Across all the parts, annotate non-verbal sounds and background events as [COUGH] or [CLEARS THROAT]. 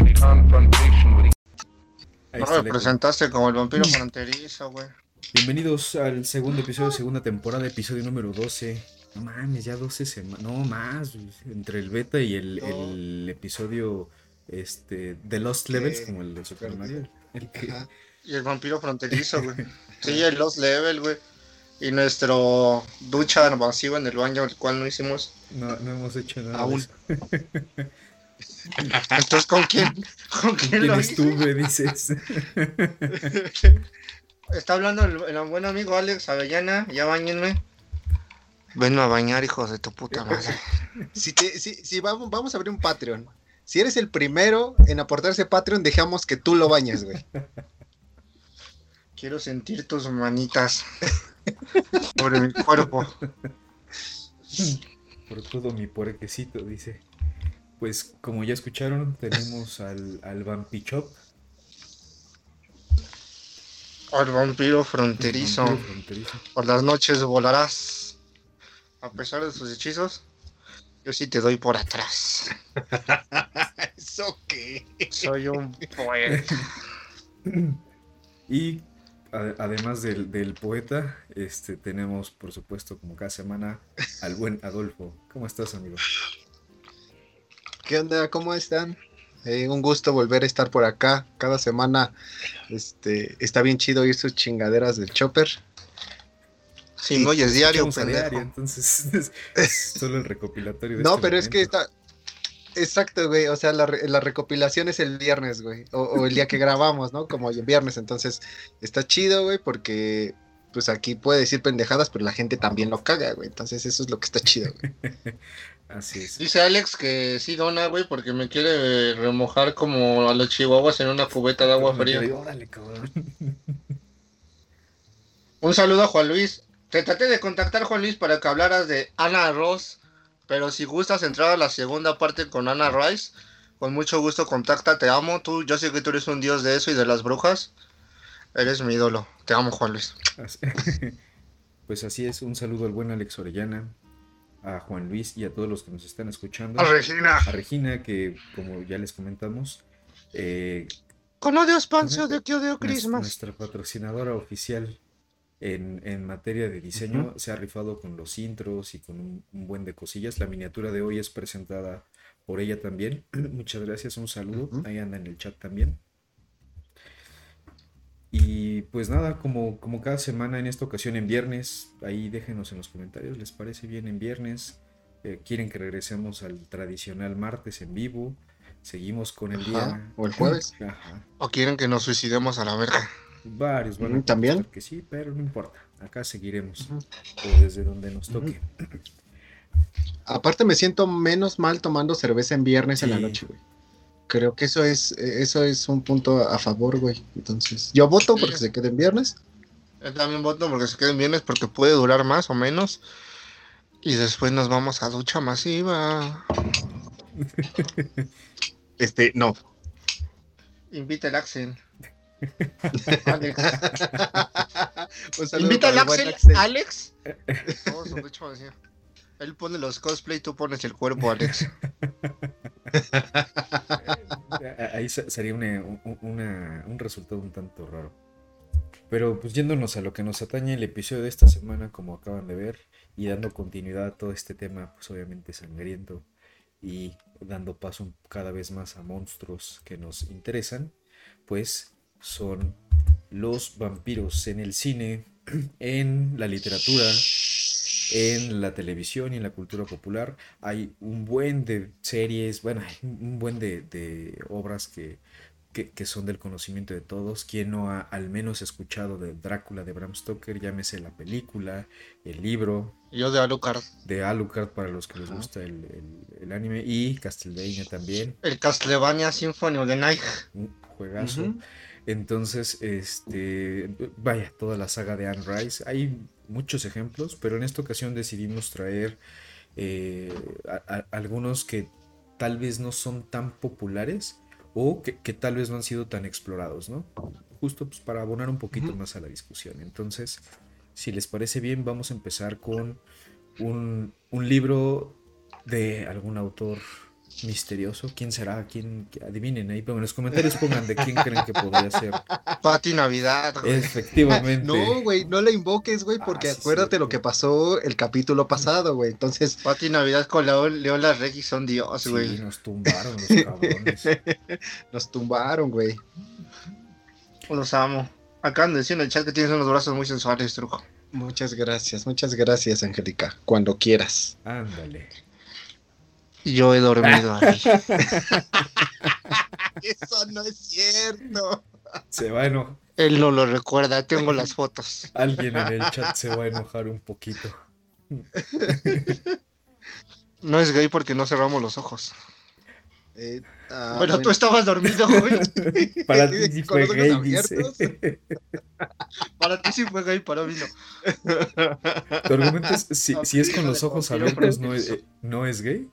Ahí No me presentaste como el vampiro fronterizo, güey. Bienvenidos al segundo episodio, segunda temporada, episodio número 12. No mames, ya 12 semanas. No más, güey, entre el beta y el, No. el episodio este, de Lost Levels, como el de Super Mario. El que, Ajá. Y el vampiro fronterizo, güey. [LAUGHS] Sí, el Lost Level, güey. Y nuestro ducha masiva en el baño, el cual no hicimos. no, no hemos hecho nada. de Aún. eso. [LAUGHS] Entonces, ¿con quién? [LAUGHS] ¿Con quién ¿Quién lo estuve, dices? [LAUGHS] Está hablando el, el buen amigo Alex Avellana. Ya bañenme. Venme a bañar, hijos de tu puta madre. [LAUGHS] Si, te- si, si vamos, vamos a abrir un Patreon. Si eres el primero en aportarse Patreon, dejamos que tú lo bañes, güey. Quiero sentir tus manitas sobre mi cuerpo. Por todo mi puerquecito, dice. Pues como ya escucharon, tenemos al, al Vampichop. Al vampiro fronterizo. vampiro fronterizo. Por las noches volarás. A pesar de sus hechizos, yo sí te doy por atrás. [LAUGHS] ¿Eso qué? Soy un poeta. [CLEARS THROAT] Y a- además del, del poeta, este, tenemos, por supuesto, como cada semana, al buen Adolfo. ¿Cómo estás, amigo? ¿Qué onda? ¿Cómo están? Eh, un gusto volver a estar por acá. Cada semana este, está bien chido oír sus chingaderas del Chopper. Si me oyes diario, Escuchamos a pendejo. diario, entonces es, [LAUGHS] es solo el recopilatorio de No, este pero es que está... Exacto, güey. O sea, la, la recopilación es el viernes, güey. O, o el día que grabamos, ¿no? Como hoy en viernes. Entonces, está chido, güey, porque pues aquí puede decir pendejadas, pero la gente también lo caga, güey. Entonces, eso es lo que está chido, güey. [LAUGHS] Así es. Dice Alex que sí dona, güey, porque me quiere remojar como a los chihuahuas en una cubeta de agua fría. Órale, cabrón. [LAUGHS] Un saludo a Juan Luis. Te traté de contactar, Juan Luis, para que hablaras de Ana Ross. Pero si gustas entrar a la segunda parte con Ana Rice, con mucho gusto contacta. Te amo. Tú, yo sé que tú eres un dios de eso y de las brujas. Eres mi ídolo. Te amo, Juan Luis. [LAUGHS] Pues así es, un saludo al buen Alex Orellana, a Juan Luis y a todos los que nos están escuchando. A Regina. A Regina, que como ya les comentamos, eh, Con odio Spancio de que odio Christmas. Nuestra patrocinadora oficial en, en materia de diseño se ha rifado con los intros y con un, un buen de cosillas. La miniatura de hoy es presentada por ella también. [CLEARS THROAT] Muchas gracias, un saludo. Ahí anda en el chat también. Y pues nada, como, como cada semana en esta ocasión en viernes, ahí déjenos en los comentarios, ¿les parece bien en viernes? Eh, ¿Quieren que regresemos al tradicional martes en vivo? Seguimos con el Ajá, día. o el jueves. [CLEARS THROAT] Ajá. ¿O quieren que nos suicidemos a la verga? Varios van a Mm, ¿también? que sí, pero no importa. Acá seguiremos. Desde donde nos toque. Aparte me siento menos mal tomando cerveza en viernes en la noche, güey. Creo que eso es, eh, eso es un punto a favor, güey. Entonces, yo voto porque se quede en viernes. Yo también voto porque se queden bienes porque puede durar más o menos. Y después nos vamos a ducha masiva. [LAUGHS] Este, no. Invita al Axel. [LAUGHS] Alex. Invita al el Axel. Axel. Alex. [LAUGHS] Él pone los cosplay, tú pones el cuerpo, Alex. [LAUGHS] Ahí se- sería una- un- una- un resultado un tanto raro. Pero pues yéndonos a lo que nos atañe el episodio de esta semana, como acaban de ver, y dando continuidad a todo este tema, pues obviamente sangriento, y dando paso cada vez más a monstruos que nos interesan, pues son los vampiros en el cine, en la literatura, en la televisión y en la cultura popular. Hay un buen de series, bueno, hay un buen de, de obras que, que, que son del conocimiento de todos. Quien no ha al menos escuchado de Drácula de Bram Stoker, llámese la película, el libro, Yo de Alucard. de Alucard para los que les gusta el, el- el anime, y Castlevania también, El Castlevania Symphony of the Night. un juegazo. Entonces, este, vaya, toda la saga de Anne Rice. Hay muchos ejemplos, pero en esta ocasión decidimos traer eh, a- a- algunos que tal vez no son tan populares o que, que tal vez no han sido tan explorados, ¿no? Justo pues, para abonar un poquito más a la discusión. Entonces, si les parece bien, vamos a empezar con un, un libro de algún autor misterioso. ¿Quién será? ¿Quién? Adivinen ahí, pero en los comentarios pongan de quién creen que podría ser. Pati Navidad, güey. Efectivamente. No, güey, no la invoques, güey, porque Ah, sí, acuérdate lo que pasó el capítulo pasado, güey. Entonces, Pati Navidad con León, León Larregui son Dios, Sí, güey. nos tumbaron los cabrones. [LAUGHS] nos tumbaron, güey. Los amo. Acaban de decir en el chat que tienes unos brazos muy sensuales, truco. Muchas gracias, muchas gracias, Angélica. Cuando quieras. Ándale. Yo he dormido ahí. [LAUGHS] [LAUGHS] Eso no es cierto. Se va a enojar. Él no lo recuerda, tengo las fotos. Alguien en el chat se va a enojar un poquito. No es gay porque no cerramos los ojos. Eh, ah, bueno, tú estabas dormido, güey. [LAUGHS] Para ti sí fue gay, abiertos. dice. Para ti sí fue gay, para mí no. Tu argumento es, si, si es con los ojos abiertos, ¿no es, eh, ¿no es gay?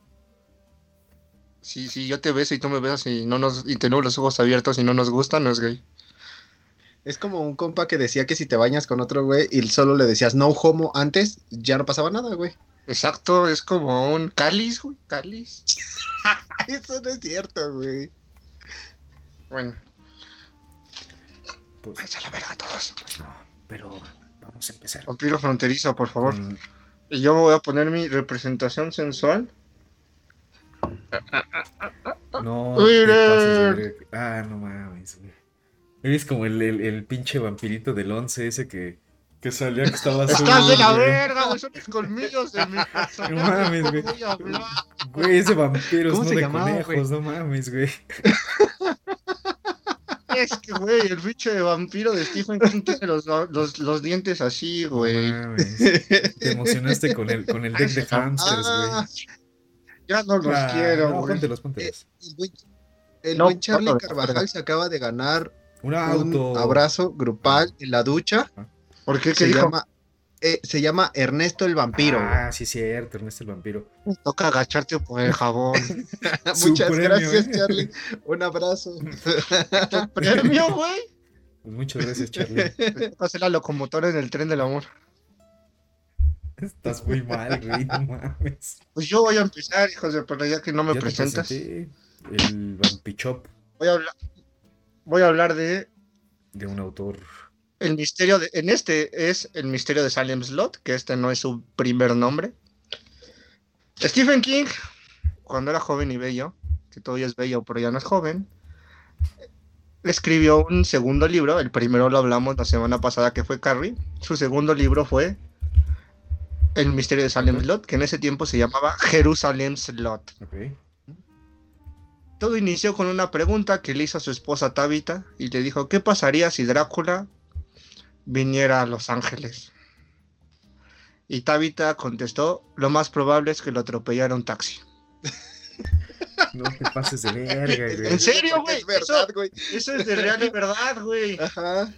Si, si yo te beso y tú me besas y, no nos, y tenemos los ojos abiertos y no nos gusta, no es gay. Es como un compa que decía que si te bañas con otro güey y solo le decías no homo antes, ya no pasaba nada, güey. Exacto, es como un cáliz, güey, cáliz. [LAUGHS] Eso no es cierto, güey. Bueno, Pues, váyanse a la verga todos. no, pero vamos a empezar. Vampiro fronterizo, por favor. con- Y yo me voy a poner mi representación sensual. No pases. Ah, no mames, güey. Eres como el, el, el pinche vampirito del 11 ese que, que salía que estaba azul. ¡Estás de la güey. verga, güey! Son los colmillos de mi personaje. No mames, güey. voy a hablar. Güey, ese vampiro ¿Cómo no de llamaba, conejos, no mames, güey. Es que, güey, el bicho de vampiro de Stephen King tiene los, los, los dientes así, No güey. mames. Te emocionaste con el, con el deck de hamsters, Ah, güey. Ya no los Ah, quiero, no, güey. póntelos, póntelos. el buen, el No, buen Charlie no, no, Carvajal se acaba de ganar Un un auto. abrazo grupal en la ducha. ¿Por qué? ¿Qué Se dijo? llama, eh, se llama Ernesto el vampiro. Ah, sí, cierto, Ernesto el vampiro. Toca agacharte por el jabón. [LAUGHS] su Muchas premio, gracias, ¿eh? Charlie. Un abrazo. [LAUGHS] ¡Premio, güey! Pues muchas gracias, Charlie. [LAUGHS] Hacer la locomotora en el tren del amor. Estás muy mal, güey, no mames. Pues yo voy a empezar, hijos de perra, ya que no me Ya te presentas. presenté el vampichop Voy a hablar. Voy a hablar de de un autor. el misterio de. En este es el misterio de Salem Slot, que este no es su primer nombre. Stephen King, cuando era joven y bello, que todavía es bello, pero ya no es joven, escribió un segundo libro. El primero lo hablamos la semana pasada, que fue Carrie. Su segundo libro fue El misterio de Salem Slot, que en ese tiempo se llamaba Jerusalem Slot. Todo inició con una pregunta que le hizo a su esposa Tabitha y le dijo, ¿qué pasaría si Drácula viniera a Los Ángeles? Y Tabitha contestó, lo más probable es que lo atropellara un taxi. [LAUGHS] No te pases de verga, güey. ¿En serio, güey? Es verdad, güey. Eso es de real y verdad, güey. Ajá.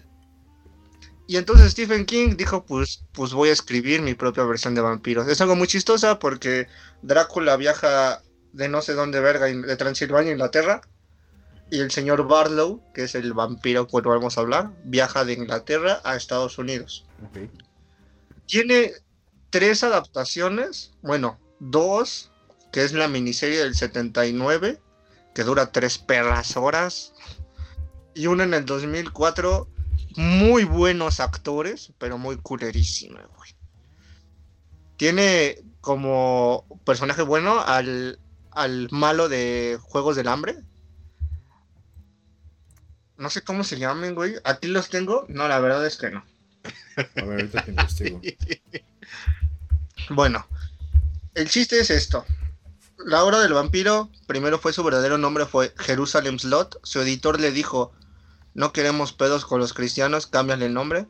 Y entonces Stephen King dijo, pues, pues voy a escribir mi propia versión de vampiros. Es algo muy chistosa porque Drácula viaja de no sé dónde verga, de Transilvania, Inglaterra. Y el señor Barlow, que es el vampiro que vamos a hablar, viaja de Inglaterra a Estados Unidos. Tiene tres adaptaciones, bueno, dos, que es la miniserie del 79, que dura tres perras horas, y una en el 2004, muy buenos actores, pero muy culerísima, güey. Tiene como personaje bueno al, al malo de Juegos del Hambre. No sé cómo se llamen, güey. ¿A ti los tengo? No, la verdad es que no. A ver, ahorita te investigo. [LAUGHS] Bueno, el chiste es esto. La obra del vampiro, primero fue su verdadero nombre, fue Jerusalem Slot. Su editor le dijo, no queremos pedos con los cristianos, cámbiale el nombre.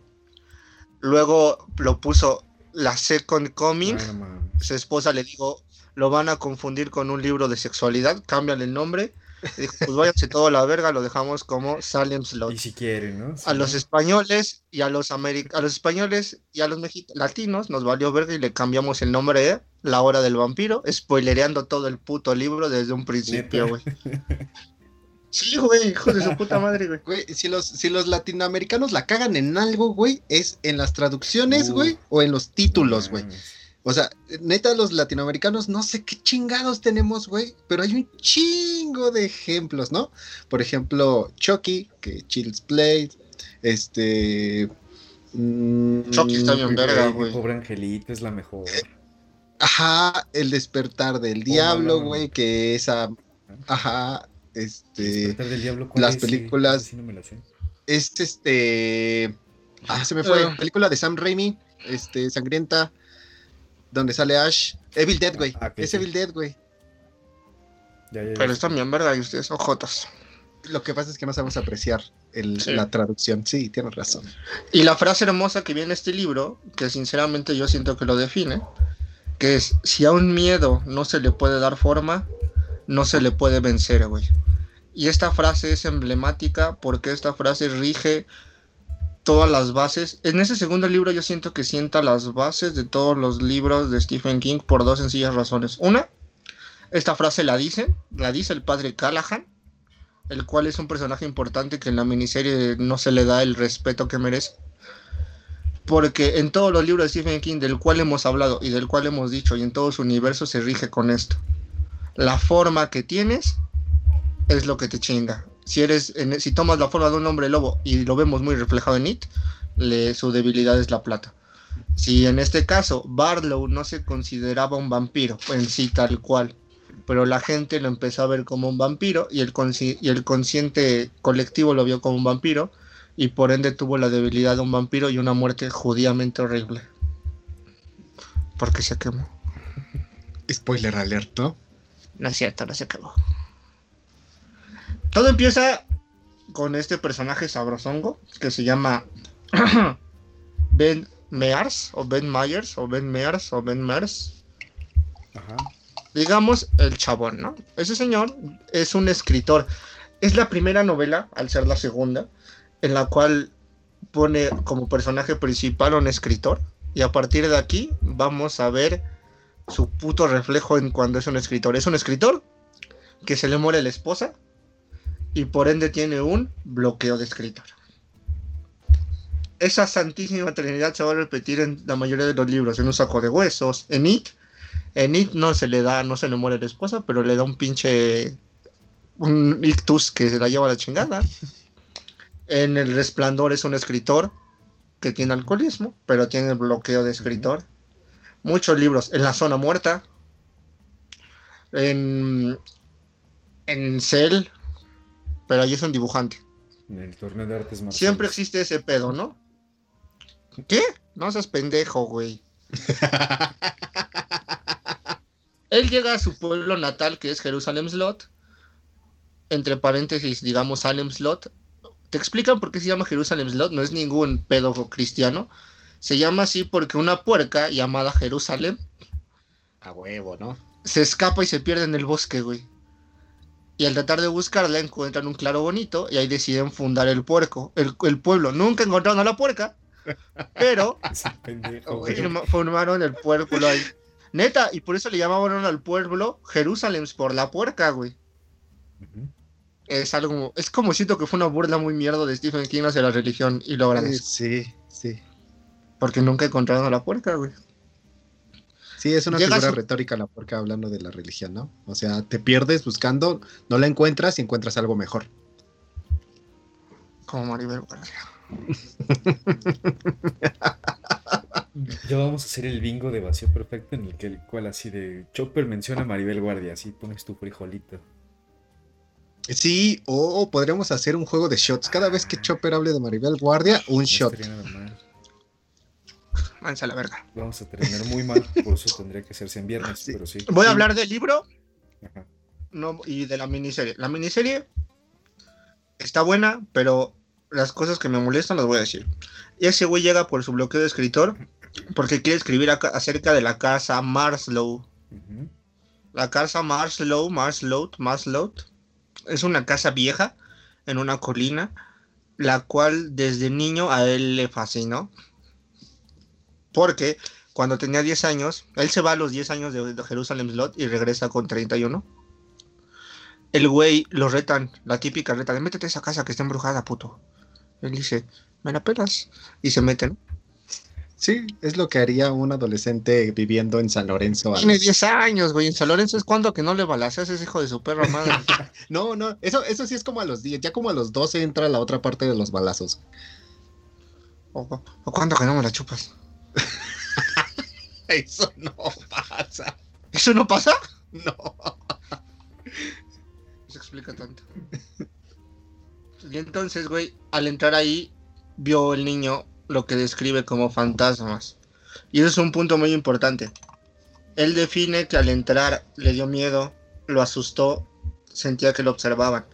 Luego lo puso la Second Coming. No. Su esposa le dijo, lo van a confundir con un libro de sexualidad, cámbiale el nombre. Le dijo, pues váyanse [LAUGHS] todo a la verga, lo dejamos como Salem Slot Y si quieren, ¿no? a los españoles y a los americ- a los españoles y a los latinos nos valió verga y le cambiamos el nombre de La Hora del Vampiro, spoilereando todo el puto libro desde un principio, güey. [LAUGHS] Sí, güey, hijo de su [LAUGHS] puta madre, güey. Güey, si los, si los latinoamericanos la cagan en algo, güey, es en las traducciones, Uh. güey, o en los títulos, güey. O sea, neta, los latinoamericanos no sé qué chingados tenemos, güey, pero hay un chingo de ejemplos, ¿no? Por ejemplo, Chucky, que Chills Play, este... mm, Chucky está bien verga, güey. pobre angelito es la mejor. Ajá, el despertar del diablo, no, no. güey, que esa... Ajá, este... Despertar del diablo, ¿cuál las es? Películas- sí, no. Es este... Ah, se me fue. Ah. Película de Sam Raimi, este, sangrienta, donde sale Ash. Evil Dead, güey. Ah, es sí. Evil Dead, güey. Ya, ya, ya. Pero están bien verga y ustedes son jotas. Lo que pasa es que no sabemos apreciar el- Sí. la traducción. Sí, tienes razón. Y la frase hermosa que viene en este libro, que sinceramente yo siento que lo define, que es, si a un miedo no se le puede dar forma, no se le puede vencer, güey. Y esta frase es emblemática porque esta frase rige todas las bases. En ese segundo libro yo siento que sienta las bases de todos los libros de Stephen King por dos sencillas razones. Una, esta frase la dice, la dice el padre Callahan, el cual es un personaje importante que en la miniserie no se le da el respeto que merece. Porque en todos los libros de Stephen King del cual hemos hablado y del cual hemos dicho y en todo su universo se rige con esto. La forma que tienes es lo que te chinga. Si eres, si tomas la forma de un hombre lobo y lo vemos muy reflejado en It, su debilidad es la plata. Si en este caso Barlow no se consideraba un vampiro en sí tal cual, pero la gente lo empezó a ver como un vampiro y el, y el consciente colectivo lo vio como un vampiro y por ende tuvo la debilidad de un vampiro y una muerte judíamente horrible. Porque se quemó. Spoiler alert, ¿no? Es cierto, no se quemó. Todo empieza con este personaje sabrosongo que se llama [CLEARS THROAT] Ben Mears o Ben Myers o Ben Mears o Ben Mears. Ajá. digamos, el chabón, ¿no? Ese señor es un escritor. Es la primera novela, al ser la segunda, en la cual pone como personaje principal a un escritor. Y a partir de aquí vamos a ver su puto reflejo en cuando es un escritor. Es un escritor que se le muere la esposa y por ende tiene un bloqueo de escritor. Esa santísima trinidad se va a repetir en la mayoría de los libros, en un saco de huesos, en It, en It no se le da, no se le muere la esposa, pero le da un pinche. un ictus que se la lleva a la chingada. En El Resplandor es un escritor que tiene alcoholismo, pero tiene el bloqueo de escritor. Muchos libros. En La Zona Muerta. En. En Cell. Pero ahí es un dibujante. En el torneo de artes marciales. Siempre existe ese pedo, ¿no? ¿Qué? No seas pendejo, güey. [LAUGHS] Él llega a su pueblo natal, que es Jerusalem Slot. Entre paréntesis, digamos Salem Slot. Te explican por qué se llama Jerusalem Slot. No es ningún pedo cristiano. Se llama así porque una puerca llamada Jerusalem A huevo, ¿no? se escapa y se pierde en el bosque, güey. Y al tratar de buscarla encuentran un claro bonito y ahí deciden fundar el puerco, el, el pueblo. Nunca encontraron a la puerca, pero [LAUGHS] pendejo, formaron el pueblo ahí. Neta, y por eso le llamaban al pueblo Jerusalén por la puerca, güey. Es algo, es como siento que fue una burla muy mierda de Stephen King hacia la religión y lo agradezco. sí. Porque nunca encontraron a la puerca, güey. Sí, es una Llega figura su- retórica la porca hablando de la religión, ¿no? O sea, te pierdes buscando, no la encuentras y encuentras algo mejor. Como Maribel Guardia. Ya vamos a hacer el bingo de vacío perfecto en el que el cual así de Chopper menciona a Maribel Guardia, así pones tu frijolito. Sí, o podríamos hacer un juego de shots. Cada vez que Chopper hable de Maribel Guardia, un No shot. Váyanse a la verga. Vamos a terminar muy mal, por eso tendría que hacerse en viernes, Sí. pero sí. Voy Sí. a hablar del libro Ajá. no, y de la miniserie. La miniserie está buena, pero las cosas que me molestan las voy a decir. Y ese güey llega por su bloqueo de escritor porque quiere escribir acerca de la casa Marslow. Ujú. La casa Marslow, Marslow, Marslow, es una casa vieja en una colina, la cual desde niño a él le fascinó. Porque cuando tenía 10 años, él se va a los 10 años de, Jerusalem Slot y regresa con 31. El güey lo retan, la típica reta de métete a esa casa que está embrujada, puto. Él dice, me la pelas. Y se meten. Sí, es lo que haría un adolescente viviendo en San Lorenzo. Tiene los- 10 años, güey. En San Lorenzo es cuando que no le balaceas ese hijo de su perra madre. [LAUGHS] No, no, eso, eso sí es como a los 10, ya como a los 12 entra la otra parte de los balazos. o, o cuando que no me la chupas. [LAUGHS] Eso no pasa. ¿Eso no pasa? No. Se explica tanto. Y entonces, güey, al entrar ahí, vio el niño lo que describe como fantasmas. Y eso es un punto muy importante. Él define que al entrar le dio miedo, lo asustó, sentía que lo observaban.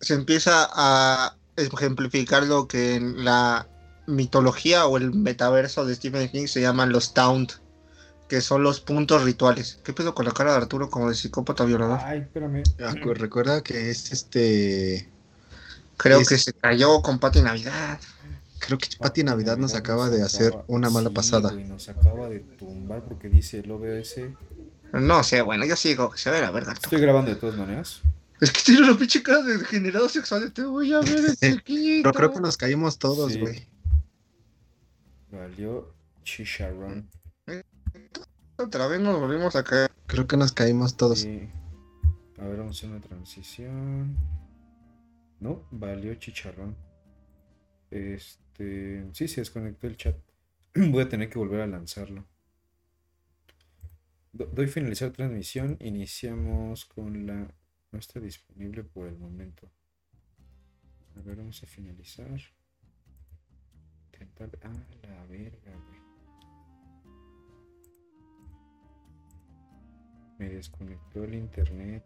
Se empieza a ejemplificar lo que en la mitología o el metaverso de Stephen King se llaman los taunt, que son los puntos rituales. ¿Qué pedo con la cara de Arturo como de psicópata violador? Ay, espérame. Acu- Recuerda que es este. Creo Es- que se cayó con Pati Navidad. Creo que Pati Navidad nos acaba de hacer una mala sí, pasada. güey, nos acaba de tumbar porque dice el OBS. No sé, bueno, yo sigo, que se ve la verga. Estoy grabando de todas maneras. Es que tiene una pinche cara de degenerado sexual. Te voy a ver, [LAUGHS] chiquito. Pero creo que nos caímos todos, Sí. güey. Valió chicharrón. Otra vez nos volvimos a caer. Creo que nos caímos todos. Sí. A ver, vamos a hacer una transición. No, valió chicharrón. Este. Sí, se desconectó el chat. [CLEARS THROAT] Voy a tener que volver a lanzarlo. Do- Doy finalizar transmisión. Iniciamos con la. No está disponible por el momento. A ver, vamos a finalizar. Intentar. Ah, la verga, güey. Me desconectó el internet.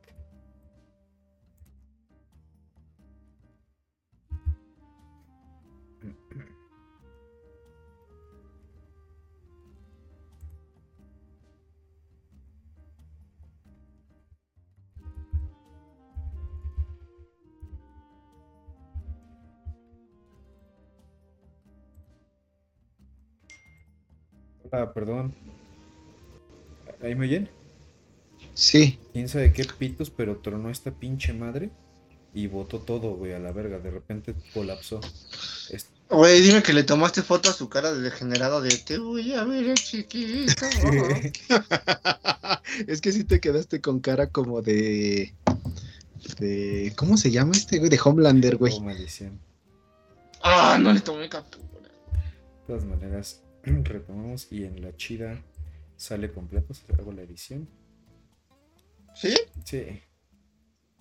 Hola, perdón. ¿Ahí me oyen? Sí. quién sabe qué pitos, pero tronó esta pinche madre y botó todo, güey, a la verga. De repente colapsó. Es- Güey, dime que le tomaste foto a su cara de degenerado de te voy a ver, chiquito. [LAUGHS] [LAUGHS] es que sí te quedaste con cara como de. de ¿Cómo se llama este, güey? De Homelander, güey. Oh, maldición. ah, no le tomé captura. De todas maneras, [CLEARS THROAT] retomamos y en la chida sale completo. se Hago la edición. ¿Sí? Sí.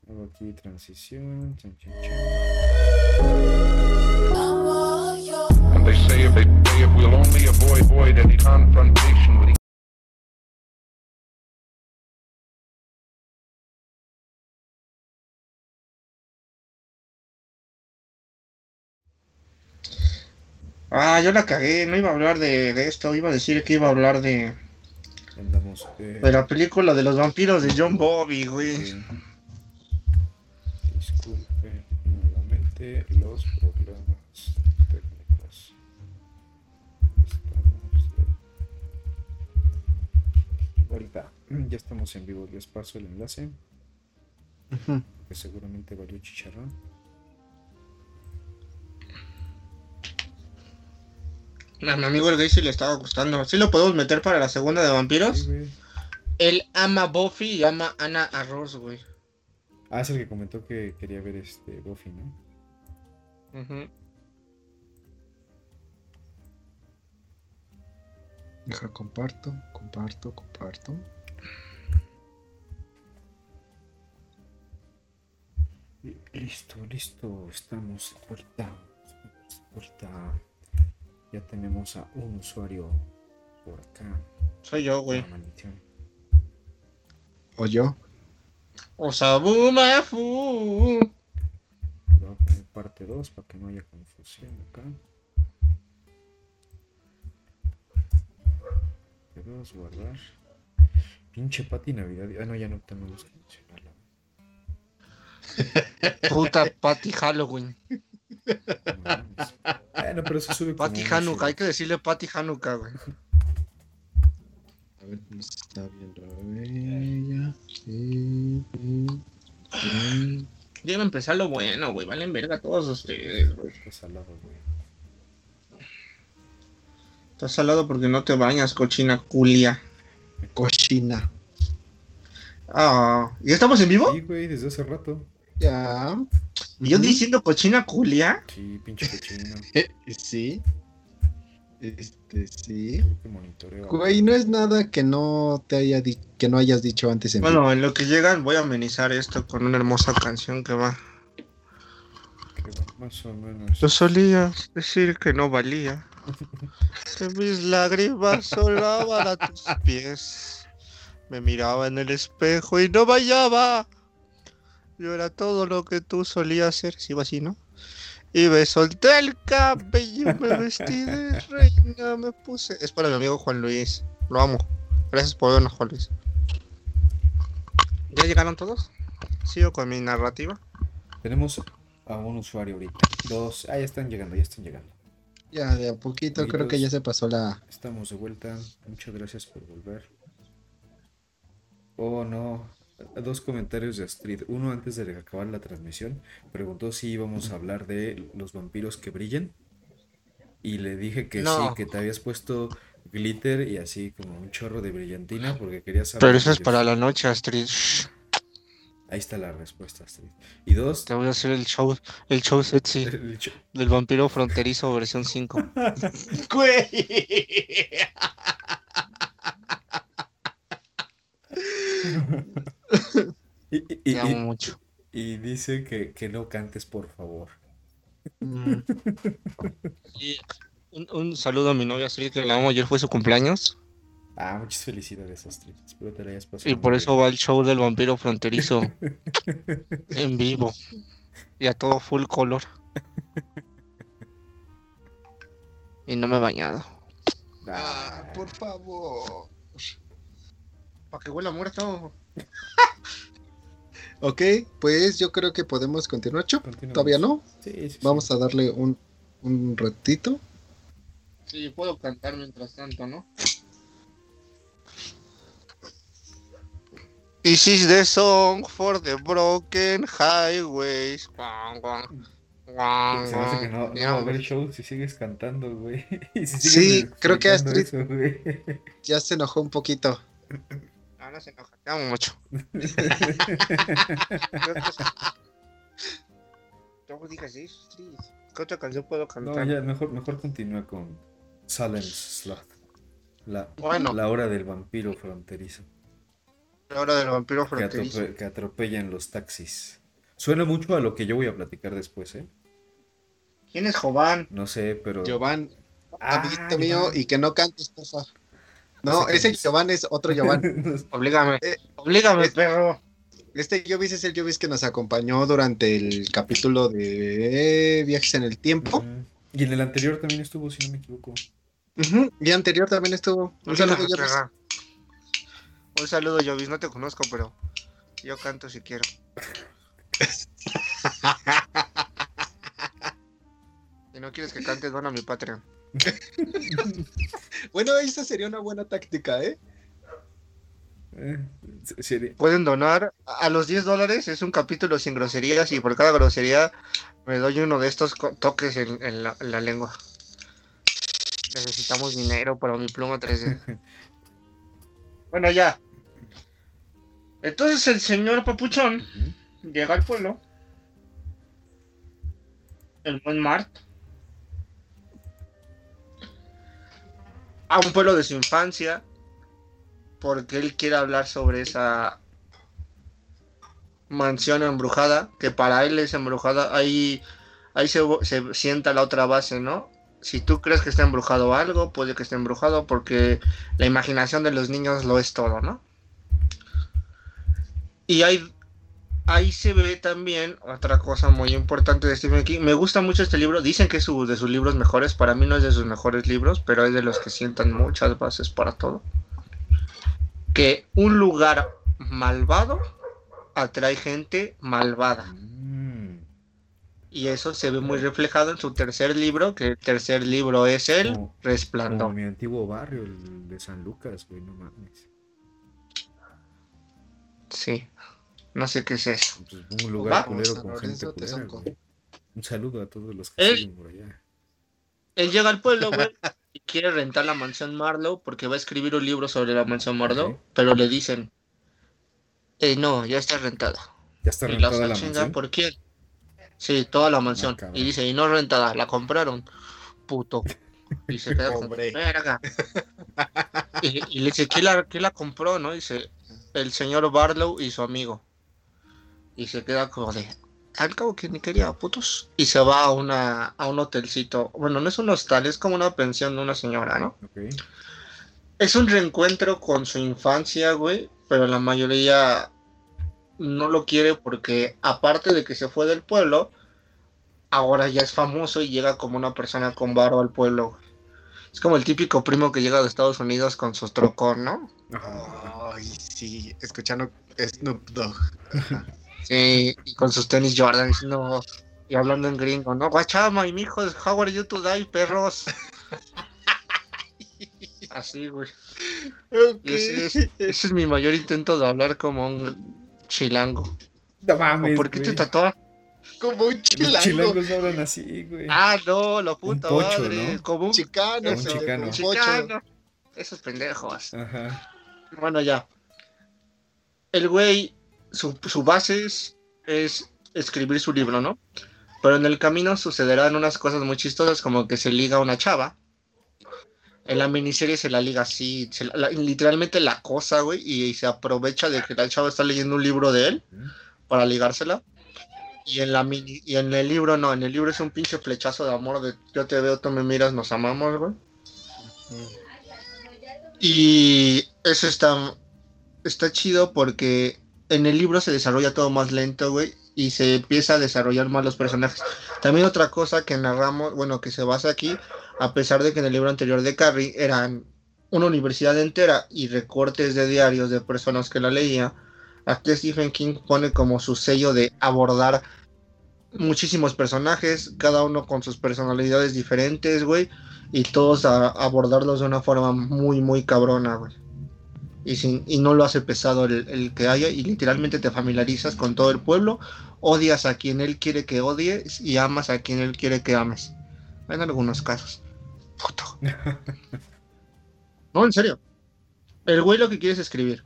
Hago aquí transición. chan, chan, chan. Ah, yo la cagué. No iba a hablar de, de esto. Iba a decir que iba a hablar de, Andamos. eh, de la película de los vampiros de John Bobby, güey. eh, disculpe nuevamente los problemas técnicos. Estamos de vuelta. Ya estamos en vivo. Les paso el enlace. Ujú. Que seguramente valió chicharrón. A mi amigo el gay sí le estaba gustando. ¿Sí lo podemos meter para la segunda de Sí, vampiros? güey. Él ama Buffy y ama Ana Arroz, güey. Ah, es el que comentó que quería ver este Buffy, ¿no? Ujú. Deja, comparto, comparto, comparto. Listo, listo, estamos de vuelta. Ya tenemos a un usuario por acá. Soy yo, güey. O yo. Osabu Mafu. Voy a poner parte 2 para que no haya confusión acá. Parte 2, guardar. Pinche Pati Navidad. Ah, no, ya no tenemos que mencionarla. Puta Patty Halloween. Bueno, pero eso sube unos Hanukkah. Hay que decirle Patty Hanukkah, güey. A ver cómo se está viendo ella. Sí, sí, sí. Ya va a empezar lo bueno, güey. Valen verga todos ustedes, güey. Está salado, güey. Estás salado porque no te bañas, cochina culia. Cochina. Ah, ¿ya estamos en vivo? Sí, güey, desde hace rato. Ya. ¿Y yo diciendo cochina culia? Sí, pinche cochino. [LAUGHS] Eh, sí. Este, sí. Creo que monitoreo. Güey, no es nada que no te haya di- que no hayas dicho antes en Bueno, en lo que llegan voy a amenizar esto con una hermosa canción que va. Que va Más o menos. Yo solía decir que no valía. [LAUGHS] Que mis lágrimas solaban a tus pies. Me miraba en el espejo y no vallaba. Yo era todo lo que tú solías ser. Sí, va así, ¿no? Y me solté el cabello, me [LAUGHS] vestí de reina, me puse. Es para mi amigo Juan Luis. Lo amo. Gracias por vernos, Juan Luis. ¿Ya llegaron todos? Sigo con mi narrativa. Tenemos a un usuario ahorita. Dos. Ah, ya están llegando, ya están llegando. Ya, de a poquito creo que ya se pasó la. Estamos de vuelta. Muchas gracias por volver. Oh, no. Dos comentarios de Astrid. Uno antes de acabar la transmisión. Preguntó si íbamos a hablar de los vampiros que brillan. Y le dije que No. sí, que te habías puesto glitter y así como un chorro de brillantina porque querías saber. Pero eso es para la noche, Astrid. Ahí está la respuesta, Astrid. Y dos. Te voy a hacer el show, el show sexy [LAUGHS] el ch- del vampiro fronterizo versión 5. [LAUGHS] [LAUGHS] Y, y- Te y- amo mucho. y dice que, que no cantes, por favor. Mm. Y un, un saludo a mi novia Astrid, que la amo. Ayer fue su cumpleaños. Ah, muchas felicidades, Astrid. Espero te la hayas pasado. Y por eso va el show del vampiro fronterizo [LAUGHS] en vivo. Y a todo full color. Y no me he bañado. Ah, Ah, por favor. Para que huela muerto. [LAUGHS] Ok, pues yo creo que podemos continuar, Chop. continuamos. Todavía no. Sí, sí, sí. Vamos a darle un, un ratito. Sí, puedo cantar mientras tanto, ¿no? This is the song for the broken highways. Guau, guau. Guau, Se me hace que no, no va a haber show si sigues cantando, güey. [LAUGHS] Si Sí, creo que Astrid- eso. Ya se enojó un poquito. [LAUGHS] No se enoja. Te amo mucho. No digas eso. ¿Qué otra canción puedo No, cantar? ya, mejor, mejor continúa con Silence Sloth. La, Bueno. la hora del vampiro fronterizo. La hora del vampiro Que, fronterizo. atrope- que atropellan los taxis. Suena mucho a lo que yo voy a platicar después, ¿eh? ¿Quién es Jovan? No sé, pero. Giovanni, Ah, amiguito mío, y que no cantes, por favor. No, ese es. Giovanni es otro Giovanni. [LAUGHS] Oblígame. Eh, Oblígame, es- perro. Este Jovis es el Jovis que nos acompañó durante el capítulo de Viajes en el Tiempo. Y en el anterior también estuvo, si no me equivoco. Ujú, Y anterior también estuvo. Un saludo, Jovis. Un saludo, Jovis. No te conozco, pero yo canto si quiero. [LAUGHS] Si no quieres que cantes, dona mi Patreon. [LAUGHS] Bueno, esa sería una buena táctica, ¿eh? Eh, sería- Pueden donar a los 10 dólares. Es un capítulo sin groserías y por cada grosería me doy uno de estos toques en, en la, en la lengua. Necesitamos dinero para mi pluma 3D. [LAUGHS] bueno, ya. Entonces el señor Papuchón llega al pueblo. El buen Mart. A un pueblo de su infancia. Porque él quiere hablar sobre esa mansión embrujada. Que para él es embrujada. Ahí, ahí se, se sienta la otra base, ¿no? Si tú crees que está embrujado algo, puede que esté embrujado porque la imaginación de los niños lo es todo, ¿no? Y hay ahí se ve también otra cosa muy importante de Stephen King. Me gusta mucho este libro. Dicen que es su- de sus libros mejores. Para mí no es de sus mejores libros, pero es de los que sientan muchas bases para todo. Que un lugar malvado atrae gente malvada. Mm. Y eso se ve muy reflejado en su tercer libro, que el tercer libro es El Como- Como Resplandor. mi antiguo barrio, el de San Lucas, güey, no mames. Sí. No sé qué es eso. Pues, un lugar culero con gente culera, güey. Un saludo a todos los que Él- siguen por allá. Él llega al pueblo, güey. y quiere rentar la mansión Marlowe porque va a escribir un libro sobre la mansión Marlowe, pero le dicen, eh, no, ya está rentada. Ya está y la rentada la chinga, mansión. ¿por quién? Sí, toda la mansión. cabrón. y dice, y no rentada, la compraron. Puto. Y se queda Hombre. verga. [LAUGHS] Y, y le dice, ¿quién la, quién la compró? ¿No? Dice, el señor Barlow y su amigo. Y se queda como de, al cabo que ni quería, putos. Y se va a, una, a un hotelcito. Bueno, no es un hostal, es como una pensión de una señora, ¿no? Es un reencuentro con su infancia, güey, pero la mayoría no lo quiere porque aparte de que se fue del pueblo, ahora ya es famoso y llega como una persona con barba al pueblo. güey. Es como el típico primo que llega de Estados Unidos con sus trocón, ¿no? Ay, sí, escuchando Snoop Dogg. [LAUGHS] Sí, y con sus tenis Jordan, y hablando en gringo, ¿no? Guachama, y mi hijo, how are you today, perros? [LAUGHS] Así, güey. Ok. Y ese es, ese es mi mayor intento de hablar como un chilango. No ¿O mames. ¿Por qué te tatuas? Como un Los chilango. chilangos hablan así, güey. Ah, no, la puta pocho, madre. ¿no? Como un Chicano, eso, Un chicano. un chicano. Esos pendejos. Ajá. Bueno, ya. El güey, su, su base es, es escribir su libro, ¿no? Pero en el camino sucederán unas cosas muy chistosas, como que se liga a una chava. En la miniserie se la liga así, se la- la- literalmente la cosa, güey, y, se aprovecha de que la chava está leyendo un libro de él para ligársela. Y en la mini, y en el libro no, en el libro es un pinche flechazo de amor de yo te veo, tú me miras, nos amamos, güey. Y eso está, está chido porque en el libro se desarrolla todo más lento, güey, y se empieza a desarrollar más los personajes. También otra cosa que narramos, bueno, que se basa aquí, a pesar de que en el libro anterior de Carrie eran una universidad entera y recortes de diarios de personas que la leían, aquí Stephen King pone como su sello de abordar muchísimos personajes, cada uno con sus personalidades diferentes, güey, y todos a, abordarlos de una forma muy, muy cabrona, güey. Y, sin, y no lo hace pesado el, el que haya, y literalmente te familiarizas con todo el pueblo, odias a quien él quiere que odies y amas a quien él quiere que ames. En algunos casos. Puto. No, en serio. El güey lo que quiere es escribir.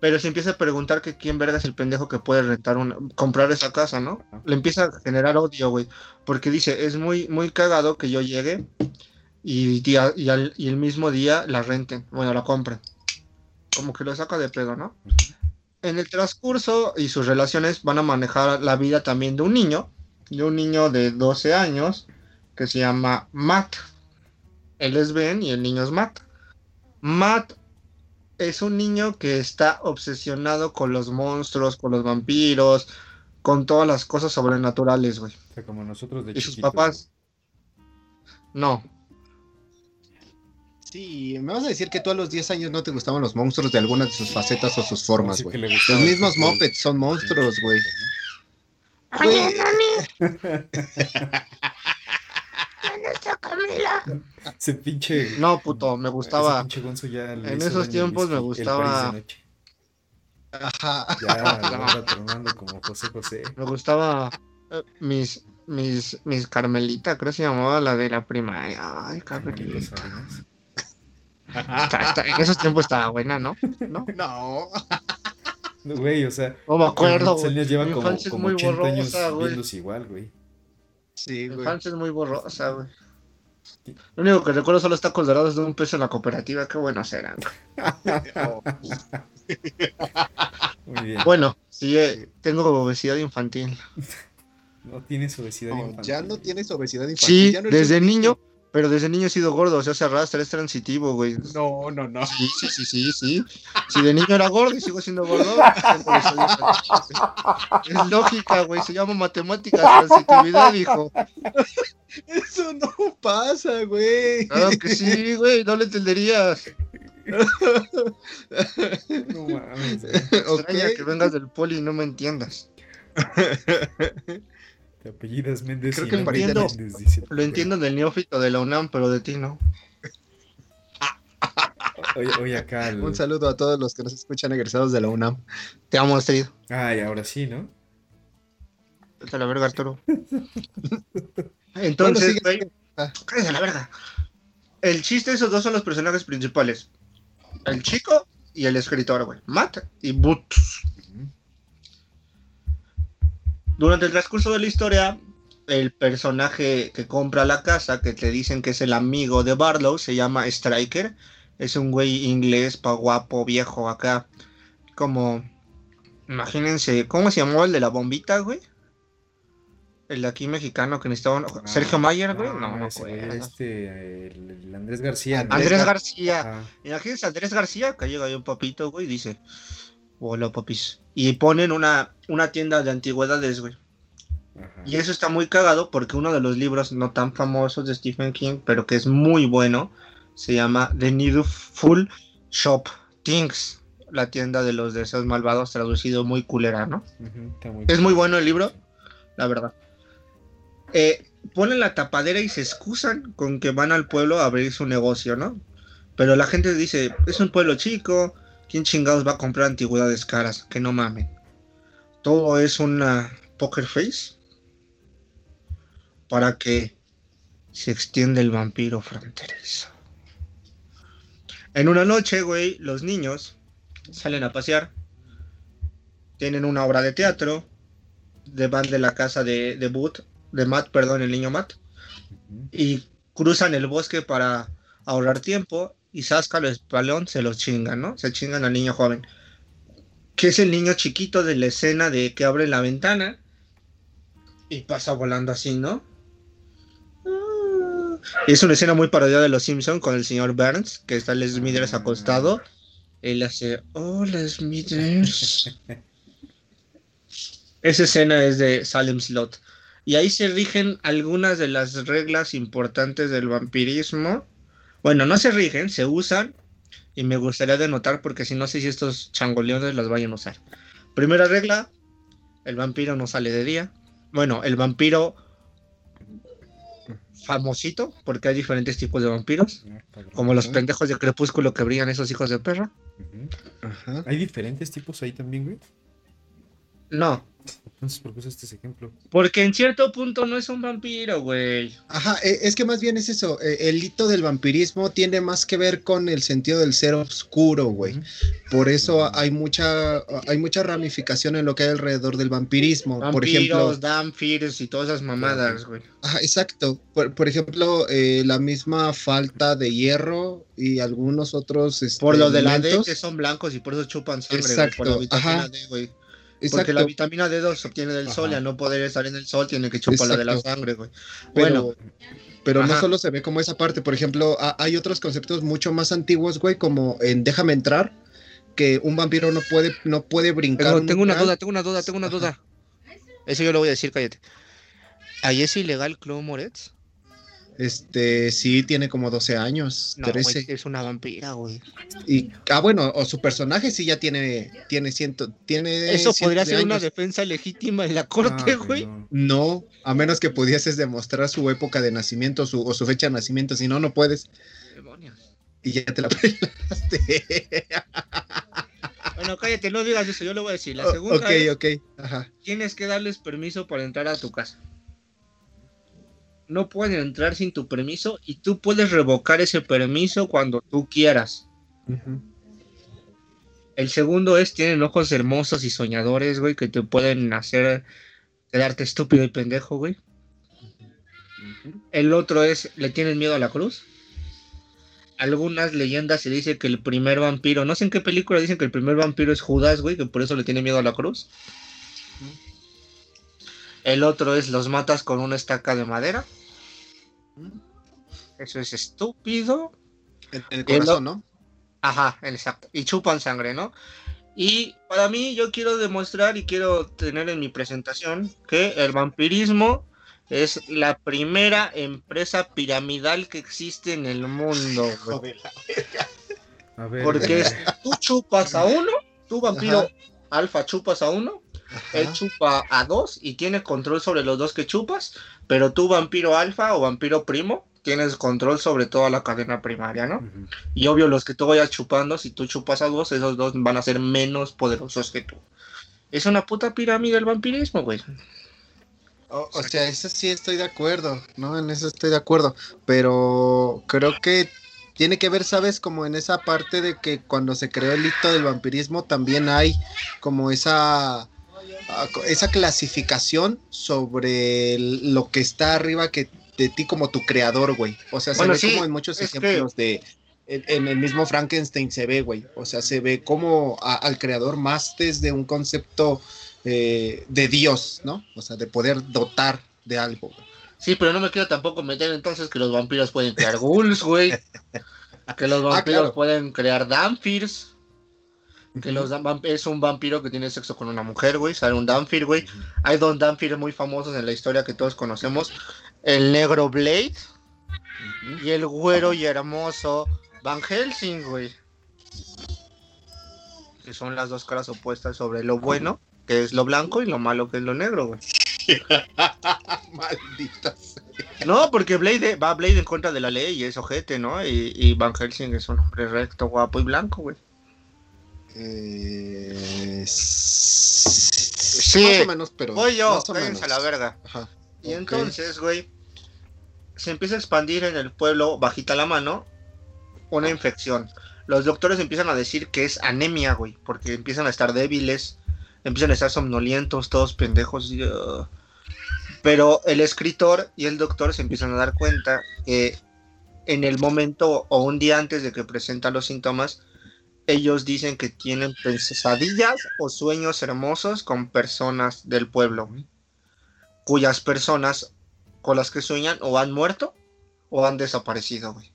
Pero se empieza a preguntar que quién verga es el pendejo que puede rentar una, comprar esa casa, ¿no? Le empieza a generar odio, güey. Porque dice, es muy, muy cagado que yo llegue y, día- y, al- y el mismo día la renten, bueno, la compren. Como que lo saca de pedo, ¿no? En el transcurso y sus relaciones van a manejar la vida también de un niño, de un niño de 12 años, que se llama Matt. Él es Ben y el niño es Matt. Matt es un niño que está obsesionado con los monstruos, con los vampiros, con todas las cosas sobrenaturales, güey. O sea, como nosotros de Y sus papás. No, Sí, me vas a decir que tú a los 10 años no te gustaban los monstruos de algunas de sus facetas o sus formas, güey. Los mismos. Muppets son monstruos, güey. Oye, Güey. [LAUGHS] Ese pinche. No, puto, me gustaba. ese pinche Gonzo ya le En esos tiempos me gustaba-. Ajá. Ya [LAUGHS] tronando como José José. Me gustaba eh, mis, mis, mis Carmelita, creo que se llamaba la de la primaria. Ay, Carmelita. Salinas. Está- está- en esos tiempos estaba buena, ¿no? ¿No? No. Güey, o sea. No me acuerdo, güey. Lleva como, infancia es como muy 80 años borrosa, güey. viéndose igual, güey. Sí, güey. infancia es muy borrosa, güey. Lo único que recuerdo son los tacos dorados de un peso en la cooperativa. Qué buenos eran. Oh, [LAUGHS] Muy bien. Bueno, sí, eh, tengo obesidad [LAUGHS] infantil. No tienes obesidad no, infantil. ya no tienes obesidad infantil. Sí, ya no desde niño, pero desde niño he sido gordo, o sea, se arrastra, es transitivo, güey. No, no, no. Sí, sí, sí, sí, sí. Si de niño era gordo y sigo siendo gordo, [LAUGHS] es lógica, güey, se llama matemáticas, transitividad, hijo. Eso no pasa, güey. Claro que sí, güey, no lo entenderías. No mames. Extraña que vengas del poli y no me entiendas. [LAUGHS] Te apellidas Méndez Creo que no entiendo. Méndez, dice. Lo entiendo del neófito de la UNAM, pero de ti no. [LAUGHS] Oye, oye, acá. el- Un saludo a todos los que nos escuchan egresados de la UNAM. Te amo, Astrid. Ay, ahora sí, ¿no? Vete a la verga, Arturo. [LAUGHS] Bueno, Entonces, güey. Ah. cállate a la verga. el chiste, esos dos son los personajes principales. El chico y el escritor, güey. Matt y Boots. Durante el transcurso de la historia, el personaje que compra la casa, que te dicen que es el amigo de Barlow, se llama Striker. Es un güey inglés, pa guapo, viejo acá. Como, imagínense, ¿cómo se llamó el de la bombita, güey? El de aquí mexicano que necesitaba... Ah, Sergio Mayer, güey. no, No, no, este, el, el Andrés García. Andrés Gar- García. Imagínense Andrés García, que llega ahí un papito, güey, y dice, papis. Y ponen una, una tienda de antigüedades, güey. Ajá. Y eso está muy cagado porque uno de los libros no tan famosos de Stephen King, pero que es muy bueno, se llama The Needful Shop Things, la tienda de los deseos malvados, traducido muy culera, ¿no? Muy Es muy bueno el libro, la verdad. Eh, ponen la tapadera y se excusan con que van al pueblo a abrir su negocio, ¿no? Pero la gente dice, es un pueblo chico, ¿quién chingados va a comprar antigüedades caras? Que no mamen. Todo es una poker face para que se extienda el vampiro fronterizo. En una noche, güey, los niños salen a pasear, tienen una obra de teatro, de van de la casa de, de Boot, de Matt, perdón, el niño Matt, y cruzan el bosque para ahorrar tiempo y Sasca el espalón se los chingan, ¿no? Se chingan al niño joven. Que es el niño chiquito de la escena de que abre la ventana y pasa volando así, ¿no? Ah. Y es una escena muy parodiada de Los Simpson con el señor Burns, que está Les Smithers acostado. Él hace, hola Smithers. [LAUGHS] Esa escena es de Salem Slot. Y ahí se rigen algunas de las reglas importantes del vampirismo. Bueno, no se rigen, se usan. Y me gustaría denotar porque si no sé si estos changoleones las vayan a usar. Primera regla, el vampiro no sale de día. Bueno, el vampiro famosito, porque hay diferentes tipos de vampiros. Ah. Como los pendejos de crepúsculo que brillan esos hijos de perra. Ajá. Hay diferentes tipos ahí también, güey. No, Entonces, ¿por qué usaste ese ejemplo? porque en cierto punto no es un vampiro, güey. Ajá, e- es que más bien es eso. e- El hito del vampirismo tiene más que ver con el sentido del ser oscuro, güey. Por eso hay mucha, hay mucha ramificación en lo que hay alrededor del vampirismo. Por Vampiros, ejemplo, Dampirs y todas esas mamadas, güey. ajá, exacto. Por, por ejemplo, eh, la misma falta de hierro y algunos otros. este, Por lo de la D, que son blancos y por eso chupan sangre, güey, Exacto, por la vitamina ajá. D, güey. Exacto. Porque la vitamina D2 se obtiene del sol y al no poder estar en el sol tiene que chupar la de la sangre, güey. Pero, Bueno, pero no Ajá. solo se ve como esa parte. Por ejemplo, ha- hay otros conceptos mucho más antiguos, güey, como en Déjame entrar, que un vampiro no puede, no puede brincar. tengo, un tengo una duda, tengo una duda, tengo una Ajá. duda. Eso yo lo voy a decir, cállate. ¿Ahí es ilegal Chloe Moretz? Este, sí, tiene como 12 años, No, 13. güey, es una vampira, güey. Y, ah, bueno, o su personaje sí ya tiene, tiene ciento, tiene Eso podría ser una defensa legítima en la corte, Ah, güey. no. No, a menos que pudieses demostrar su época de nacimiento su, o su fecha de nacimiento, si no, no puedes. Demonios. Y ya te la [LAUGHS] pelaste. Bueno, cállate, no digas eso, yo lo voy a decir. La segunda ok, es, ok. Ajá. tienes que darles permiso para entrar a tu casa. No pueden entrar sin tu permiso y tú puedes revocar ese permiso cuando tú quieras. El segundo es, tienen ojos hermosos y soñadores, güey, que te pueden hacer quedarte estúpido y pendejo, güey. El otro es, le tienen miedo a la cruz. Algunas leyendas se dice que el primer vampiro, no sé en qué película dicen que el primer vampiro es Judas, güey, que por eso le tiene miedo a la cruz. El otro es, los matas con una estaca de madera. Eso es estúpido. En, en el corazón, ¿no? Ajá, exacto. Y chupan sangre, ¿no? Y para mí yo quiero demostrar y quiero tener en mi presentación que el vampirismo es la primera empresa piramidal que existe en el mundo. [LAUGHS] güey. A ver. Porque es, tú chupas a uno, tú vampiro Ajá. alfa chupas a uno, él Ajá. chupa a dos y tiene control sobre los dos que chupas, pero tú vampiro alfa o vampiro primo tienes control sobre toda la cadena primaria, ¿no? Y obvio, los que tú vayas chupando, si tú chupas a dos, esos dos van a ser menos poderosos que tú. Es una puta pirámide el vampirismo, güey. O, o sea, eso sí estoy de acuerdo, ¿no? En eso estoy de acuerdo. Pero creo que tiene que ver, ¿sabes? Como en esa parte de que cuando se creó el hito del vampirismo también hay como esa, esa clasificación sobre lo que está arriba que de ti como tu creador, güey. O sea, se Bueno, ve sí, como en muchos que- ejemplos de... En, en el mismo Frankenstein se ve, güey. O sea, se ve como a- al creador más desde un concepto eh, de Dios, ¿no? O sea, de poder dotar de algo. güey. Sí, pero no me quiero tampoco meter entonces que los vampiros pueden crear ghouls, güey. [LAUGHS] Que los vampiros Ah, claro. pueden crear Dampirs. Que los es un vampiro que tiene sexo con una mujer, güey. Sale un Dampir, güey. Hay dos Dampirs muy famosos en la historia que todos conocemos. El negro Blade y el güero y hermoso Van Helsing, güey. Que son las dos caras opuestas sobre lo bueno, que es lo blanco, y lo malo, que es lo negro, güey. [LAUGHS] Maldita sea. No, porque Blade va Blade en contra de la ley y es ojete, ¿no? Y, y Van Helsing es un hombre recto, guapo y blanco, güey. Eh, Sí. Más o menos, pero. Voy yo, cállense a la verga. Ajá. Y entonces, güey, se empieza a expandir en el pueblo, bajita la mano, una infección. Los doctores empiezan a decir que es anemia, güey, porque empiezan a estar débiles, empiezan a estar somnolientos, todos pendejos. y, uh, Pero el escritor y el doctor se empiezan a dar cuenta que en el momento o un día antes de que presentan los síntomas, ellos dicen que tienen pesadillas o sueños hermosos con personas del pueblo, cuyas personas con las que sueñan o han muerto o han desaparecido, güey.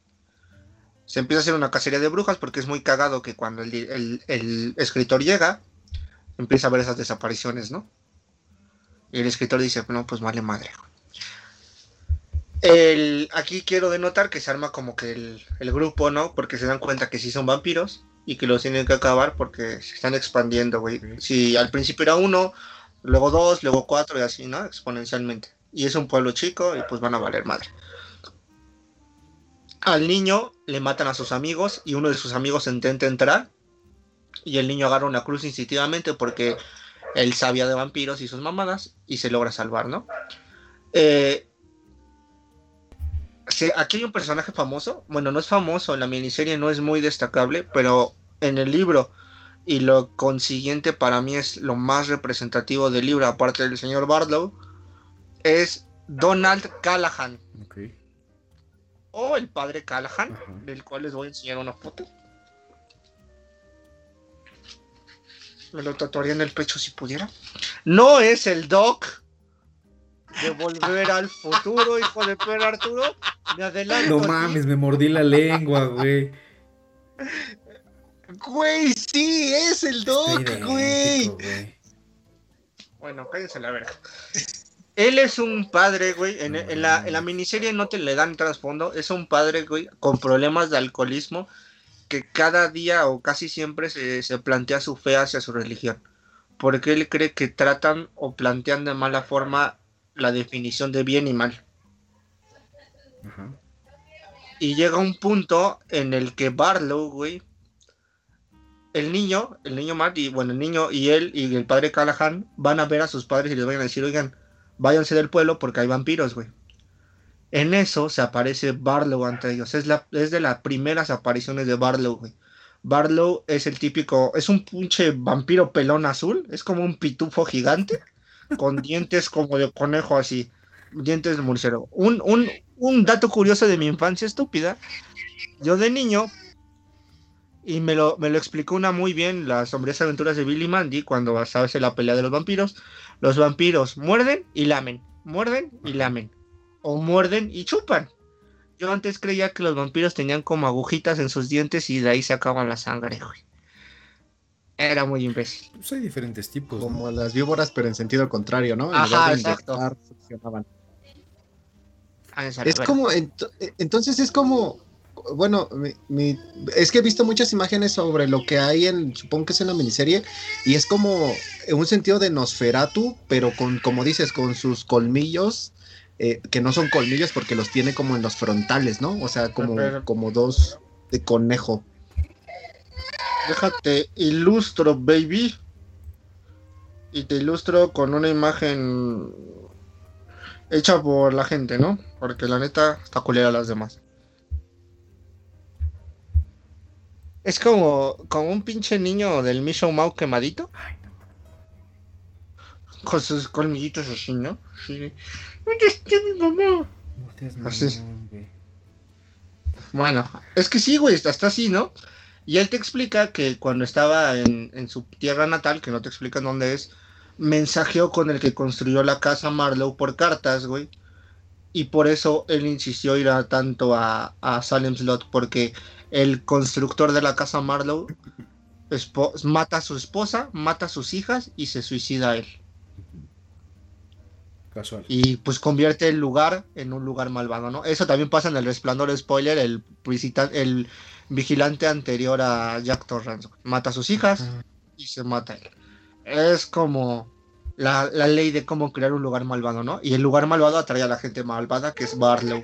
Se empieza a hacer una cacería de brujas porque es muy cagado que cuando el, escritor llega, empieza a ver esas desapariciones, ¿no? Y el escritor dice, no, pues vale madre. güey". El, aquí quiero denotar que se arma como que el grupo, ¿no? Porque se dan cuenta que sí son vampiros y que los tienen que acabar porque se están expandiendo, güey. Si al principio era uno, luego dos, luego cuatro y así, ¿no? Exponencialmente. Y es un pueblo chico y pues van a valer madre. Al niño le matan a sus amigos y uno de sus amigos intenta entrar y el niño agarra una cruz instintivamente porque él sabía de vampiros y sus mamadas y se logra salvar, ¿no? Eh, aquí hay un personaje famoso, bueno, no es famoso, en la miniserie no es muy destacable, pero en el libro y lo consiguiente para mí es lo más representativo del libro, aparte del señor Barlow, es Donald Callahan Ok. o el padre Callahan, Ajá. del cual les voy a enseñar una foto. Me lo tatuaría en el pecho si pudiera. No es el Doc de volver al futuro, hijo de perro Arturo. Me adelanto. No mames, me mordí la lengua, güey. [LAUGHS] Güey, sí, es el Doc, güey. Bueno, cállense la verga. Él es un padre, güey. En, en la, en la miniserie no te le dan trasfondo. Es un padre, güey, con problemas de alcoholismo que cada día o casi siempre se, se plantea su fe hacia su religión. Porque él cree que tratan o plantean de mala forma la definición de bien y mal. Y llega un punto en el que Barlow, güey, el niño, el niño Matt, y bueno, el niño y él y el padre Callahan van a ver a sus padres y les van a decir, oigan, váyanse del pueblo porque hay vampiros, güey. En eso se aparece Barlow ante ellos. Es, la, es de las primeras apariciones de Barlow, güey. Barlow es el típico, es un pinche vampiro pelón azul, es como un pitufo gigante, [LAUGHS] con dientes como de conejo así, dientes de murciélago. Un, un, un dato curioso de mi infancia estúpida, yo de niño, y me lo, me lo explicó una muy bien, las sombrías aventuras de Billy Mandy, cuando sabes en la pelea de los vampiros, los vampiros muerden y lamen, muerden y lamen, o muerden y chupan. Yo antes creía que los vampiros tenían como agujitas en sus dientes y de ahí sacaban la sangre, güey. Era muy imbécil. Pues hay diferentes tipos. ¿no? Como las víboras, pero en sentido contrario, ¿no? En Ajá, exacto. inyectar, succionaban. Váyanse a la Es como, ent- entonces es como, bueno, mi- mi- es que he visto muchas imágenes sobre lo que hay en, supongo que es en la miniserie, y es como en un sentido de Nosferatu, pero con, como dices, con sus colmillos, eh, que no son colmillos porque los tiene como en los frontales, ¿no? O sea, como, como dos de conejo. Déjate ilustro, baby. Y te ilustro con una imagen hecha por la gente, ¿no? Porque la neta está culera a las demás. Es como, como un pinche niño del Mission Mau quemadito. Ay, no. Con sus colmillitos así, ¿no? Sí. ¿Dónde está mi mamá? No Así. Bueno, es que sí, güey, está, está así, ¿no? Y él te explica que cuando estaba en, en su tierra natal, que no te explican dónde es, mensajeó con el que construyó la casa Marlowe por cartas, güey. Y por eso él insistió ir a tanto a, a Salem Slot, porque el constructor de la casa Marlowe mata a su esposa, mata a sus hijas y se suicida a él. Casual. Y pues convierte el lugar en un lugar malvado, ¿no? Eso también pasa en el resplandor spoiler, el, vigilante anterior a Jack Torrance. Mata a sus hijas y se mata él. Es como la, la ley de cómo crear un lugar malvado, ¿no? Y el lugar malvado atrae a la gente malvada, que es Barlow.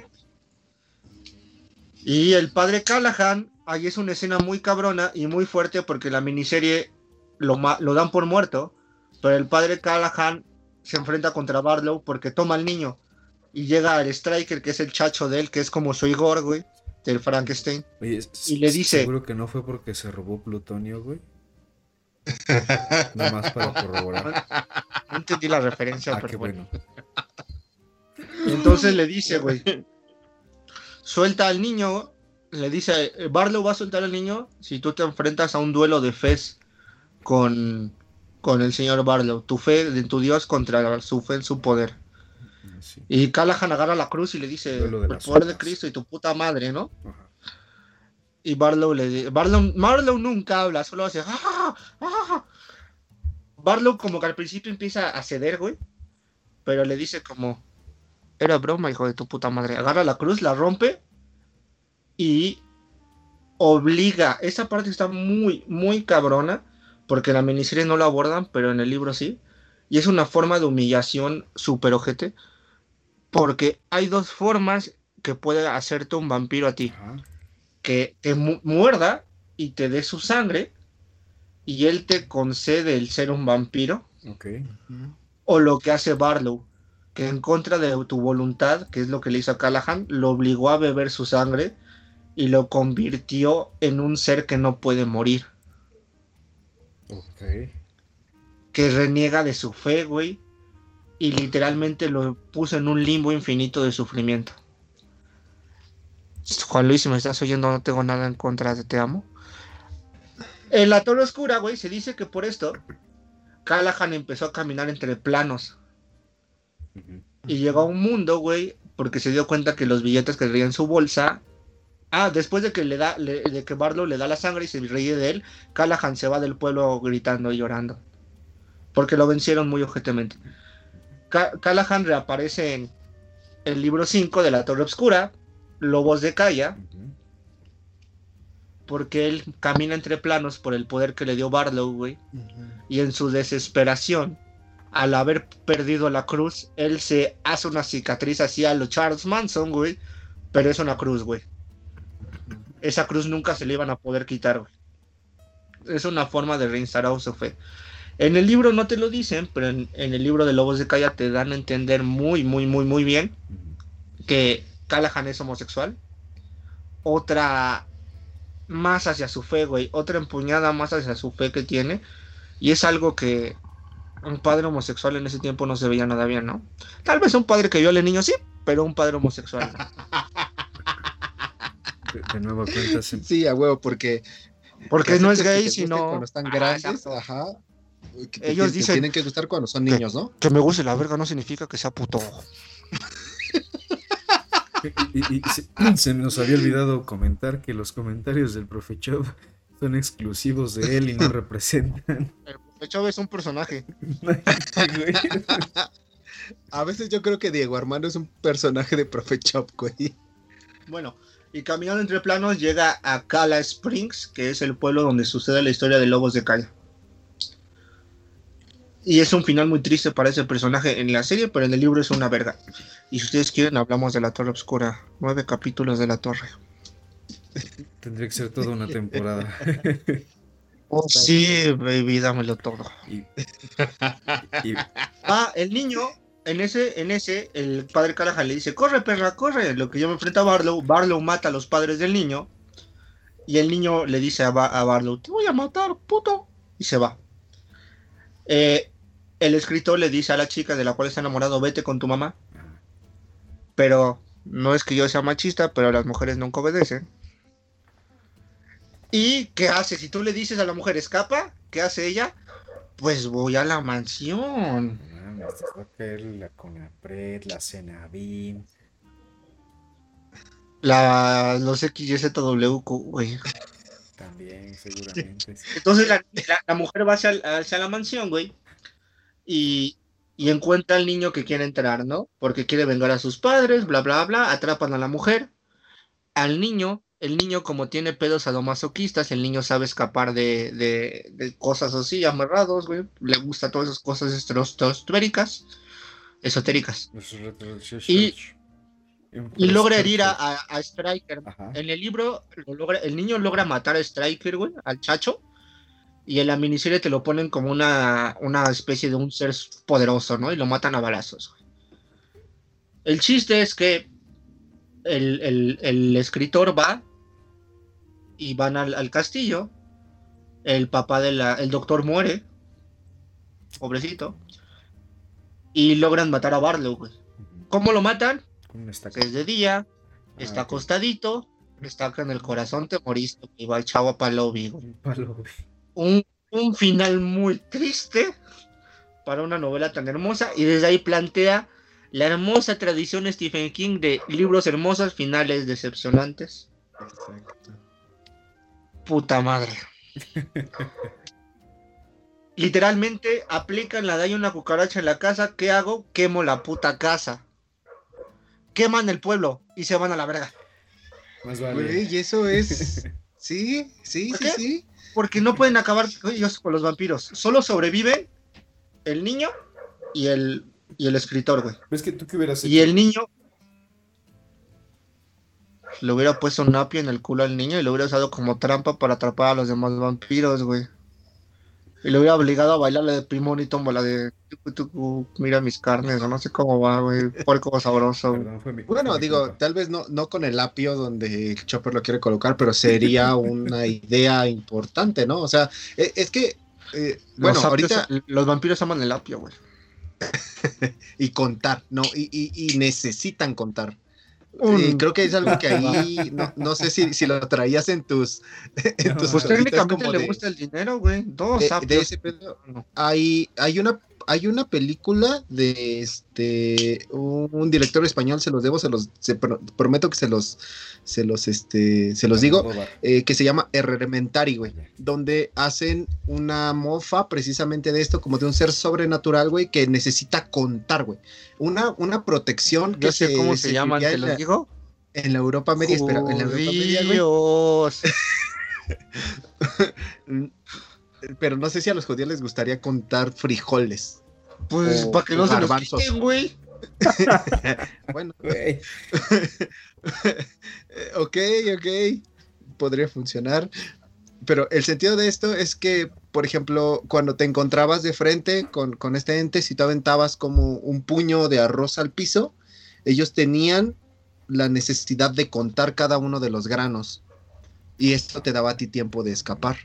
Y el padre Callahan, ahí es una escena muy cabrona y muy fuerte porque la miniserie lo, lo dan por muerto, pero el padre Callahan se enfrenta contra Barlow porque toma al niño y llega al Striker, que es el chacho de él, que es como su Igor, güey, del Frankenstein. Oye, Y le dice- Seguro que no fue porque se robó plutonio, güey. Nada más para corroborar. No entendí la referencia, Ah, pero bueno. Entonces le dice, güey, suelta al niño. Le dice, Barlow va a soltar al niño si tú te enfrentas a un duelo de fe con, con el señor Barlow. Tu fe en tu Dios contra su fe en su poder. Sí. Y Callahan agarra la cruz y le dice, de el poder de sopas". Cristo y tu puta madre, ¿no? Ajá. Y Barlow le di- Barlow, Barlow nunca habla, solo hace "Ah, ah". Barlow como que al principio empieza a ceder, güey. Pero le dice como era broma, hijo de tu puta madre. Agarra la cruz, la rompe y obliga. Esa parte está muy, muy cabrona. Porque en la miniserie no lo abordan, pero en el libro sí. Y es una forma de humillación súper ojete. Porque hay dos formas que puede hacerte un vampiro a ti Ajá. que te mu- muerda y te dé su sangre y él te concede el ser un vampiro Ok. o lo que hace Barlow que en contra de tu voluntad que es lo que le hizo a Callahan lo obligó a beber su sangre y lo convirtió en un ser que no puede morir Ok. que reniega de su fe güey y literalmente lo puso en un limbo infinito de sufrimiento Juan Luis, si me estás oyendo, no tengo nada en contra de te amo. En la Torre Oscura, güey, se dice que por esto Callahan empezó a caminar entre planos Y llegó a un mundo, güey, porque se dio cuenta que los billetes que traía en su bolsa. Ah, después de que le da, le- de que Barlow le da la sangre y se ríe de él, Callahan se va del pueblo gritando y llorando. Porque lo vencieron muy objetivamente. Ca- Callahan reaparece en el libro 5 de la Torre Oscura, Lobos de Calla, porque él camina entre planos por el poder que le dio Barlow, güey. Y en su desesperación, al haber perdido la cruz, él se hace una cicatriz así a lo Charles Manson, güey. Pero es una cruz, güey. Esa cruz nunca se le iban a poder quitar, güey. Es una forma de reinstaurar su fe. En el libro no te lo dicen, pero en, en el libro de Lobos de Calla te dan a entender muy, muy, muy, muy bien que Callahan es homosexual. Otra más hacia su fe, güey. Otra empuñada más hacia su fe que tiene. Y es algo que un padre homosexual en ese tiempo no se veía nada bien, ¿no? Tal vez un padre que viole niños, sí, pero un padre homosexual. no. De, nueva cuenta, Sí, a huevo, porque. Porque no es gay, sino. Cuando están Ah, grandes, ajá. que te Ellos tien- te dicen- tienen que gustar cuando son niños, ¿no? Que me guste la verga no significa que sea puto. Y, y- y se, se nos había olvidado comentar que los comentarios del profe Chov son exclusivos de él y no representan. De hecho, es un personaje. [LAUGHS] A veces yo creo que Diego Armando es un personaje de Profe Chop, güey. Bueno, y caminando entre planos llega a Cala Springs, que es el pueblo donde sucede la historia de Lobos de Calla. Y es un final muy triste para ese personaje en la serie, pero en el libro es una verga. Y si ustedes quieren, hablamos de la Torre Oscura. Nueve capítulos de la Torre. Tendría que ser toda una temporada. [LAUGHS] Oh, sí, baby, dámelo todo. Y, [LAUGHS] y- Ah, el niño en ese, en ese, el padre Caraja le dice, corre perra, corre. Lo que yo me enfrento a Barlow, Barlow mata a los padres del niño. Y el niño le dice a, Ba- a Barlow, te voy a matar, puto. Y se va. Eh, el escritor le dice a la chica de la cual está enamorado, vete con tu mamá. Pero no es que yo sea machista, pero las mujeres nunca obedecen. ¿Y qué hace? Si tú le dices a la mujer, escapa, ¿qué hace ella? Pues voy a la mansión. No mames, te va a caer la Conapred, la Cenabin. La, los XYZW, güey. También, seguramente. sí. Entonces la, la- la mujer va hacia, hacia la mansión, güey. Y, y encuentra al niño que quiere entrar, ¿no? Porque quiere vengar a sus padres, bla, bla, bla. Atrapan a la mujer. Al niño, el niño como tiene pedos sadomasoquistas, el niño sabe escapar de, de, de cosas así, amarrados, güey. Le gusta todas esas cosas estratosféricas, esotéricas. Y- Y logra herir a, a, a Striker. En el libro, lo logra, el niño logra matar a Striker, güey, al chacho. Y en la miniserie te lo ponen como una, una especie de un ser poderoso, ¿no? Y lo matan a balazos, güey. El chiste es que el, el- el escritor va y van al, al castillo. El papá de la. El doctor muere. Pobrecito. Y logran matar a Barlow, güey. ¿Cómo lo matan? Es de día, Ah, está acostadito, destaca en el corazón, te moriste, y va el chavo a Palovi, güey. Un. Un, final muy triste para una novela tan hermosa, y desde ahí plantea la hermosa tradición Stephen King de libros hermosos, finales decepcionantes. Exacto. Puta madre. Literalmente aplican la de hay una cucaracha en la casa, ¿qué hago? Quemo la puta casa. Queman el pueblo y se van a la verga. Más vale. Güey, y eso es. [LAUGHS] Sí, sí, ¿Por sí, qué? sí. Porque no pueden acabar ellos con los vampiros. Solo sobreviven el niño y el, y el escritor, güey. ¿Ves que tú qué hubieras hecho? Y el niño le hubiera puesto un apio en el culo al niño y lo hubiera usado como trampa para atrapar a los demás vampiros, güey. Y lo hubiera obligado a bailar la de Primón y la de tucu, tucu, mira mis carnes, o no sé cómo va, güey. Puerco sabroso. Perdón, mi- Bueno, digo, culpa. tal vez no, no con el apio donde el Chopper lo quiere colocar, pero sería [LAUGHS] una idea importante, ¿no? O sea, e- es que, eh, bueno, Los apios- ahorita, los vampiros aman el apio, güey. [LAUGHS] y contar, ¿no? Y, y- y necesitan contar. Y creo que es algo que [LAUGHS] ahí, no, no sé si, si lo traías en tus... [LAUGHS] en tus Pues técnicamente le de- gusta el dinero, güey. Dos de- de apios. ese pedo. hay, hay una hay una película de este un, director español se los debo se los se pro- prometo que se los se los este se los digo eh, que se llama Elementary güey donde hacen una mofa precisamente de esto como de un ser sobrenatural güey que necesita contar güey. Una una protección que Yo sé cómo se llaman, vivía te en los la, digo. en la Europa media espera en la Europa media güey [LAUGHS] pero no sé si a los judíos les gustaría contar frijoles Pues para que no se los quiten, güey. [LAUGHS] bueno [LAUGHS] [LAUGHS] ok, ok, podría funcionar. Pero el sentido de esto es que, por ejemplo, cuando te encontrabas de frente con, con este ente, si tú aventabas como un puño de arroz al piso, ellos tenían la necesidad de contar cada uno de los granos. Y esto te daba a ti tiempo de escapar.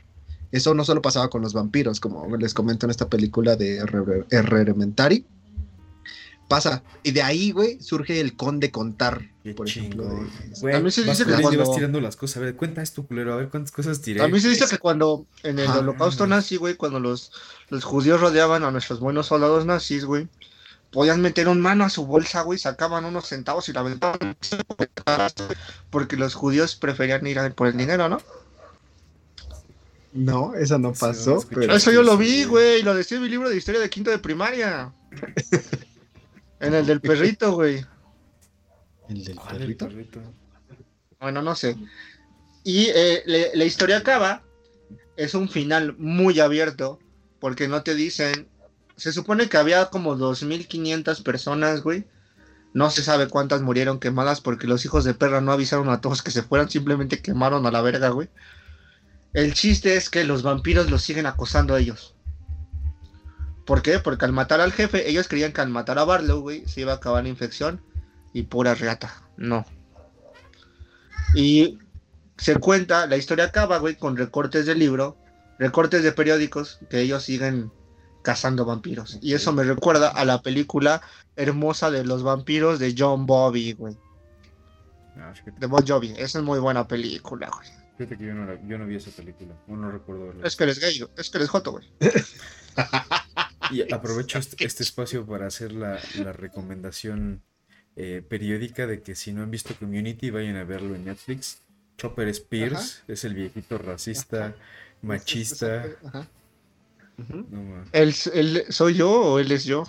Eso no solo pasaba con los vampiros, como les comento en esta película de Elementary. Pasa. Y de ahí, güey, surge el con de contar, Qué por ejemplo. chingón. de- Güey, A mí se dice que y vas cuando- tirando las cosas. A ver, cuenta esto, culero. A ver cuántas cosas tiré. A mí se dice que cuando en el Ajá. holocausto nazi, güey, cuando los, los judíos rodeaban a nuestros buenos soldados nazis, güey, podían meter un mano a su bolsa, güey, sacaban unos centavos y la aventaban porque los judíos preferían ir a por el dinero, ¿no? No, eso no pasó. pero... Eso yo lo vi, güey. lo decía en mi libro de historia de quinto de primaria. en el del perrito, güey. ¿El del ¿Cuál el perrito? perrito? Bueno, no sé. Y eh, le- la historia acaba. Es un final muy abierto. Porque no te dicen. Se supone que había como 2.500 personas, güey. No se sabe cuántas murieron quemadas porque los hijos de perra no avisaron a todos que se fueran. Simplemente quemaron a la verga, güey. El chiste es que los vampiros los siguen acosando a ellos. ¿Por qué? Porque al matar al jefe, ellos creían que al matar a Barlow, güey, se iba a acabar la infección y pura reata. No. Y se cuenta, la historia acaba, güey, con recortes del libro, recortes de periódicos que ellos siguen cazando vampiros. Y eso me recuerda a la película hermosa de los vampiros de John Bobby, güey. Ah, De Bon Jovi. Esa es muy buena película, güey. Fíjate que yo no, la- yo no vi esa película. O no recuerdo verla. Es que eres gay, es que eres joto, güey. Y aprovecho este, este espacio para hacer la, la recomendación eh, periódica de que si no han visto Community, vayan a verlo en Netflix. Chopper Spears es el viejito racista, machista. Ajá. No, ¿Él, él- ¿Soy yo o él es yo?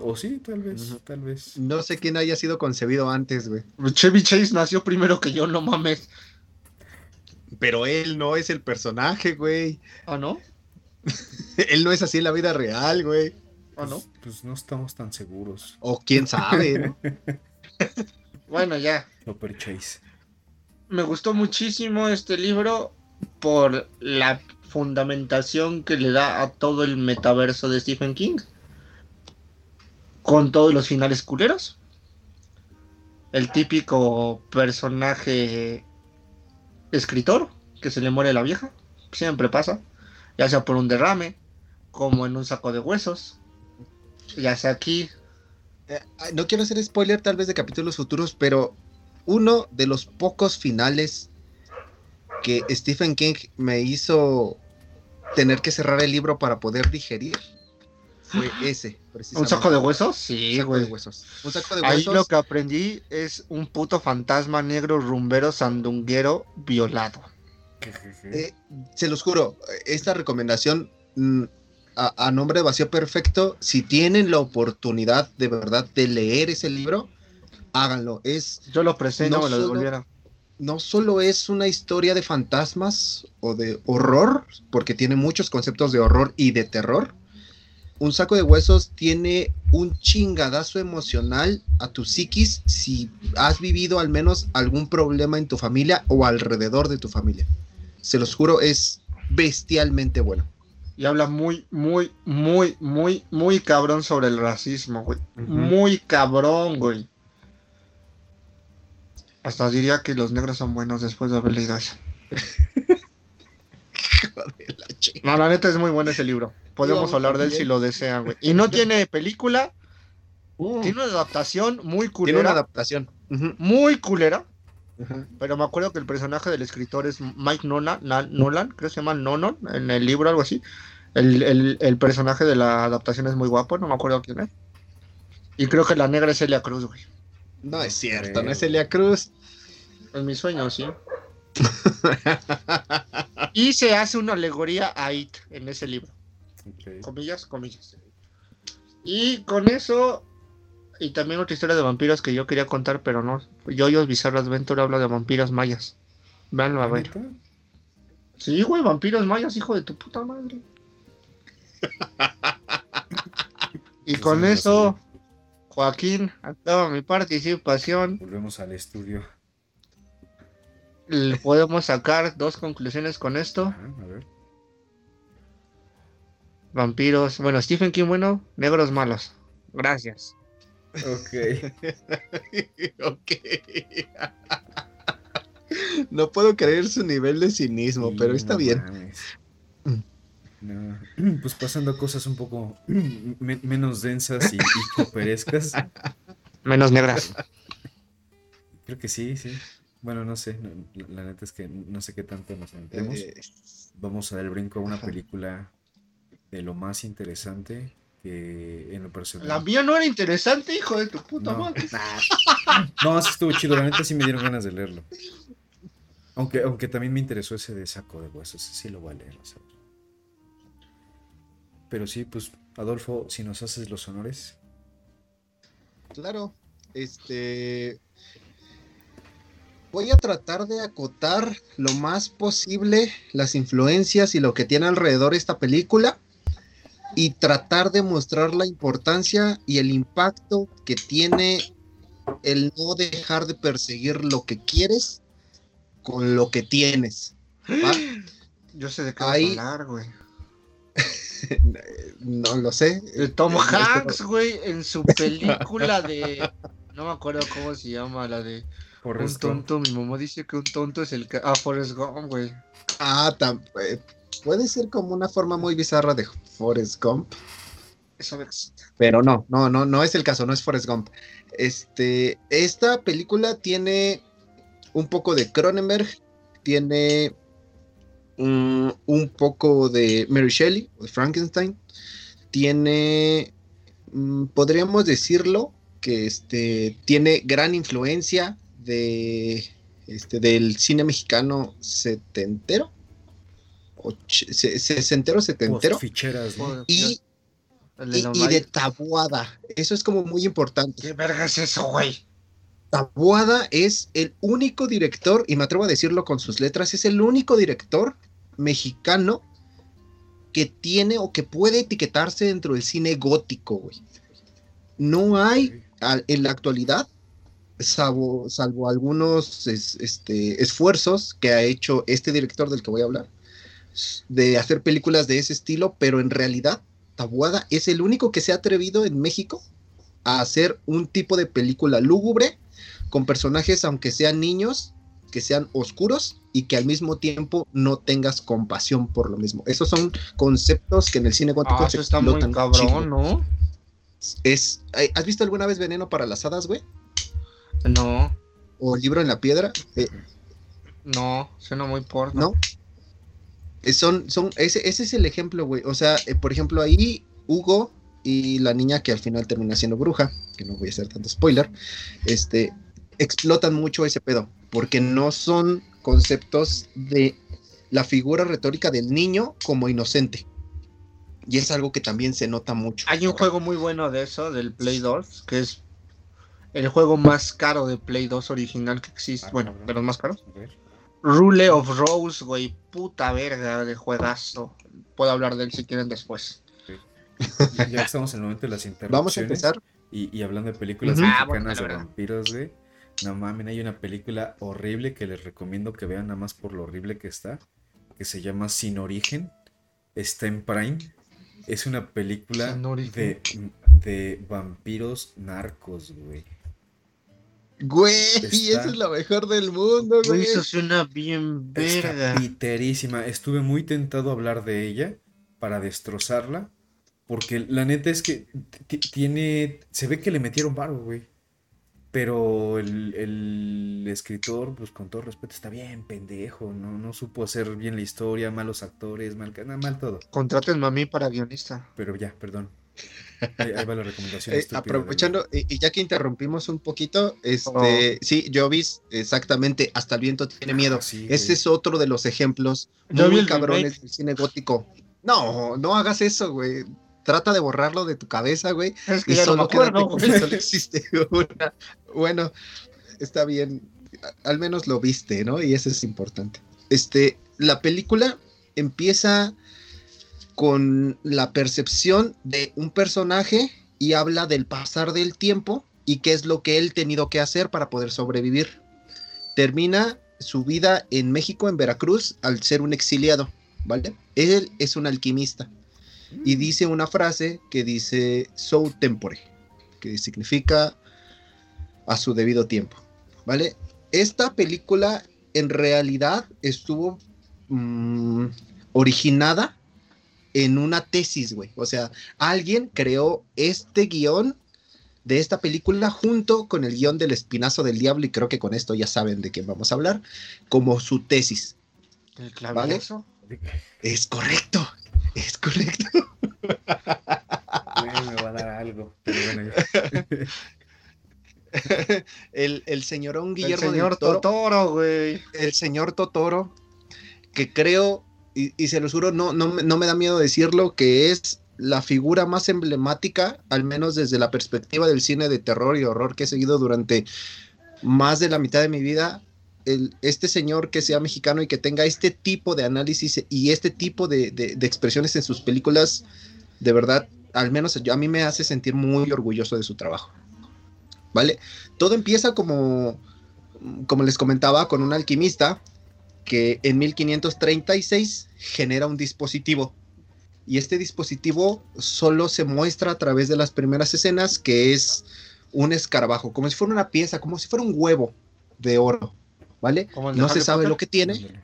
o, o sí, tal vez, tal vez. No sé quién haya sido concebido antes, güey. Chevy Chase nació primero que yo, no mames. Pero él no es el personaje, güey. ¿Ah, no? [LAUGHS] Él no es así en la vida real, güey. ¿Ah, no? Pues, pues no estamos tan seguros. O quién sabe, ¿no? [LAUGHS] Bueno, ya. Chopper Chase. Me gustó muchísimo este libro por la fundamentación que le da a todo el metaverso de Stephen King. Con todos los finales culeros. El típico personaje escritor que se le muere la vieja. Siempre pasa. Ya sea por un derrame, como en un saco de huesos. Ya sea aquí. Eh, no quiero hacer spoiler tal vez de capítulos futuros, pero uno de los pocos finales que Stephen King me hizo tener que cerrar el libro para poder digerir fue ese, ¿Un precisamente. saco de huesos? Sí, Un saco güey. de huesos. Un saco de Ahí huesos. lo que aprendí es un puto fantasma negro rumbero sandunguero violado. Eh, se los juro, esta recomendación mm, a, a nombre de Vacío Perfecto, si tienen la oportunidad de verdad de leer ese libro, háganlo. Es Yo lo no, me lo solo- devolvieron. no solo es una historia de fantasmas o de horror, porque tiene muchos conceptos de horror y de terror. Un saco de huesos tiene un chingadazo emocional a tu psiquis si has vivido al menos algún problema en tu familia o alrededor de tu familia. Se los juro, es bestialmente bueno. Y habla muy, muy, muy, muy, muy cabrón sobre el racismo, güey. Muy cabrón, güey. Hasta diría que los negros son buenos después de haber leído eso. [LAUGHS] Joder, la chingada. No, la neta es muy bueno ese libro. Podemos hablar de él si lo desean, güey. Y no [LAUGHS] tiene película, Uh, tiene una adaptación muy tiene una culera. adaptación. Muy culera. Pero me acuerdo que el personaje del escritor es Mike Nolan, Nolan creo que se llama Nolan, en el libro algo así. El, el- el personaje de la adaptación es muy guapo, no me acuerdo quién es. Y creo que la negra es Elia Cruz, güey. No es cierto, no es Elia Cruz. En mi sueño, sí. [LAUGHS] y se hace una alegoría a It en ese libro. Comillas, comillas. Y con eso, y también otra historia de vampiros que yo quería contar, pero no. Yoyos Bizarre Adventure habla de vampiros mayas. Véanlo a ver. ¿Neta? Sí, güey, vampiros mayas, hijo de tu puta madre. y Eso con eso, Joaquín, acaba mi participación. Volvemos al estudio. Le Podemos sacar dos conclusiones con esto. Ajá, a ver. Vampiros, bueno, Stephen King, bueno, negros malos. Gracias. Ok. [LAUGHS] ok. [LAUGHS] no puedo creer su nivel de cinismo, pero está No bien. mames. Mm. No, [CLEARS THROAT] Pues pasando a cosas un poco [CLEARS THROAT] me- menos densas y, y. [LAUGHS] Menos negras. Creo que sí, sí. Bueno, no sé. no- la, neta es que no sé qué tanto nos metemos. Eh, Vamos a dar el brinco a una Ajá. película de lo más interesante que en lo personal. La mía no era interesante, hijo de tu puta No. madre. [LAUGHS] No, estuvo chido, la neta sí me dieron ganas de leerlo. Aunque, aunque también me interesó ese de saco de huesos, sí lo voy a leer. ¿sabes? Pero sí, pues, Adolfo, si nos haces los honores. Claro, este. Voy a tratar de acotar lo más posible las influencias y lo que tiene alrededor esta película y tratar de mostrar la importancia y el impacto que tiene el no dejar de perseguir lo que quieres con lo que tienes. ¿va? Yo sé de qué Ahí- hablar, güey. [LAUGHS] no lo sé. Tom Eh, Hanks, güey, en su película de. No me acuerdo cómo se llama, la de. Forrest un Gump. tonto, mi mamá dice que un tonto es el que. Ah, Forrest Gump, güey. Ah, tam- eh, puede ser como una forma muy bizarra de Forrest Gump. Eso excita. Pero no, no, no, no es el caso, no es Forrest Gump. Este, esta película tiene un poco de Cronenberg, tiene un poco de Mary Shelley, o de Frankenstein, tiene, mm, podríamos decirlo, que este, tiene gran influencia de, este, del cine mexicano setentero, och- se- sesentero, setentero. Ficheras, Y, de y, de. Tabuada. Eso es como muy importante. ¿Qué verga es eso, güey? Tabuada es el único director, y me atrevo a decirlo con sus letras, es el único director mexicano que tiene o que puede etiquetarse dentro del cine gótico, güey. No hay al- en la actualidad, salvo, salvo algunos es- este, esfuerzos que ha hecho este director del que voy a hablar, de hacer películas de ese estilo, pero en realidad Tabuada es el único que se ha atrevido en México a hacer un tipo de película lúgubre con personajes, aunque sean niños, que sean oscuros y que al mismo tiempo no tengas compasión por lo mismo. Esos son conceptos que en el cine gótico Ah, se está muy explotan cabrón, ¿Has visto alguna vez Veneno para las Hadas, güey? No, ¿O Libro en la Piedra? Eh, no, suena muy porno. ¿No? Eh, Son, son, ese, ese es el ejemplo, güey. O sea, eh, por ejemplo, ahí Hugo y la niña que al final termina siendo bruja, que no voy a hacer tanto spoiler, este, explotan mucho ese pedo, porque no son conceptos de la figura retórica del niño como inocente. Y es algo que también se nota mucho. Hay un juego muy bueno de eso, del Play 2, que es el juego más caro de Play 2 original que existe. Ah, bueno, cabrón. de los más caros. Rule of Rose, güey. Puta verga de juegazo. Puedo hablar de él si quieren después. Ya estamos en el momento de las interrupciones. [LAUGHS] Vamos a empezar. Y, y hablando de películas. Ah, bueno, mexicanas de vampiros, güey. No mames, hay una película horrible que les recomiendo que vean nada más por lo horrible que está. Que se llama Sin Origen. Está en Prime. Es una película de, de vampiros narcos, güey. Güey, [LAUGHS] Está- esa es la mejor del mundo, Güey, güey. eso suena bien Está verga. piterísima. Estuve muy tentado a hablar de ella para destrozarla. Porque la neta es que ti- tiene. Se ve que le metieron varo, güey. Pero el, el escritor, pues con todo respeto, está bien pendejo. No, no supo hacer bien la historia, malos actores, mal, nada, mal todo. Contraten a mí para guionista. Pero ya, perdón. Ahí, ahí va la recomendación. Eh, aprovechando, y, y ya que interrumpimos un poquito, este, sí, Jovis, exactamente, hasta el viento tiene miedo. Ah, sí, Ese es otro de los ejemplos muy cabrones del cine gótico. No, no hagas eso, güey. Trata de borrarlo de tu cabeza, güey. Es que Y ya no solo quédate acuerdo, con solo existe [LAUGHS] una. Bueno, está bien. Al menos lo viste, ¿no? Y eso es importante. Este, la película empieza con la percepción de un personaje y habla del pasar del tiempo y qué es lo que él tenido que hacer para poder sobrevivir. Termina su vida en México, en Veracruz, al ser un exiliado, ¿vale? Él es un alquimista y dice una frase que dice so tempore, que significa a su debido tiempo, ¿vale? Esta película en realidad estuvo mm, originada en una tesis, güey. O sea, alguien creó este guion de esta película junto con el guion del Espinazo del Diablo, y creo que con esto ya saben de qué vamos a hablar, como su tesis. ¿El ¿Vale? clavillazo? Es correcto, es correcto. Me va a dar algo. Pero bueno, ya. [LAUGHS] el, el señorón El Guillermo del señor Toro, Totoro, güey. el señor Totoro, que creo, y, se lo juro, no, no, no me da miedo decirlo, que es la figura más emblemática, al menos desde la perspectiva del cine de terror y horror que he seguido durante más de la mitad de mi vida. El, este señor que sea mexicano y que tenga este tipo de análisis y este tipo de, de- de expresiones en sus películas, de verdad, al menos a mí me hace sentir muy orgulloso de su trabajo. ¿Vale? Todo empieza como, como les comentaba, con un alquimista que en 1536 genera un dispositivo y este dispositivo solo se muestra a través de las primeras escenas, que es un escarabajo, como si fuera una pieza, como si fuera un huevo de oro, ¿vale? No se sabe lo que tiene,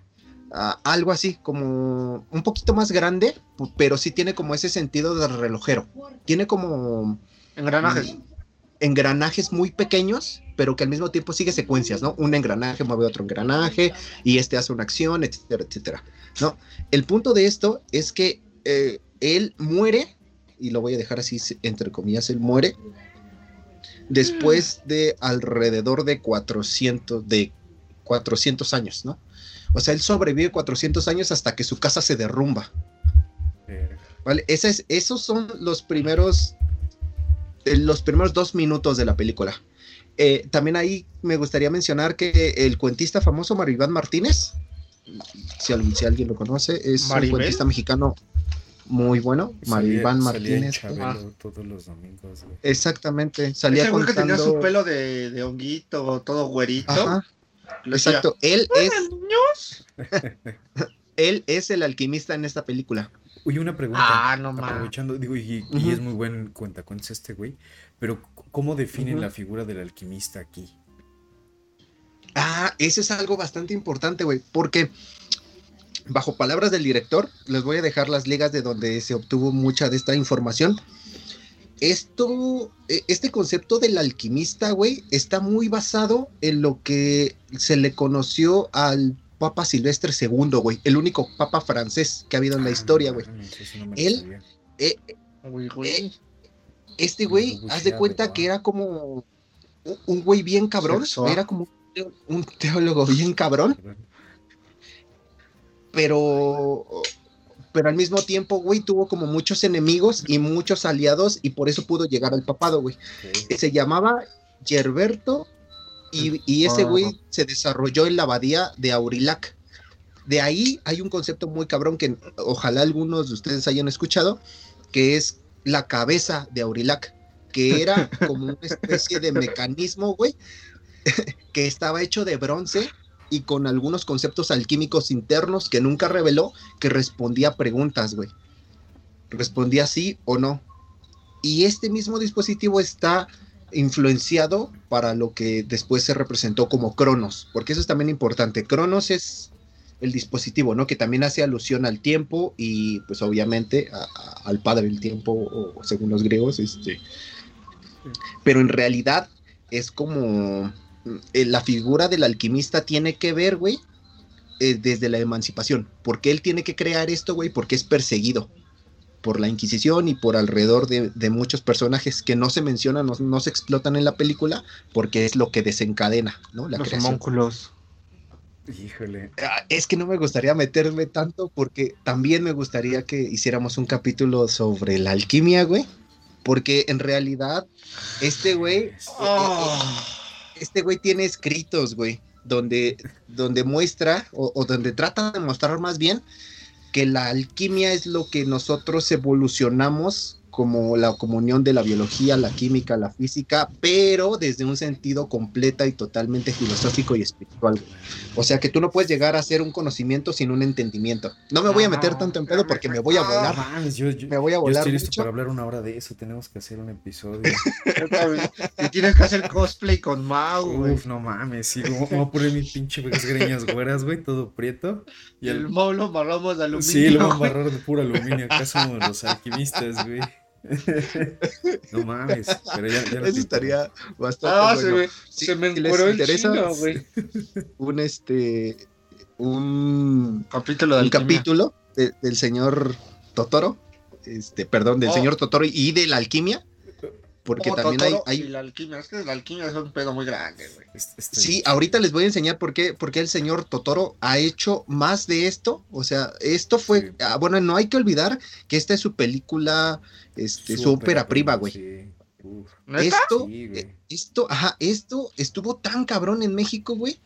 ah, algo así, como un poquito más grande, pero sí tiene como ese sentido de relojero. Tiene como Engranajes. Engranajes muy pequeños, pero que al mismo tiempo sigue secuencias, ¿no? Un engranaje mueve otro engranaje y este hace una acción, etcétera, etcétera. ¿no? El punto de esto es que eh, él muere, y lo voy a dejar así, entre comillas, él muere, después de alrededor de 400, de 400 años, ¿no? O sea, él sobrevive 400 años hasta que su casa se derrumba. ¿Vale? Ese es- esos son los primeros, los primeros dos minutos de la película. Eh, también ahí me gustaría mencionar que el cuentista famoso Maribán Martínez, si, al- si alguien lo conoce, es ¿Maribel? un cuentista mexicano muy bueno. Maribán Salía- salía Martínez. Chabelo todos los domingos, güey. Exactamente, salía Ese güey que contando... tenía su pelo de, de honguito, todo güerito. Ajá, decía, exacto. Él es, [LAUGHS] él es el alquimista en esta película. Oye, una pregunta. Ah, no mames. Aprovechando, digo, y, es muy buen cuentacuentos este güey, pero ¿cómo definen la figura del alquimista aquí? Ah, eso es algo bastante importante, güey, porque bajo palabras del director, les voy a dejar las ligas de donde se obtuvo mucha de esta información. Esto, eh, este concepto del alquimista, güey, está muy basado en lo que se le conoció al Papa Silvestre II, güey, el único papa francés que ha habido en la Ah, historia, güey. Él-. Eh, eh, este güey, haz de cuenta que era como un- güey bien cabrón, era como un teólogo bien cabrón, pero pero al mismo tiempo, güey, tuvo como muchos enemigos y muchos aliados y por eso pudo llegar al papado, güey. Se llamaba Gerberto y, y ese güey se desarrolló en la abadía de Aurillac. De ahí hay un concepto muy cabrón que ojalá algunos de ustedes hayan escuchado, que es la cabeza de Aurillac, que era [LAUGHS] como una especie de mecanismo, güey, [LAUGHS] que estaba hecho de bronce y con algunos conceptos alquímicos internos que nunca reveló, que respondía a preguntas, güey. Respondía sí o no. Y este mismo dispositivo está influenciado para lo que después se representó como Cronos, porque eso es también importante. Cronos es el dispositivo, ¿no? Que también hace alusión al tiempo y pues obviamente al padre del tiempo, o, según los griegos, este. Pero en realidad es como eh, la figura del alquimista tiene que ver, güey, eh, desde la emancipación. Porque él tiene que crear esto, güey, porque es perseguido por la Inquisición y por alrededor de, de muchos personajes que no se mencionan, no, no se explotan en la película, porque es lo que desencadena, ¿no? La Los creación. homúnculos. Híjole. Ah, Es que no me gustaría meterme tanto porque también me gustaría que hiciéramos un capítulo sobre la alquimia, güey. Porque en realidad, este güey, Ah. este güey tiene escritos, güey, donde, donde muestra, o, o donde trata de mostrar más bien, que la alquimia es lo que nosotros evolucionamos como la comunión de la biología, la química, la física, pero desde un sentido completa y totalmente filosófico y espiritual. O sea que tú no puedes llegar a hacer un conocimiento sin un entendimiento. No me voy a meter No, tanto en pedo porque me voy a no, No volar. mames, yo, yo, Me voy a yo volar estoy listo mucho. para hablar una hora de eso. Tenemos que hacer un episodio. [LAUGHS] Y tienes que hacer cosplay con Mau. Uf, no mames. Sí, voy voy a poner mis pinche greñas güeras, güey, todo prieto. Y el Mau lo amarramos de aluminio. Sí, lo barrar de puro aluminio. Acá somos los alquimistas, güey. [LAUGHS] no mames. Pero ya, ya Eso estaría bastante Ah, se, bueno. me, Si- se me si les interesa, chino, güey. Un este un Capítulo de un alquimia. capítulo de- del señor Totoro, este, perdón, del Oh. señor Totoro y de la alquimia, porque Oh, también hay, Totoro hay- Y la alquimia. Es que la alquimia es un pedo muy grande, güey. Sí, ahorita les voy a enseñar por qué, por qué el señor Totoro ha hecho más de esto, o sea, esto fue, Sí. ah, bueno, no hay que olvidar que esta es su película, este, su ópera prima, güey. Esto, Sí, eh, esto, ajá, esto estuvo tan cabrón en México, güey,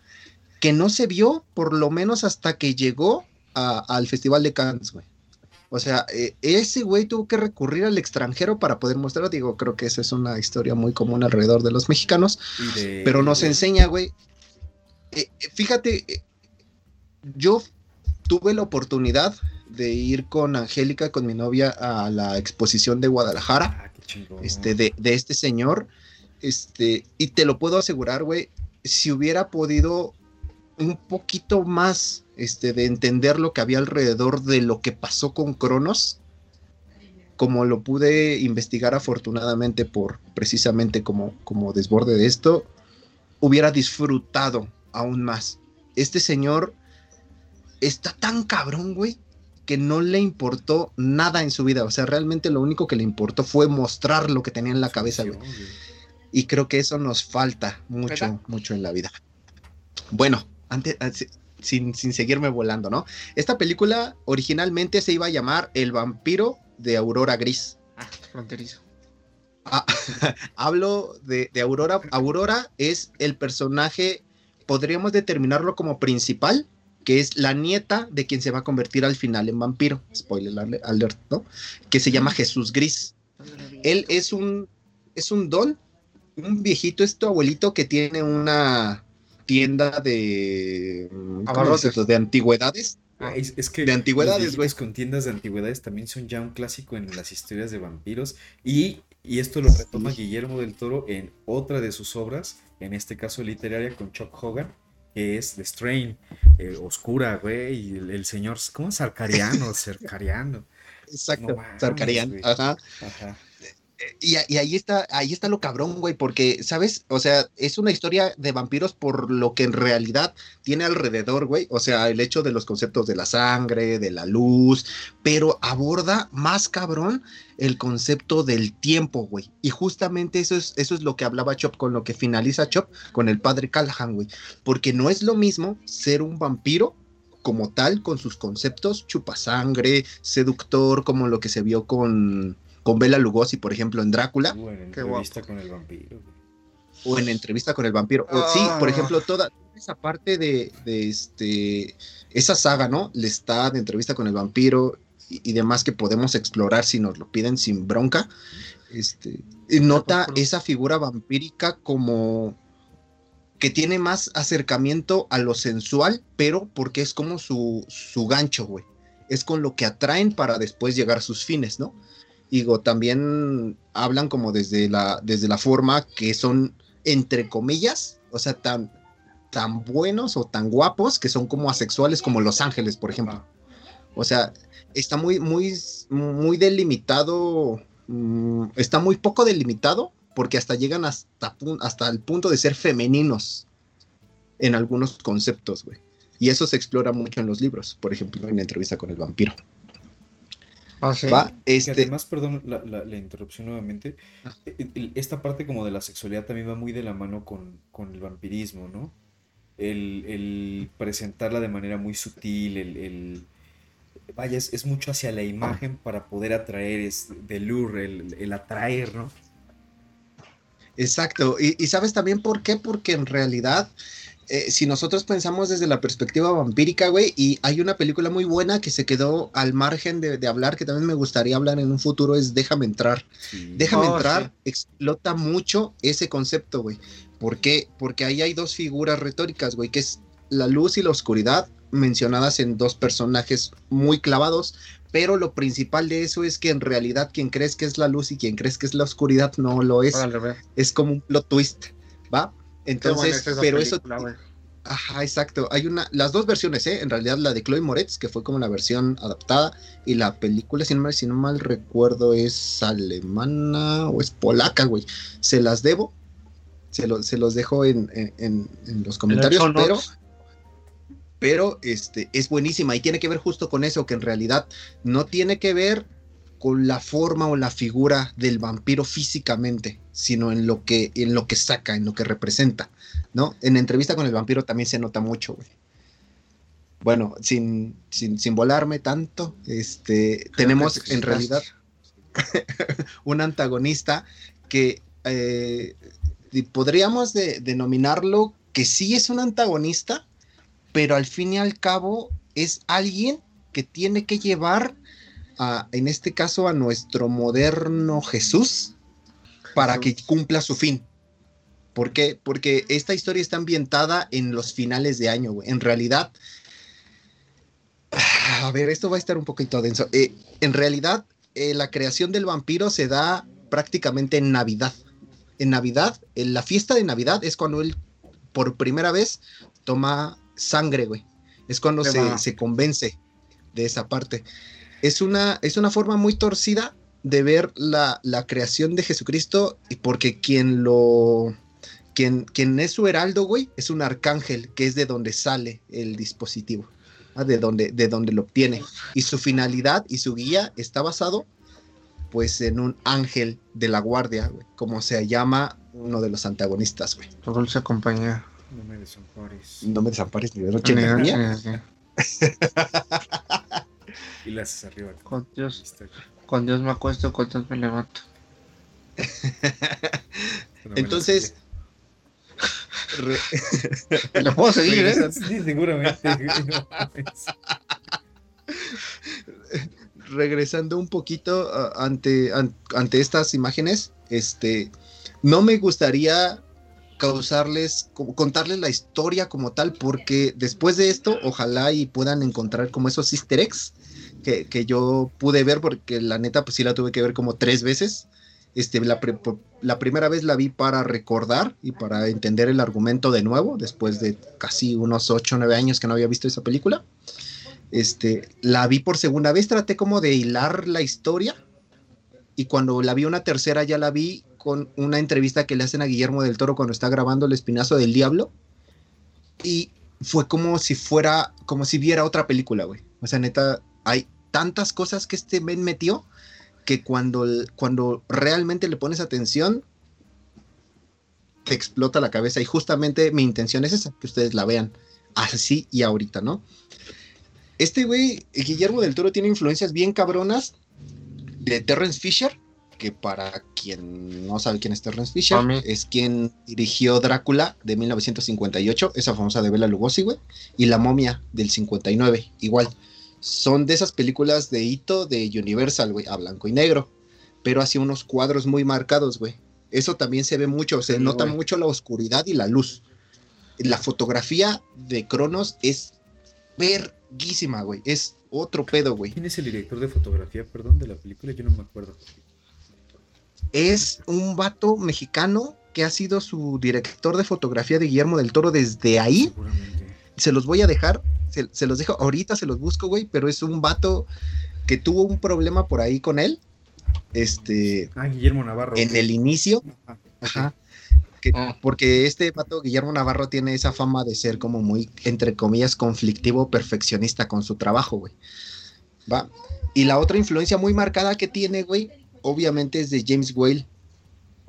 que no se vio por lo menos hasta que llegó a- al Festival de Cannes, güey. O sea, eh, ese güey tuvo que recurrir al extranjero para poder mostrarlo. Digo, creo que esa es una historia muy común alrededor de los mexicanos, de- pero nos enseña, güey. eh, eh, fíjate, eh, yo tuve la oportunidad de ir con Angélica, con mi novia, a la exposición de Guadalajara, Ah, este, de, de este señor. Este, y te lo puedo asegurar, güey, si hubiera podido un poquito más este, de entender lo que había alrededor de lo que pasó con Cronos, como lo pude investigar afortunadamente por precisamente como, como desborde de esto, hubiera disfrutado aún más. Este señor está tan cabrón, güey, que no le importó nada en su vida. O sea, realmente lo único que le importó fue mostrar lo que tenía en la cabeza, güey. Y creo que eso nos falta mucho, ¿Verdad? mucho en la vida. Bueno, antes, antes- sin, sin seguirme volando, ¿no? Esta película originalmente se iba a llamar El vampiro de Aurora Gris. Ah, fronterizo. Ah, [LAUGHS] hablo de, de Aurora. Aurora es el personaje, podríamos determinarlo como principal, que es la nieta de quien se va a convertir al final en vampiro. Spoiler ale- alert, ¿no? Que se llama Jesús Gris. Él es un, es un don, un viejito, es tu abuelito que tiene una tienda de, ¿cómo Abarrotes. decirlo? de antigüedades. Ah, es, es que De antigüedades, güey. con tiendas de antigüedades también son ya un clásico en las historias de vampiros y, y esto lo retoma Guillermo del Toro en otra de sus obras, en este caso literaria con Chuck Hogan, que es The Strain, eh, oscura, güey, y el, el señor, ¿cómo? Sarcariano, [LAUGHS] cercariano. Exacto, No ajá. Ajá. Y, ahí está, ahí está lo cabrón, güey, porque, ¿sabes? O sea, es una historia de vampiros por lo que en realidad tiene alrededor, güey. O sea, el hecho de los conceptos de la sangre, de la luz, pero aborda más cabrón el concepto del tiempo, güey. Y justamente eso es, eso es lo que hablaba Chop con lo que finaliza Chop con el padre Callahan, güey. Porque no es lo mismo ser un vampiro como tal, con sus conceptos, chupasangre, seductor, como lo que se vio con, con Bela Lugosi, por ejemplo, en Drácula, Uh, en Qué entrevista con el vampiro. o en entrevista con el vampiro. O, sí, por Ah. ejemplo, toda esa parte de, de este, esa saga, ¿no? Le está de entrevista con el vampiro y, y demás que podemos explorar si nos lo piden sin bronca. Este, nota por esa figura vampírica como que tiene más acercamiento a lo sensual, pero porque es como su, su gancho, güey. Es con lo que atraen para después llegar a sus fines, ¿no? Digo, también hablan como desde la, desde la forma que son, entre comillas, o sea, tan, tan buenos o tan guapos que son como asexuales como Los Ángeles, por ejemplo. O sea, está muy, muy, muy delimitado, mm, está muy poco delimitado porque hasta llegan hasta, hasta el punto de ser femeninos en algunos conceptos, güey. Y eso se explora mucho en los libros, por ejemplo, en la entrevista con el vampiro. Ah, sí. Va, Que este, además, perdón la, la- la interrupción nuevamente, Ah. e- el- esta parte como de la sexualidad también va muy de la mano con, con el vampirismo, ¿no? El, el presentarla de manera muy sutil, el, el- vaya, es, es mucho hacia la imagen para poder atraer, es de lure, el, el atraer, ¿no? Exacto. Y, y sabes también por qué? Porque en realidad, eh, si nosotros pensamos desde la perspectiva vampírica, güey, y hay una película muy buena que se quedó al margen de, de hablar, que también me gustaría hablar en un futuro, es Déjame entrar. Sí. Déjame Oh, entrar, sí. explota mucho ese concepto, güey. ¿Por qué? Porque ahí hay dos figuras retóricas, güey, que es la luz y la oscuridad, mencionadas en dos personajes muy clavados, pero lo principal de eso es que en realidad quien crees que es la luz y quien crees que es la oscuridad no lo es es como un plot twist, ¿va? Entonces, es pero eso, ajá, exacto. Hay una, las dos versiones, ¿eh? En realidad la de Chloe Moretz, que fue como la versión adaptada, y la película, si no, mal- si no mal recuerdo, es alemana o es polaca, güey. Se las debo, se, lo- se los dejo en, en- en- los comentarios, pero, pero este, es buenísima y tiene que ver justo con eso, que en realidad no tiene que ver con la forma o la figura del vampiro físicamente, sino en lo que, en lo que saca, en lo que representa, ¿no? En entrevista con el vampiro también se nota mucho, güey. Bueno, sin, sin, sin volarme tanto, este, tenemos en realidad [LAUGHS] un antagonista que eh, podríamos de- denominarlo que sí es un antagonista, pero al fin y al cabo es alguien que tiene que llevar a, en este caso a nuestro moderno Jesús para que cumpla su fin. ¿Por qué? Porque esta historia está ambientada en los finales de año, güey. En realidad, A ver, esto va a estar un poquito denso. Eh, en realidad, eh, la creación del vampiro se da prácticamente en Navidad. En Navidad, en la fiesta de Navidad es cuando él por primera vez toma sangre, güey. Es cuando Se se convence de esa parte. Es una, es una forma muy torcida de ver la, la creación de Jesucristo, y porque quien lo. Quien, quien es su heraldo, güey, es un arcángel, que es de donde sale el dispositivo, ¿ah? de, donde, de donde lo obtiene. Y su finalidad y su guía está basado, pues, en un ángel de la guardia, güey, como se llama uno de los antagonistas, güey. Tu dulce compañía. No me desampares. No me desampares ni de noche ni de día. [LAUGHS] Y haces arriba. Con Dios, con Dios me acuesto, con Dios me levanto. Entonces, re- Le puedo seguir, ¿eh? Sí, seguramente. güey, no mames. regresando un poquito ante, an- ante estas imágenes, este, no me gustaría causarles, contarles la historia como tal, porque después de esto, ojalá y puedan encontrar como esos easter eggs que, que yo pude ver, porque la neta, pues sí la tuve que ver como tres veces. Este, la, pre- la primera vez la vi para recordar y para entender el argumento de nuevo, después de casi unos 8 o 9 años que no había visto esa película. Este, la vi por segunda vez, traté como de hilar la historia. Y cuando la vi una tercera, ya la vi con una entrevista que le hacen a Guillermo del Toro cuando está grabando El Espinazo del Diablo. Y fue como si fuera, como si viera otra película, güey. O sea, neta, hay tantas cosas que este men metió que cuando, cuando realmente le pones atención, te explota la cabeza. Y justamente mi intención es esa, que ustedes la vean así y ahorita, ¿no? Este güey, Guillermo del Toro, tiene influencias bien cabronas de Terrence Fisher, que para quien no sabe quién es Terrence Fisher, es quien dirigió Drácula de 1958, esa famosa de Bela Lugosi, güey, y La momia del 59, igual. Son de esas películas de hito de Universal, güey, a blanco y negro, pero así unos cuadros muy marcados, güey. Eso también se ve mucho, se Sí, nota mucho la oscuridad y la luz. La fotografía de Cronos es verguísima, güey. Es otro pedo, güey. ¿Quién es el director de fotografía, perdón, de la película? Yo no me acuerdo. Es un vato mexicano que ha sido su director de fotografía de Guillermo del Toro desde ahí. Seguramente. Se los voy a dejar, se, se los dejo, ahorita se los busco, güey, pero es un vato que tuvo un problema por ahí con él. Este, Ah, Guillermo Navarro. en el inicio, Ajá. Ajá. Que- Ah. porque este pato Guillermo Navarro tiene esa fama de ser como muy, entre comillas, conflictivo, perfeccionista con su trabajo, güey. Va. Y la otra influencia muy marcada que tiene, güey, obviamente es de James Whale,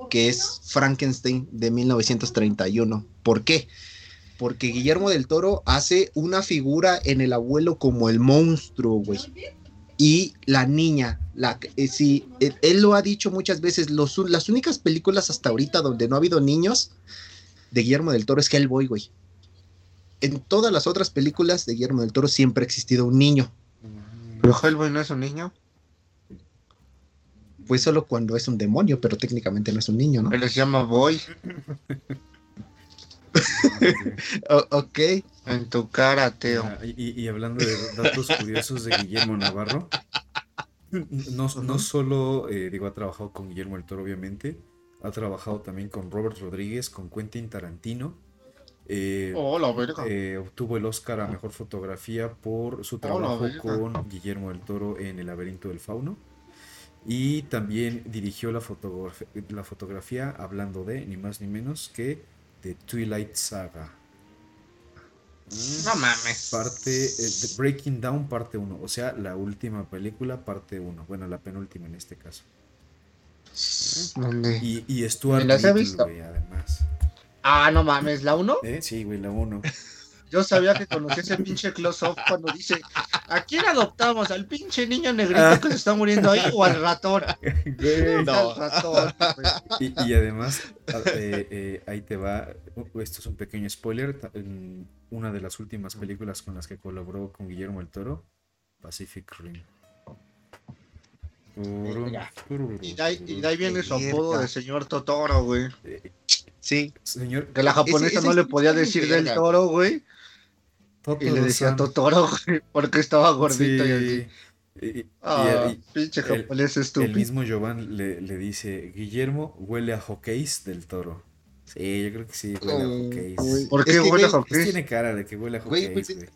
que es Frankenstein de 1931. ¿Por qué? Porque Guillermo del Toro hace una figura en el abuelo como el monstruo, güey. Y la niña, la, eh, sí, él, él lo ha dicho muchas veces, los, las únicas películas hasta ahorita donde no ha habido niños de Guillermo del Toro es Hellboy, güey. En todas las otras películas de Guillermo del Toro siempre ha existido un niño. Pero Hellboy no es un niño. Pues solo cuando es un demonio, pero técnicamente no es un niño, ¿no? Él se llama Boy. [LAUGHS] [LAUGHS] Ok. En tu cara, Teo. Ah, y, y hablando de datos curiosos de Guillermo Navarro, no, no solo, eh, digo, ha trabajado con Guillermo el Toro, obviamente, ha trabajado también con Robert Rodríguez, con Quentin Tarantino. eh, Oh, la verga. eh, obtuvo el Oscar a Mejor Fotografía por su Oh, trabajo con Guillermo del Toro en El laberinto del fauno. Y también dirigió la fotografía hablando de, ni más ni menos que, de Twilight Saga. No mames. Parte eh, Breaking Down parte 1, o sea, la última película parte 1, bueno, la penúltima en este caso. ¿Dónde? Y, y Stuart ¿Y las he Little, visto? güey, además. Ah, no mames, ¿la 1? ¿Eh? Sí, güey, la 1. [LAUGHS] Yo sabía que conocía ese pinche close-up cuando dice, ¿a quién adoptamos? ¿Al pinche niño negrito que se está muriendo ahí o al ratón? No. Al ratón. güey. Y, y además, a- eh, eh, ahí te va, esto es un pequeño spoiler, en una de las últimas películas con las que colaboró con Guillermo el Toro, Pacific Rim. Y de ahí, y de ahí viene su apodo de señor Totoro, güey. Eh, Sí. Señor, Que la japonesa Ese- ese no le podía decir del toro, güey. Y le decía. Totoro, güey, porque estaba gordito y así. Sí. Y- y- Ah, y- pinche el- japonés el estúpido. mismo Giovanni le, le dice, Guillermo huele a hockeys del toro. Sí, yo creo que sí, huele a Oh, hockeys. ¿Por Es qué que, huele a Pues hockey? tiene cara de que huele a Güey, hockeys, pues, güey.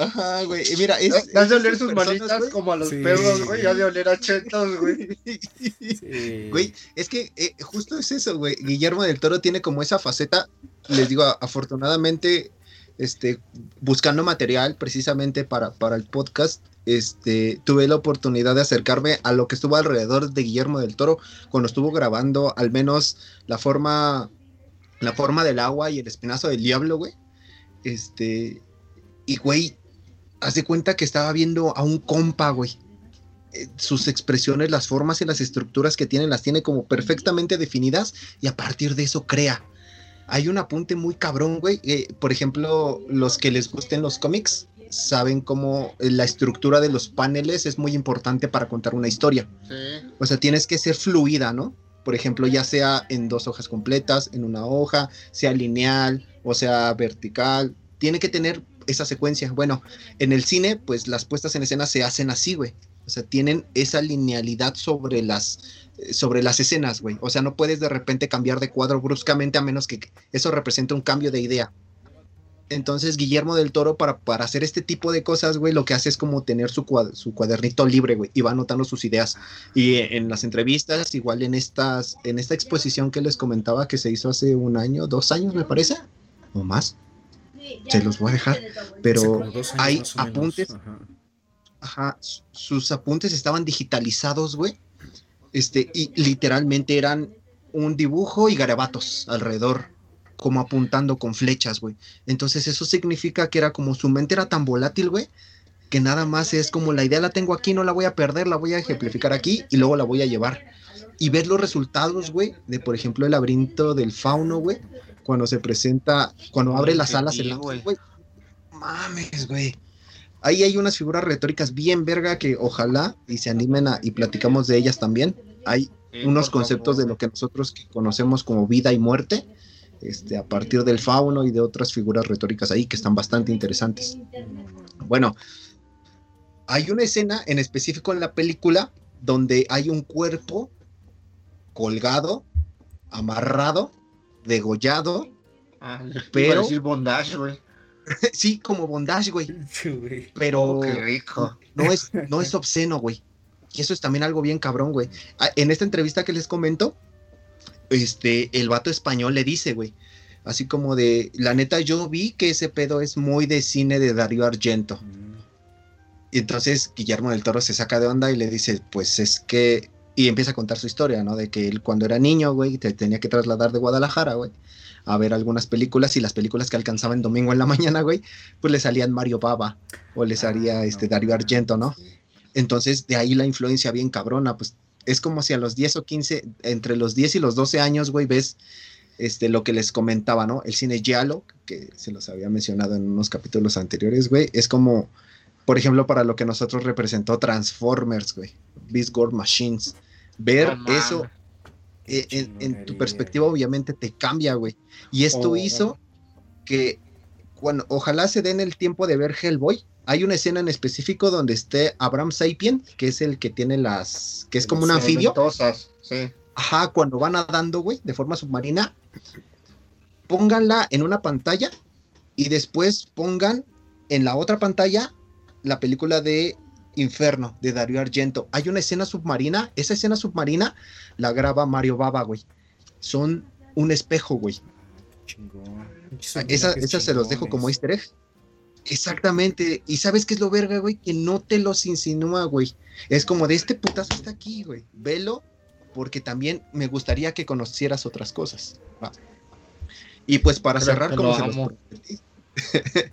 Ajá, güey. y Mira, es. Ya has de oler sus personas, manitas güey. como a los Sí. perros, güey. Ya de oler a chetos, güey. [LAUGHS] Sí. Güey, es que eh, justo es eso, güey. Guillermo del Toro tiene como esa faceta, les digo, afortunadamente, este, buscando material precisamente para, para el podcast, este, tuve la oportunidad de acercarme a lo que estuvo alrededor de Guillermo del Toro cuando estuvo grabando al menos la forma, la forma del agua y el espinazo del diablo, güey. Este, y güey, haz de cuenta que estaba viendo a un compa, güey eh, sus expresiones, las formas y las estructuras que tienen, las tiene como perfectamente definidas y a partir de eso crea. Hay un apunte muy cabrón, güey. eh, por ejemplo, los que les gusten los cómics saben cómo eh, la estructura de los paneles es muy importante para contar una historia. Sí. O sea, tienes que ser fluida, ¿no? Por ejemplo, ya sea en dos hojas completas, en una hoja, sea lineal o sea vertical. Tiene que tener esa secuencia. Bueno, en el cine, pues las puestas en escena se hacen así, güey. O sea, tienen esa linealidad sobre las, eh, sobre las escenas, güey. O sea, no puedes de repente cambiar de cuadro bruscamente a menos que eso represente un cambio de idea. Entonces, Guillermo del Toro, para, para hacer este tipo de cosas, güey, lo que hace es como tener su, cuad- su cuadernito libre, güey, y va anotando sus ideas. Y eh, en las entrevistas, igual en estas, en esta exposición que les comentaba que se hizo hace un año, dos años, me parece, o más, se los voy a dejar, pero hay apuntes. ajá. Ajá, su- sus apuntes estaban digitalizados, güey. Este, y literalmente eran un dibujo y garabatos alrededor, como apuntando con flechas, güey. Entonces eso significa que era como su mente era tan volátil, güey, que nada más es como la idea la tengo aquí, no la voy a perder, la voy a ejemplificar aquí y luego la voy a llevar. Y ver los resultados, güey, de por ejemplo el laberinto del fauno, güey, cuando se presenta, cuando abre las alas, el güey. Mames, güey. Ahí hay unas figuras retóricas bien verga que ojalá y se animen a, y platicamos de ellas también. Hay Sí, unos conceptos favor. de lo que nosotros que conocemos como vida y muerte, este, a partir del fauno y de otras figuras retóricas ahí que están bastante interesantes. Bueno, hay una escena en específico en la película donde hay un cuerpo colgado, amarrado, degollado, Ah, pero- decir bondage, güey. [LAUGHS] sí, como bondage, güey, Güey. pero Oh, qué rico. no es, no es obsceno, güey. Y eso es también algo bien cabrón, güey. Ah, En esta entrevista que les comento, este, el vato español le dice, güey, así como de, la neta, yo vi que ese pedo es muy de cine de Darío Argento. Mm, Y entonces Guillermo del Toro se saca de onda y le dice, pues es que... Y empieza a contar su historia, ¿no? De que él cuando era niño, güey, te tenía que trasladar de Guadalajara, güey, a ver algunas películas y las películas que alcanzaba en domingo en la [LAUGHS] mañana, güey, pues le salían Mario Baba o le salía Ah, este no Darío mames. Argento, ¿no? Entonces de ahí la influencia bien cabrona, pues es como si a los 10 o 15, entre los 10 y los 12 años, güey, ves este, lo que les comentaba, ¿no? El cine Giallo, que se los había mencionado en unos capítulos anteriores, güey, es como, por ejemplo, para lo que nosotros representó Transformers, güey, Beast Gore Machines. Ver eso eh, en, en tu perspectiva obviamente te cambia, güey. Y esto Oh. hizo que, cuando, ojalá se den el tiempo de ver Hellboy. Hay una escena en específico donde esté Abraham Sapien, que es el que tiene las, que es como un anfibio. Sí. Ajá, cuando va nadando, güey, de forma submarina, pónganla en una pantalla y después pongan en la otra pantalla la película de Inferno de Darío Argento. Hay una escena submarina, esa escena submarina la graba Mario Baba, güey. Son un espejo, güey. Chingón. Esa, esa se los dejo como easter egg. Exactamente. Y sabes qué es lo verga, güey, que no te los insinúa, güey. Es como de este putazo está aquí, güey. Velo, porque también me gustaría que conocieras otras cosas. Va. Y pues para Pero cerrar, como lo se los [LAUGHS]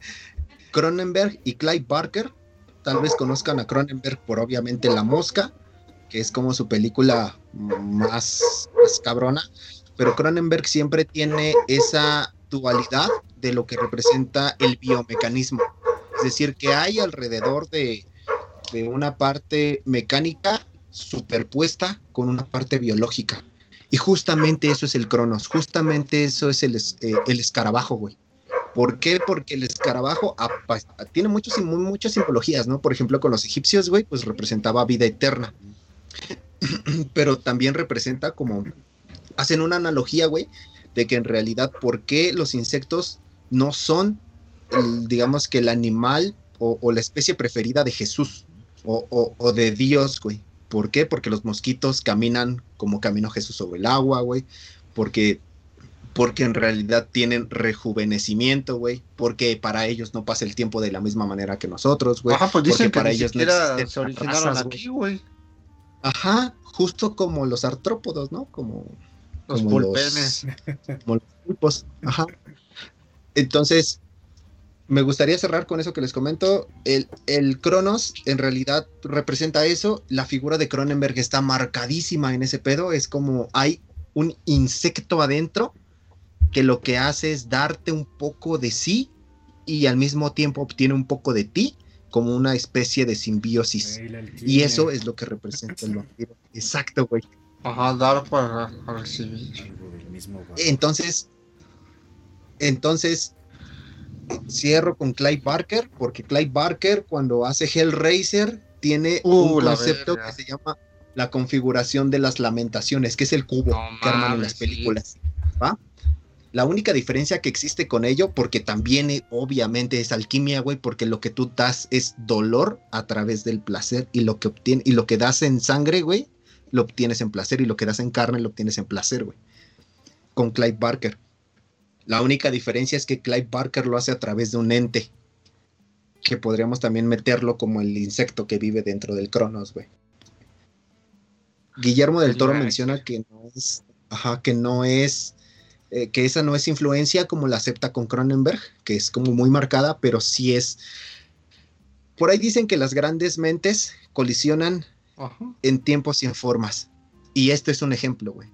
Cronenberg y Clive Barker, tal vez conozcan a Cronenberg por obviamente La Mosca, que es como su película más, más cabrona, pero Cronenberg siempre tiene esa dualidad de lo que representa el biomecanismo. Es decir, que hay alrededor de, de una parte mecánica superpuesta con una parte biológica. Y justamente eso es el Cronos, justamente eso es el, eh, el escarabajo, güey. ¿Por qué? Porque el escarabajo tiene muchos, sim- muchas simbologías, ¿no? Por ejemplo, con los egipcios, güey, pues representaba vida eterna. [CLEARS THROAT] Pero también representa como, hacen una analogía, güey, de que en realidad, ¿por qué los insectos no son, digamos que el animal o, la especie preferida de Jesús o- o de Dios, güey? ¿Por qué? Porque los mosquitos caminan como caminó Jesús sobre el agua, güey. Porque porque en realidad tienen rejuvenecimiento, güey, porque para ellos no pasa el tiempo de la misma manera que nosotros, güey. Ajá, pues dicen porque que para ni ellos no siquiera existen se originaron razas, aquí, güey. Ajá, justo como los artrópodos, ¿no? Como Los como pulpenes. como los pulpos, ajá. Entonces, me gustaría cerrar con eso que les comento. El, el Cronos en realidad representa eso. La figura de Cronenberg está marcadísima en ese pedo. Es como hay un insecto adentro que lo que hace es darte un poco de sí y al mismo tiempo obtiene un poco de ti como una especie de simbiosis. Y eso es lo que representa el vampiro. [LAUGHS] Exacto, güey. Ajá, dar para recibir. Entonces, entonces cierro con Clive Barker, porque Clive Barker cuando hace Hellraiser tiene Uh, un concepto que se llama la configuración de las lamentaciones, que es el cubo No que arman en las sí. películas. ¿va? La única diferencia que existe con ello, porque también eh, obviamente es alquimia, güey, porque lo que tú das es dolor a través del placer y lo que obtiene, y lo que das en sangre, güey, lo obtienes en placer y lo que das en carne lo obtienes en placer, güey. Con Clive Barker. La única diferencia es que Clive Barker lo hace a través de un ente. Que podríamos también meterlo como el insecto que vive dentro del Cronos, güey. Guillermo del El Toro menciona que no es. Ajá, que no es. Eh, que esa no es influencia como la acepta con Cronenberg, que es como muy marcada, pero sí es. Por ahí dicen que las grandes mentes colisionan Ajá. en tiempos y en formas. Y este es un ejemplo, güey.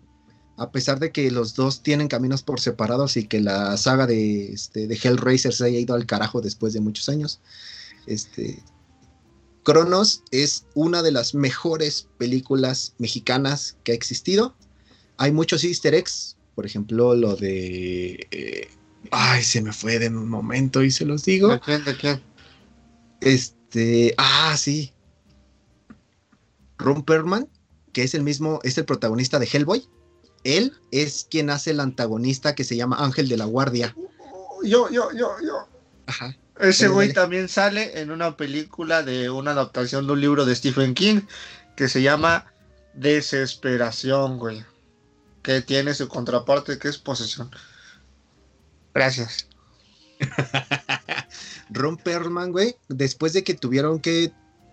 A pesar de que los dos tienen caminos por separados y que la saga de, este, de Hellraiser se haya ido al carajo después de muchos años, este, Cronos es una de las mejores películas mexicanas que ha existido. Hay muchos easter eggs, por ejemplo, lo de... eh, ay, se me fue de un momento y se los digo. ¿De quién? ¿De quién? Este, ah, sí. Ron Perlman, que es el mismo, es el protagonista de Hellboy. Él es quien hace el antagonista que se llama Ángel de la Guardia. Yo, yo, yo, yo. Ajá. Ese güey también sale en una película de una adaptación de un libro de Stephen King que se llama Desesperación, güey. Que tiene su contraparte que es posesión. Gracias. [LAUGHS] Ron Perlman, güey, después de que tuvieron que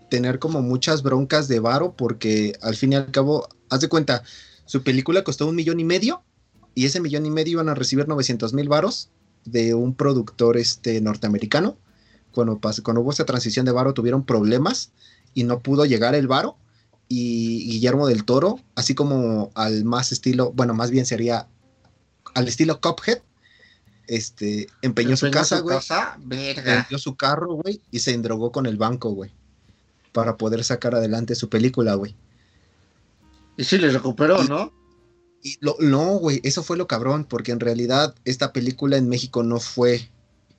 tener como muchas broncas de varo, porque al fin y al cabo, haz de cuenta, su película costó un millón y medio, y ese millón y medio iban a recibir 900 mil varos de un productor este, norteamericano. Cuando, pas- cuando hubo esa transición de varo, tuvieron problemas y no pudo llegar el varo. Y Guillermo del Toro, así como al más estilo, bueno, más bien sería al estilo Cuphead, este, empeñó su Empeñó casa, su güey casa, verga. vendió su carro, güey, y se endrogó con el banco, güey, para poder sacar adelante su película, güey. Y sí, le recuperó, Y- ¿no? Y lo, no, güey, eso fue lo cabrón, porque en realidad esta película en México no fue,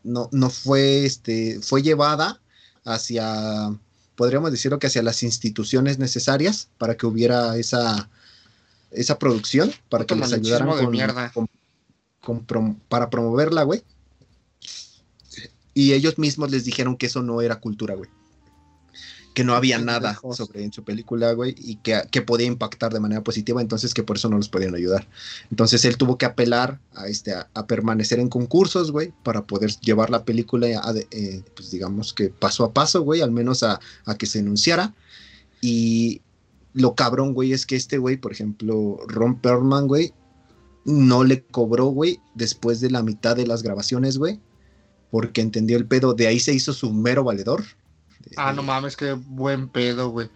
no, no fue, este, fue llevada hacia, podríamos decirlo que hacia las instituciones necesarias para que hubiera esa, esa producción, para que les ayudaran con- con- para promoverla, güey. Y ellos mismos les dijeron que eso no era cultura, güey. Que no había nada sobre en su película, güey, y que, que podía impactar de manera positiva, entonces que por eso no los podían ayudar. Entonces él tuvo que apelar a, este, a, a permanecer en concursos, güey, para poder llevar la película, a, eh, pues digamos que paso a paso, güey, al menos a, a que se enunciara. Y lo cabrón, güey, es que este güey, por ejemplo, Ron Perlman, güey, no le cobró, güey, después de la mitad de las grabaciones, güey, porque entendió el pedo. De ahí se hizo su mero valedor. Ah, no mames, qué buen pedo, güey.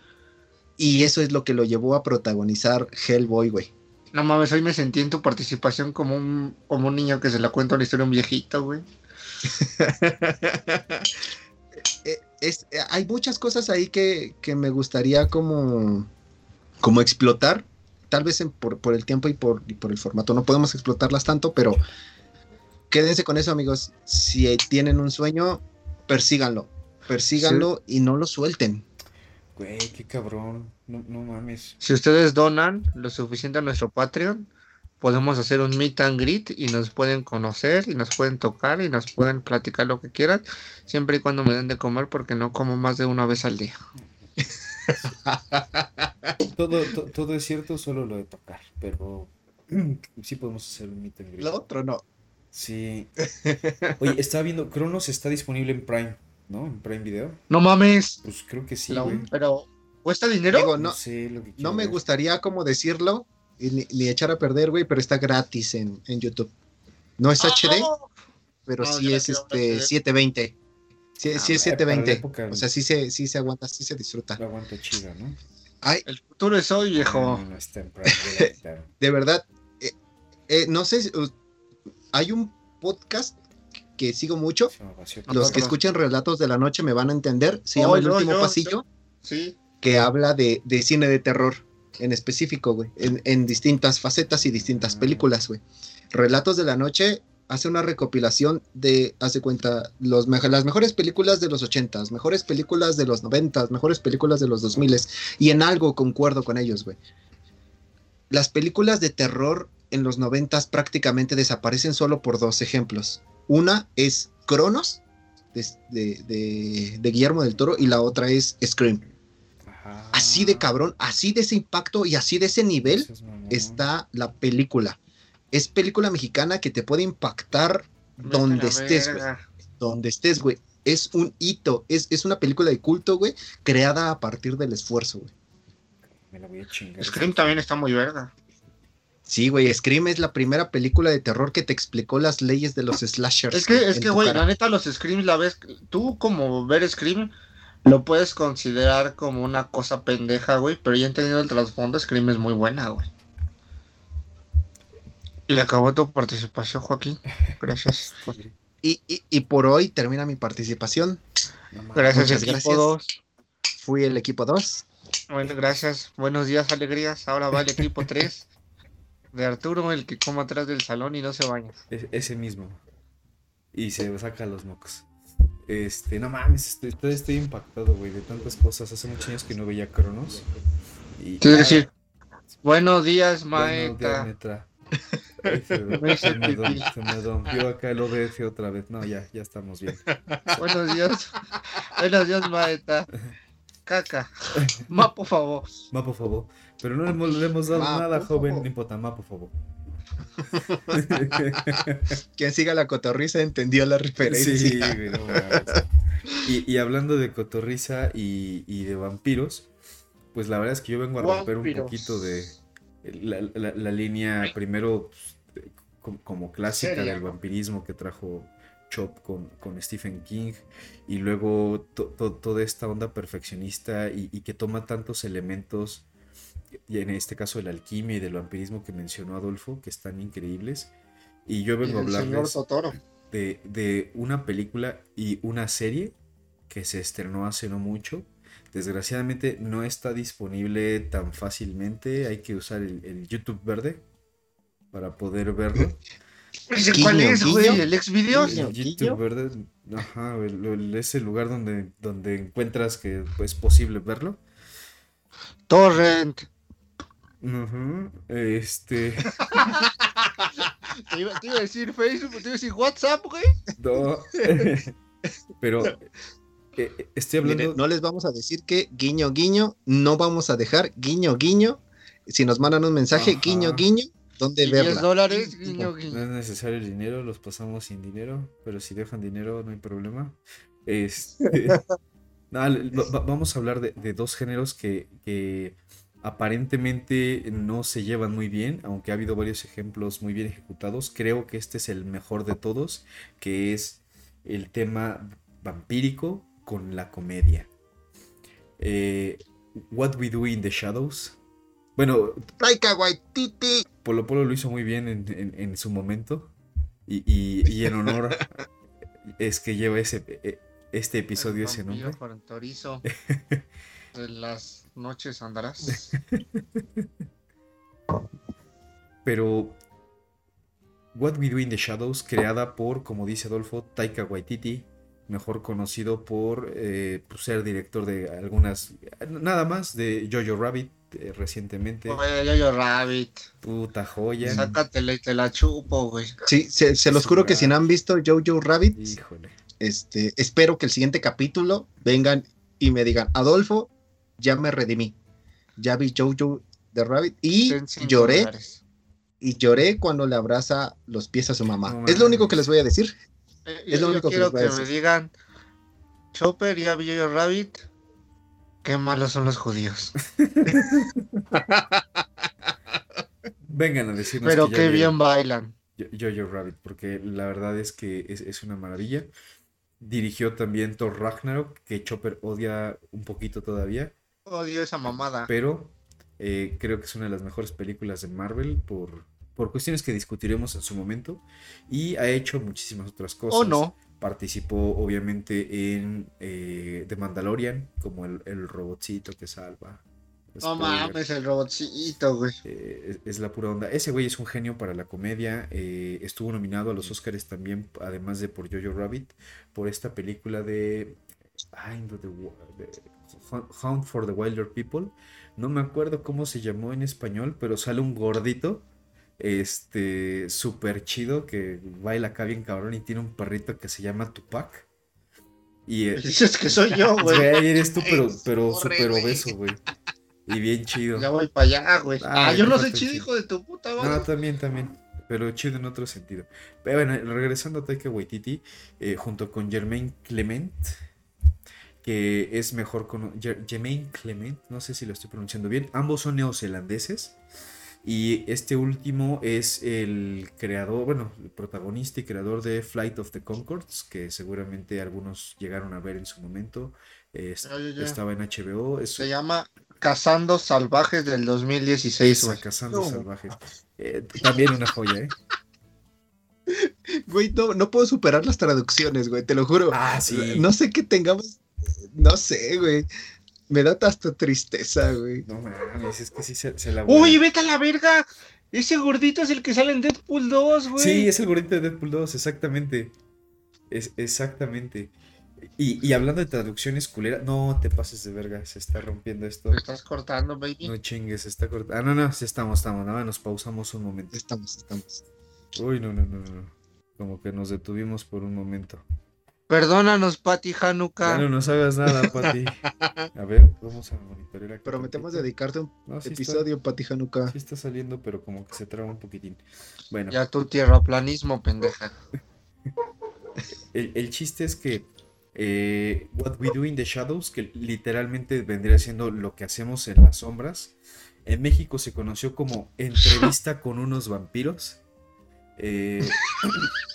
Y eso es lo que lo llevó a protagonizar Hellboy, güey. No mames, hoy me sentí en tu participación como un, como un niño que se la cuenta una historia a un viejito, güey. [LAUGHS] Eh, es- eh, hay muchas cosas ahí que, que me gustaría como, como explotar. Tal vez en- por, por el tiempo y por, y por el formato no podemos explotarlas tanto, pero quédense con eso, amigos. Si tienen un sueño, persíganlo. Persíganlo y no lo suelten. Güey, qué cabrón. No, no mames. Si ustedes donan lo suficiente a nuestro Patreon, podemos hacer un meet and greet y nos pueden conocer y nos pueden tocar y nos pueden platicar lo que quieran, siempre y cuando me den de comer porque no como más de una vez al día. [LAUGHS] Todo, to- todo es cierto, solo lo de tocar, pero [CLEARS THROAT] sí podemos hacer un meet and greet. Lo otro no. Sí. Oye, estaba viendo, Cronos está disponible en Prime, ¿no? En Prime Video. No mames, Pues creo que sí, güey. pero ¿cuesta dinero? Digo, No, no, sé lo que no quiero me ver. gustaría como decirlo y ni, ni echar a perder, güey, pero está gratis en, en YouTube. No es Ah, HD, pero No, sí es este ver. 720. Sí, Ah, sí es para la 720. época, O sea, sí se, sí se aguanta, sí se disfruta. La aguanta chida, ¿no? Ay, El futuro es hoy, viejo. No, no está en Prime, ya la quitaron. de verdad, eh, eh, no sé, si- uh, hay un podcast que sigo mucho. Llama. Los que escuchen relatos de la noche me van a entender. Se llama Oh, El yo, último yo, pasillo, Sí. que habla de, de cine de terror en específico, güey, en, en distintas facetas y distintas Mm. películas, güey. Relatos de la noche hace una recopilación de, hace cuenta, los mejo- las mejores películas de los 80s, mejores películas de los 90s, mejores películas de los 2000s, y en algo concuerdo con ellos, güey. Las películas de terror en los 90s prácticamente desaparecen solo por dos ejemplos. Una es Cronos, de, de- de- de Guillermo del Toro, y la otra es Scream. Ajá. Así de cabrón, así de ese impacto y así de ese nivel está la película. Es película mexicana que te puede impactar donde Vete estés, güey. Donde estés, güey. Es un hito, es, es una película de culto, güey, creada a partir del esfuerzo, güey. Me la voy a chingar. Scream también está muy verga. Sí, güey, Scream es la primera película de terror que te explicó las leyes de los slashers. Es que, es que, güey, cara. la neta, los Screams la ves. Tú, como ver Scream, lo puedes considerar como una cosa pendeja, güey. Pero ya entendiendo el trasfondo, Scream es muy buena, güey. Y le acabó tu participación, Joaquín. Gracias. [LAUGHS] Y, y- y por hoy termina mi participación. Gracias, Muchas equipo gracias. 2. Fui el equipo 2. Bueno, gracias. Buenos días, alegrías. Ahora va el equipo 3 de Arturo, el que coma atrás del salón y no se baña. Es- ese mismo. Y se saca los mocos. Este, no mames, estoy, estoy, estoy impactado, güey, de tantas cosas. Hace muchos años que no veía Cronos. Y, Quiero decir, buenos días, maeta. dom- pipí. [LAUGHS] se me rompió acá el OBF otra vez. No, ya, ya estamos bien. Buenos días. [LAUGHS] Buenos días, maeta. [LAUGHS] Caca. Ma, por favor. Ma, por favor. Pero no le hemos, le hemos dado Ma, nada, joven. importa, ma, por favor. [LAUGHS] Quien siga la cotorriza entendió la referencia. Sí, güey, no mames. y, y hablando de cotorriza y, y de vampiros, pues la verdad es que yo vengo a romper un poquito de la, la- la línea primero pues, como, como clásica del vampirismo que trajo Chop con, con Stephen King y luego to- to- toda esta onda perfeccionista y, y que toma tantos elementos y en este caso de la alquimia y del vampirismo que mencionó Adolfo que están increíbles y yo vengo a hablarles de, de una película y una serie que se estrenó hace no mucho. Desgraciadamente no está disponible tan fácilmente. Hay que usar el, el YouTube verde para poder verlo. ¿Ese Guiño, cuál es, güey? ¿El ex. El YouTube verde, ajá, el- el- es el lugar donde, donde encuentras que es posible verlo. Torrent. Este, [LAUGHS] Te iba, te iba a decir Facebook, te iba a decir WhatsApp, güey. no. [LAUGHS] Pero eh, eh, estoy hablando. Miren, no les vamos a decir que guiño, guiño, no vamos a dejar guiño, guiño. Si nos mandan un mensaje, Ajá. guiño, guiño, ¿dónde verla? 10 dólares, guiño, No es necesario el dinero, los pasamos sin dinero, pero si dejan dinero no hay problema. Este, [LAUGHS] nada, vamos a hablar de, de dos géneros que, que aparentemente no se llevan muy bien, aunque ha habido varios ejemplos muy bien ejecutados. Creo que este es el mejor de todos, que es el tema vampírico con la comedia. Eh, What We Do in the Shadows. Bueno, Taika Waititi. Polo Polo lo hizo muy bien en, en- en su momento. Y, y- y en honor [LAUGHS] es que lleva ese, e- este episodio ese nombre. fronterizo. [LAUGHS] De las noches andarás. [LAUGHS] Pero What We Do in the Shadows, creada por, como dice Adolfo, Taika Waititi, mejor conocido por eh, pues, ser director de algunas, nada más, de Jojo Rabbit eh, recientemente. Oye, yo, Rabbit. Puta joya. Sácatela y te la chupo, güey. Sí, se, se los juro que si no han visto Jojo Rabbit, Híjole. este, espero que el siguiente capítulo vengan y me digan, Adolfo, ya me redimí. Ya vi Jojo de Rabbit y lloré dólares. y lloré cuando le abraza los pies a su mamá. No es lo único que les voy a decir. Eh, Es yo- lo yo único que quiero les voy que, a me decir. digan, Chopper y Jojo Rabbit, qué malos son los judíos. [LAUGHS] Vengan a decirnos Pero que ya qué bien bailan. Jo- Jojo Rabbit, porque la verdad es que es, es una maravilla. Dirigió también Thor Ragnarok, que Chopper odia un poquito todavía, Odio esa mamada. pero eh, creo que es una de las mejores películas de Marvel por, por cuestiones que discutiremos en su momento. Y ha hecho muchísimas otras cosas. ¿O no? Participó obviamente en eh, The Mandalorian, como el, el robotcito que salva. No mames, el robotcito, güey. Eh, es, es la pura onda. Ese güey es un genio para la comedia. eh, estuvo nominado a los Oscars también, además de por Jojo Rabbit, por esta película de, ay, no, de de Hunt- for the Wilder People. No me acuerdo cómo se llamó en español, pero sale un gordito, este, súper chido, que baila acá bien cabrón y tiene un perrito que se llama Tupac. Y [LAUGHS] eh, Dices que soy yo, güey. güey, eres tú, pero, pero súper obeso, güey. Y bien chido. Ya voy para allá, güey. Ah, Ah, yo no soy chido, hijo de tu puta No, madre. también, también. Pero chido en otro sentido. Pero bueno, regresando a Taika Waititi, eh, junto con Jermaine Clement, que es mejor con Jermaine Clement, no sé si lo estoy pronunciando bien. Ambos son neozelandeses. Y este último es el creador, bueno, el protagonista y creador de Flight of the Concords, que seguramente algunos llegaron a ver en su momento. Eh, Ya, ya, ya. Estaba en HBO. Es Se llama Cazando Salvajes del 2016, güey. Cazando No. Salvajes. Eh, también una joya, ¿eh? [LAUGHS] Güey, no, no puedo superar las traducciones, güey, te lo juro. Ah, sí. No sé qué tengamos, no sé, güey. Me da hasta tristeza, güey. No mames, es que sí se, se la Uy, vete a la verga. Ese gordito es el que sale en Deadpool 2, güey. Sí, es el gordito de Deadpool 2, exactamente. Es exactamente. Y, y hablando de traducciones culeras, no te pases de verga, se está rompiendo esto. Me estás cortando, baby. No chingues, se está cortando. Ah, no, no, sí estamos, estamos. Nada, nos pausamos un momento. Estamos, estamos. Uy, no, no, no, no. Como que nos detuvimos por un momento. Perdónanos, Pati Ya Hanukkah. no nos hagas nada, [LAUGHS] Pati. A ver, vamos a monitorear aquí. Prometemos tantito. dedicarte un No, sí episodio, Pati Hanukkah. Está, sí está saliendo, pero como que se traba un poquitín. Bueno. Ya tu tierraplanismo, pendeja. [LAUGHS] El, el chiste es que eh, What We Do in the Shadows, que literalmente vendría siendo lo que hacemos en las sombras, en México se conoció como Entrevista con unos vampiros. Eh, [LAUGHS]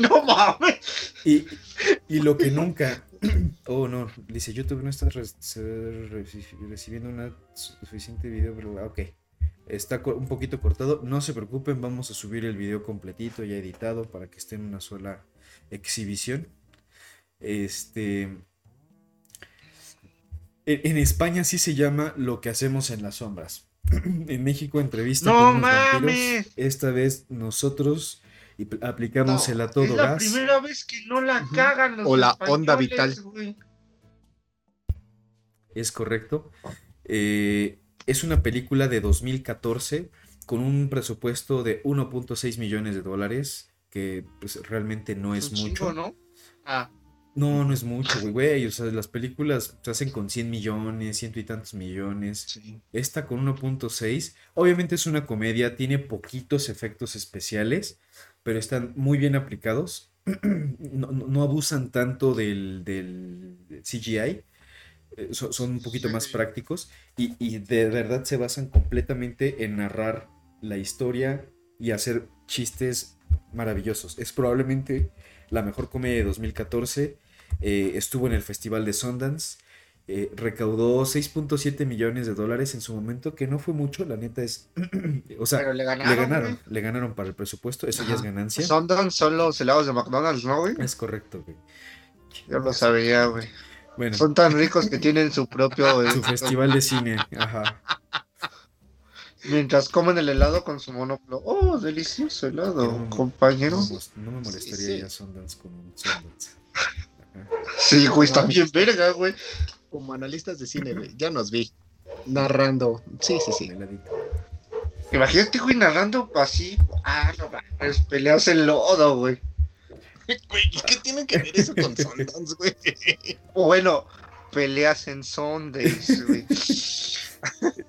No mames. y, y lo que nunca. [CLEARS THROAT] Oh, no, dice YouTube no está re- recibiendo una suficiente video, pero ok. Está un poquito cortado. No se preocupen, vamos a subir el video completito ya editado para que esté en una sola exhibición. Este. En, España sí se llama Lo que hacemos en las sombras. [CLEARS THROAT] en México, entrevista ¡No con unos vampiros. Esta vez nosotros y pl- aplicamos el a todo es la gas. primera vez que no la cagan los O la onda vital. Es correcto. Eh, es una película de 2014 con un presupuesto de 1.6 millones de dólares, que pues realmente no es un mucho. chingo, ¿no? Ah, No, no es mucho, güey, güey. O sea, las películas se hacen con 100 millones, ciento y tantos millones. Sí. Esta con 1.6. Obviamente es una comedia, tiene poquitos efectos especiales, pero están muy bien aplicados. [CLEARS THROAT] No, no- abusan tanto del, del CGI. eh, so- son un poquito más prácticos y, y de verdad se basan completamente en narrar la historia y hacer chistes maravillosos. Es probablemente la mejor comedia de 2014. eh, estuvo en el Festival de Sundance. Eh, recaudó 6.7 millones de dólares en su momento, que no fue mucho, la neta es... [CLEARS THROAT] o sea, pero le le ganaron. ganaron, güey. le ganaron para el presupuesto, eso ya es ganancia. Sundance son los helados de McDonald's, ¿no, güey? Es correcto, güey. Yo lo sabía, güey. Bueno, Son tan ricos que tienen su propio. [LAUGHS] su este, festival de cine, ajá. Mientras comen el helado con su monóculo. Oh, delicioso helado, No, compañero. No, no me molestaría Sí, sí. ir a Sundance con un Sundance. Ajá. Sí, güey, está bien verga, güey. Como analistas de cine, güey. Ya nos vi. Narrando. Sí, sí, sí. Imagínate, güey, narrando así. Ah, no mames, peleas en lodo, güey. Güey, ¿y qué tiene que ver eso con Sundance, güey? [LAUGHS] O bueno, peleas en Sundays, güey.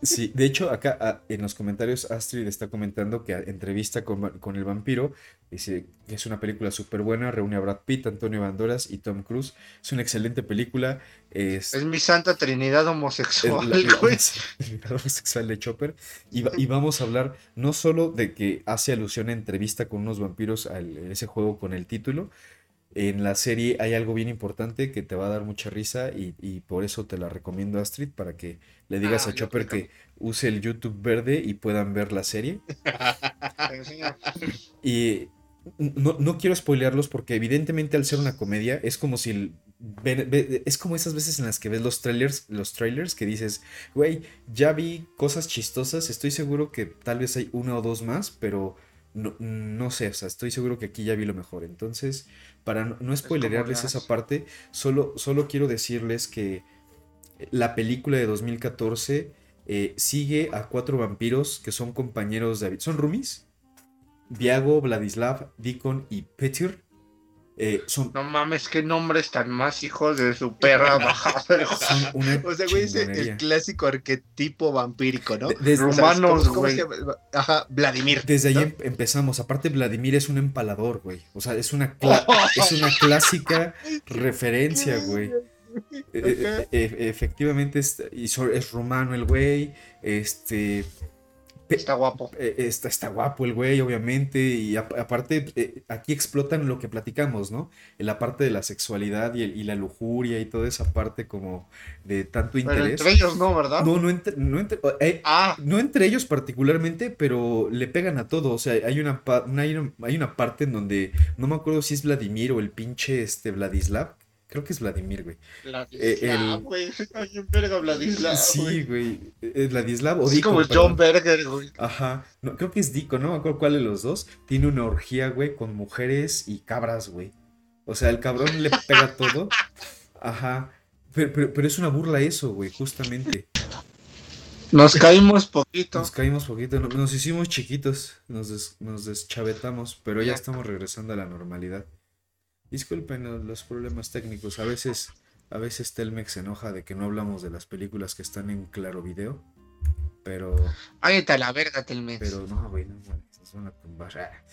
Sí, de hecho, acá ah, en los comentarios Astrid está comentando que a- entrevista con, el vampiro, dice que es una película súper buena, reúne a Brad Pitt, Antonio Banderas y Tom Cruise. Es una excelente película. Es, Es mi santa trinidad homosexual, la, la- güey. el lado sexual de Chopper. Y, va- y vamos a hablar no solo de que hace alusión a entrevista con unos vampiros a ese juego con el título. En la serie hay algo bien importante que te va a dar mucha risa y, y por eso te la recomiendo Astrid para que le digas Ah, a Chopper que use el YouTube verde y puedan ver la serie. [LAUGHS] Y no, no quiero spoilearlos porque evidentemente al ser una comedia es como si el- ve- ve- es como esas veces en las que ves los trailers, los trailers que dices, güey, ya vi cosas chistosas, estoy seguro que tal vez hay una o dos más, pero no, no sé, o sea, estoy seguro que aquí ya vi lo mejor. Entonces, para no, no spoilerearles esa parte, solo, solo quiero decirles que la película de 2014 eh, sigue a cuatro vampiros que son compañeros de... ¿Son roomies? Viago, Vladislav, Deacon y Petir. eh, son, No mames, qué nombres tan más hijos de su perra [LAUGHS] bajada. O sea, güey, es el clásico arquetipo vampírico, ¿no? De- desde, Romanos, ¿cómo- cómo güey. se llama? Ajá, Vladimir. desde ahí ¿no? em- empezamos. Aparte, Vladimir es un empalador, güey. O sea, es una, [LAUGHS] es una clásica referencia, güey. Eh, eh, eh, efectivamente es, y es romano el güey. Este. Está guapo. está, está guapo el güey, obviamente, y ap- aparte eh, aquí explotan lo que platicamos, ¿no? En la parte de la sexualidad y, el- y la lujuria y toda esa parte como de tanto Pero interés. entre ellos no, ¿verdad? No, no entre, no, entre, eh, Ah, no entre ellos particularmente, pero le pegan a todo. O sea, hay una, pa- una- hay una, hay una parte en donde no me acuerdo si es Vladimir o el pinche este Vladislav. Creo que es Vladimir, güey. Vladislav, el- güey. Bien verga Vladislav, Sí, güey. güey. Eh, Vladislav o Así Deacon, como perdón. John Berger, güey. Ajá, no, creo que es Dico, no me acuerdo cuál de los dos. Tiene una orgía, güey, con mujeres y cabras, güey. O sea, el cabrón le pega todo. Ajá. Pero, pero, pero es una burla eso, güey, justamente. Nos caímos poquito. Nos caímos poquito, no- nos hicimos chiquitos, nos, des- nos deschavetamos, pero Ya. estamos regresando a la normalidad. Disculpen los, problemas técnicos, a veces, a veces Telmex se enoja de que no hablamos de las películas que están en Claro Video, pero... Ahí está la verga, Telmex. Pero no, güey, no mames, nos van a tumbar. Ah.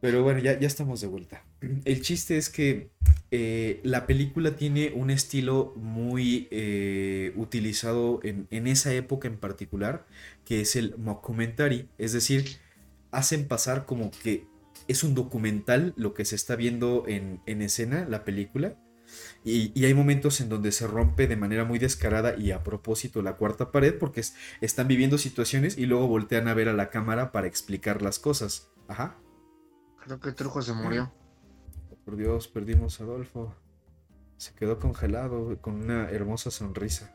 Pero bueno, ya, ya estamos de vuelta. [CLEARS THROAT] El chiste es que eh, la película tiene un estilo muy eh, utilizado en, en esa época en particular, que es el mockumentary, es decir, hacen pasar como que es un documental lo que se está viendo en, en escena, la película, y, y hay momentos en donde se rompe de manera muy descarada y a propósito la cuarta pared porque es- están viviendo situaciones y luego voltean a ver a la cámara para explicar las cosas. Ajá. Creo que Trujo se murió. Por Dios, perdimos a Adolfo. Se quedó congelado con una hermosa sonrisa.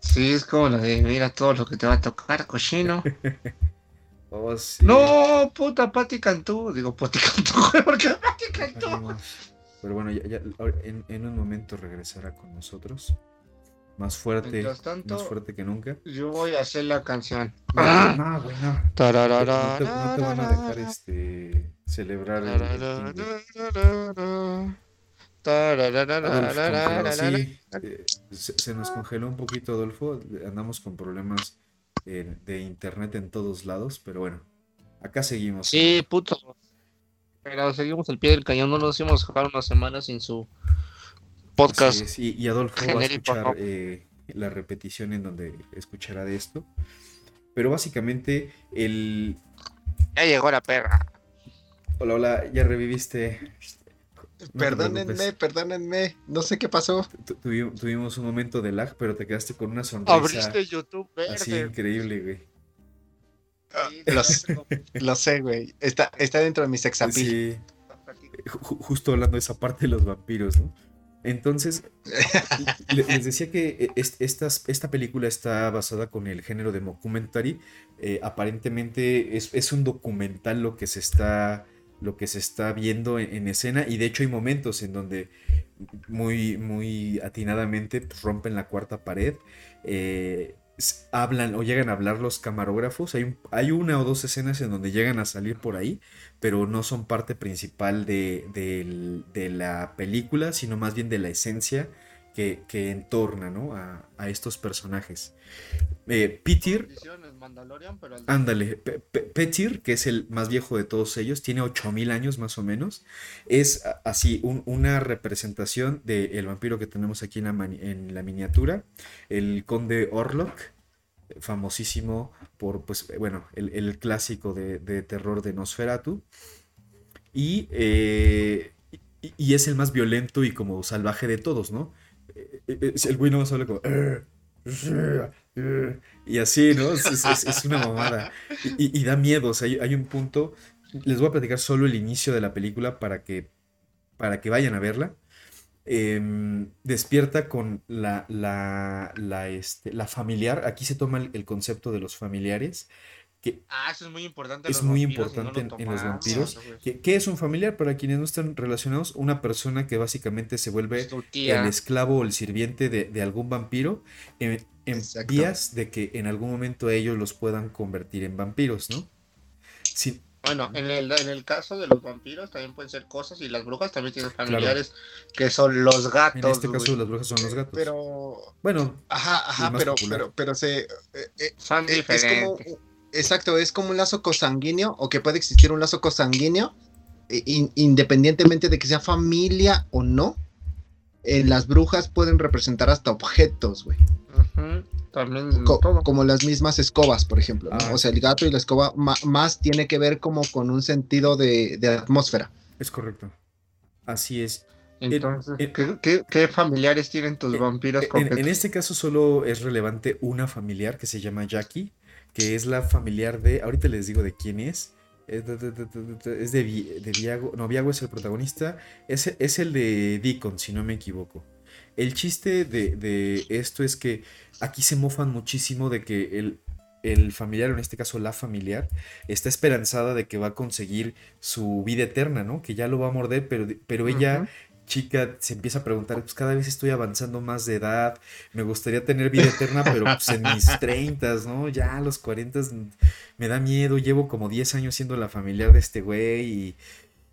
Sí, es como la de mira todo lo que te va a tocar, cochino. [LAUGHS] Oh, sí. No, puta, Pati Cantú. Digo, Pati [LAUGHS] Cantú, ¿por qué Pati Cantú? Pero bueno, ya, ya- en, en un momento regresará con nosotros. Más fuerte, Mientras tanto- más fuerte que nunca. Yo voy a hacer la canción. No, no, güey, no. No te, Tararara, no te van a dejar este celebrar el, el. Adolfo, sí, eh, se, se nos congeló un poquito, Adolfo. Andamos con problemas eh, de internet en todos lados, pero bueno, acá seguimos. Sí, puto. Pero seguimos al pie del cañón, no nos íbamos a dejar una semana sin su podcast. es, Y, y Adolfo va a escuchar eh, la repetición en donde escuchará de esto. Pero básicamente, el. Ya llegó la perra. Hola, hola, ya reviviste. No Perdónenme, perdónenme. No sé qué pasó. Tu- tuvi- tuvimos un momento de lag, pero te quedaste con una sonrisa Abriste YouTube así verde. increíble, güey. Sí, Lo sé, [LAUGHS] lo sé, güey. Está, está dentro de mi sex appeal. Sí, ju- justo hablando de esa parte de los vampiros, ¿no? Entonces, [LAUGHS] le- les decía que eh, es- estas- esta película está basada con el género de mockumentary. Eh, aparentemente es, es un documental lo que se está, lo que se está viendo en, en escena y de hecho hay momentos en donde muy, muy atinadamente pues, rompen la cuarta pared. eh, hablan o llegan a hablar los camarógrafos. Hay, hay una o dos escenas en donde llegan a salir por ahí, pero no son parte principal de, de la película, sino más bien de la esencia que, que entorna ¿no? a, a estos personajes. Eh, Peter, Mandalorian, pero al- Ándale, Pe- Pe- Petir, que es el más viejo de todos ellos, tiene 8000 años más o menos. Es así un- una representación del vampiro que tenemos aquí en la, en la miniatura, el conde Orlok, famosísimo por, pues, bueno, el, el clásico de, de terror de Nosferatu. Y, eh, y, y es el más violento y como salvaje de todos, ¿no? Eh, eh, El güey no habla como... "Eh, eh, eh", Y así, ¿no? Es, es- es- es una mamada. [LAUGHS] Y, y- y da miedo. O sea, hay, hay un punto. Les voy a platicar solo el inicio de la película para que, para que vayan a verla. Em, despierta con la, la, la, este, la familiar. Aquí se toma el, el concepto de los familiares. Que, Ah, eso es muy importante. en Es los muy vampiros y no importante lo en- los vampiros. güey. que- ¿Qué es un familiar? Para quienes no están relacionados, una persona que básicamente se vuelve el esclavo o el sirviente de, de algún vampiro en, en Exacto. vías de que en algún momento ellos los puedan convertir en vampiros, ¿no? Sí, Bueno, en el, en el caso de los vampiros también pueden ser cosas y las brujas también tienen familiares que son los gatos. en este caso güey. las brujas son los gatos. Pero, Bueno, ajá, ajá, pero, popular. pero, pero se, eh, eh, Son eh, es como, diferentes. exacto, es como un lazo cosanguíneo o que puede existir un lazo cosanguíneo in- independientemente de que sea familia o no. eh, las brujas pueden representar hasta objetos, güey. También Co- todo. como las mismas escobas, por ejemplo. ¿no? Ah, o sea, el gato y la escoba más tiene que ver como con un sentido de, de atmósfera. es correcto. Así es. Entonces, en- ¿qué, qué, qué familiares tienen tus En- vampiros En, este caso solo es relevante una familiar que se llama Jackie, que es la familiar de, ahorita les digo de quién es, es de, de- de- de- de- es de Vi- de Viago, no, Viago es el protagonista, es, es el de Deacon, si no me equivoco. El chiste de, de esto es que aquí se mofan muchísimo de que el, el familiar, o en este caso la familiar, está esperanzada de que va a conseguir su vida eterna, ¿no? Que ya lo va a morder, pero, pero ella chica se empieza a preguntar, pues cada vez estoy avanzando más de edad, me gustaría tener vida eterna, pero pues en mis [LAUGHS] 30, ¿no? Ya a los 40 me da miedo, llevo como 10 años siendo la familiar de este güey y,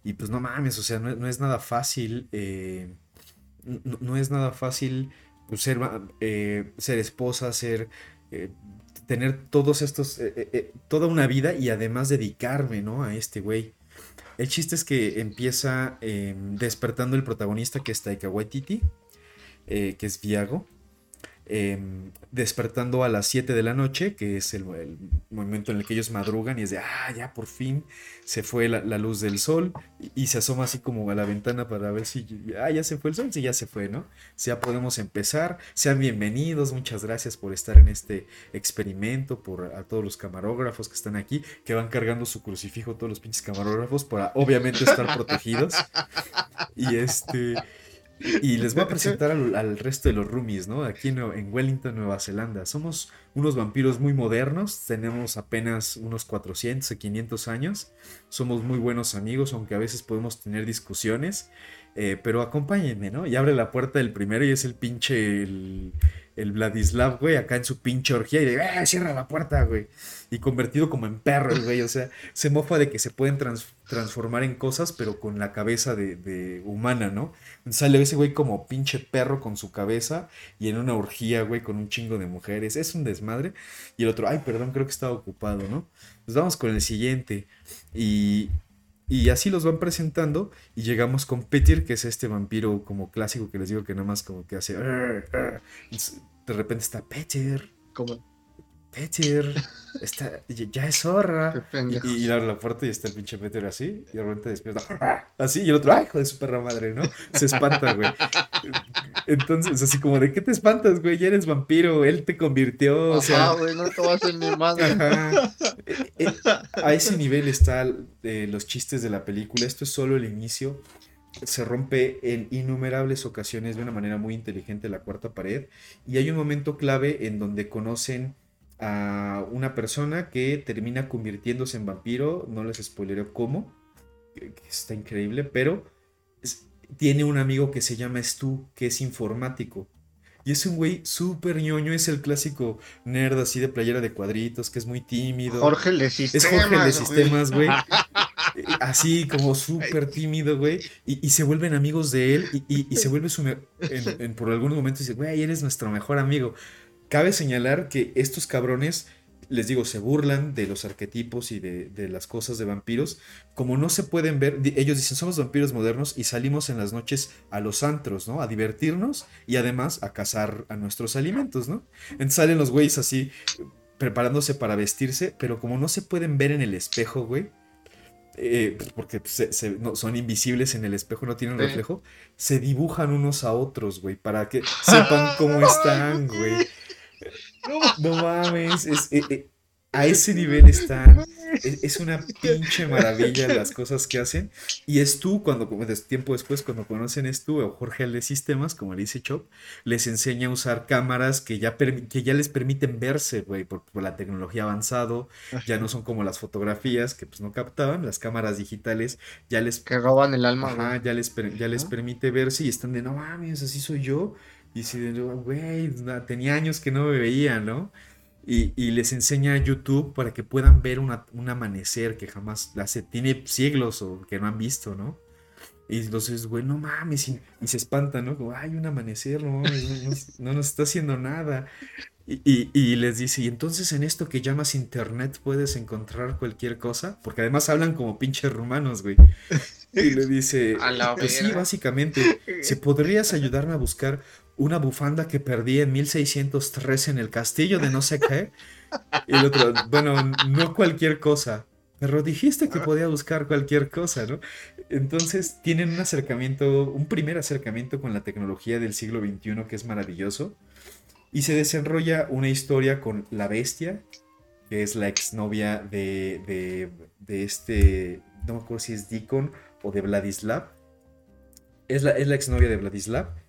y pues no mames, o sea, no, no es nada fácil, eh, no, es nada fácil pues, ser, eh, ser esposa, ser... eh, tener todos estos, eh, toda una vida y además dedicarme, ¿no? A este güey. El chiste es que empieza eh, despertando el protagonista que es Taika Waititi, que es Viago, eh, despertando a las 7 de la noche, que es el, el momento en el que ellos madrugan y es de, ah, ya por fin se fue la, la luz del sol y, y se asoma así como a la ventana para ver si, ah, ya se fue el sol, sí, ya se fue, ¿no? Ya podemos empezar, sean bienvenidos, muchas gracias por estar en este experimento, por a todos los camarógrafos que están aquí, que van cargando su crucifijo todos los pinches camarógrafos para obviamente estar protegidos. [LAUGHS] Y este... Y les voy a [LAUGHS] presentar al, al resto de los roomies, ¿no? Aquí en, en Wellington, Nueva Zelanda. Somos unos vampiros muy modernos, tenemos apenas unos 400 o 500 años. Somos muy buenos amigos, aunque a veces podemos tener discusiones. Eh, pero acompáñenme, ¿no? Y abre la puerta del primero y es el pinche, el, el Vladislav, güey, acá en su pinche orgía y de, ¡eh, cierra la puerta, güey! Y convertido como en perro, güey, o sea, se mofa de que se pueden trans- transformar en cosas, pero con la cabeza de, de humana, ¿no? Sale ese güey como pinche perro con su cabeza y en una orgía, güey, con un chingo de mujeres. Es un desmadre. Y el otro, ay, perdón, creo que estaba ocupado, ¿no? Pues vamos con el siguiente. Y, y así los van presentando y llegamos con Petir, que es este vampiro como clásico que les digo que nada más como que hace... De repente está Petir, Como, Petir, está, ya es zorra. Y, y abre la puerta y está el pinche Peter así, y de repente despierta, así, y el otro, ¡ay, hijo de su perra madre, ¿no? Se espanta, güey. Entonces, así como, ¿de qué te espantas, güey? Ya eres vampiro, él te convirtió, o sea... Ajá, güey, no te vas a hacer ni madre. Ajá. Eh, eh, A ese nivel están los chistes de la película. Esto es solo el inicio. se rompe en innumerables ocasiones de una manera muy inteligente la cuarta pared y hay un momento clave en donde conocen a una persona que termina convirtiéndose en vampiro, no les spoileré cómo, está increíble, pero tiene un amigo que se llama Stu, que es informático. Y es un güey súper ñoño, es el clásico nerd así de playera de cuadritos, que es muy tímido. Jorge de Sistemas. Es Jorge de Sistemas, güey. [LAUGHS] Así como súper tímido, güey. Y, se vuelven amigos de él y, se vuelve su... por algunos momentos dice, güey, eres nuestro mejor amigo. Cabe señalar que estos cabrones les digo, se burlan de los arquetipos y de, las cosas de vampiros. Como no se pueden ver, ellos dicen, somos vampiros modernos y salimos en las noches a los antros, ¿no? A divertirnos y además a cazar a nuestros alimentos, ¿no? Entonces salen los güeyes así, preparándose para vestirse, pero como no se pueden ver en el espejo, güey, eh, porque son invisibles en el espejo, no tienen reflejo, se dibujan unos a otros, güey, para que sepan cómo [LAUGHS] están, güey. No, mames, eh, eh, a ese nivel están. Es, una pinche maravilla las cosas que hacen. Y es tú, cuando, tiempo después, cuando conocen es tú, o Jorge de Sistemas, como le dice Chop, les enseña a usar cámaras que ya, que ya les permiten verse, güey, por, la tecnología avanzado. Ya no son como las fotografías que pues no captaban, las cámaras digitales ya les. Que roban el alma. Ajá, ya les, ya les permite verse y están de, no mames, así soy yo. Y si, güey, tenía años que no me veía, ¿no? Y, les enseña YouTube para que puedan ver un amanecer que jamás hace, tiene siglos o que no han visto, ¿no? Y entonces, güey, no mames, y, se espanta, ¿no? Como, ay, un amanecer, no mames, no, nos está haciendo nada. Y, y, les dice, y entonces en esto que llamas internet puedes encontrar cualquier cosa, porque además hablan como pinches rumanos, güey. Y le dice, pues sí, básicamente, si podrías ayudarme a buscar una bufanda que perdí en 1603 en el castillo de no sé qué. Y el otro, bueno, no cualquier cosa, pero dijiste que podía buscar cualquier cosa, ¿no? Entonces tienen un acercamiento, un primer acercamiento con la tecnología del siglo XXI que es maravilloso. Y se desarrolla una historia con la bestia, que es la exnovia de, de, de este, no me acuerdo si es Deacon o de Vladislav. Es la, es la exnovia de Vladislav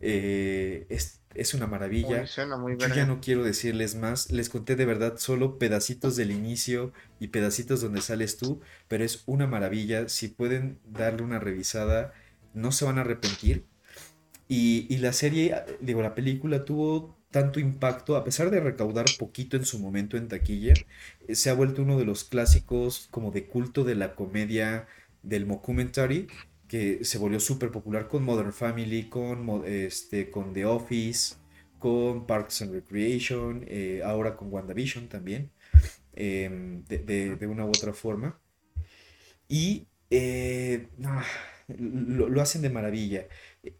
eh, es, una maravilla. Yo ya no quiero decirles más. Les conté de verdad solo pedacitos del inicio y pedacitos donde sales tú, pero es una maravilla. Si pueden darle una revisada, no se van a arrepentir. Y, la serie, digo, la película tuvo tanto impacto, a pesar de recaudar poquito en su momento en taquilla, eh, se ha vuelto uno de los clásicos como de culto de la comedia del mockumentary que se volvió súper popular con Modern Family, con, este, con The Office, con Parks and Recreation, eh, ahora con WandaVision también, em, de, una u otra forma. Y eh, lo, hacen de maravilla.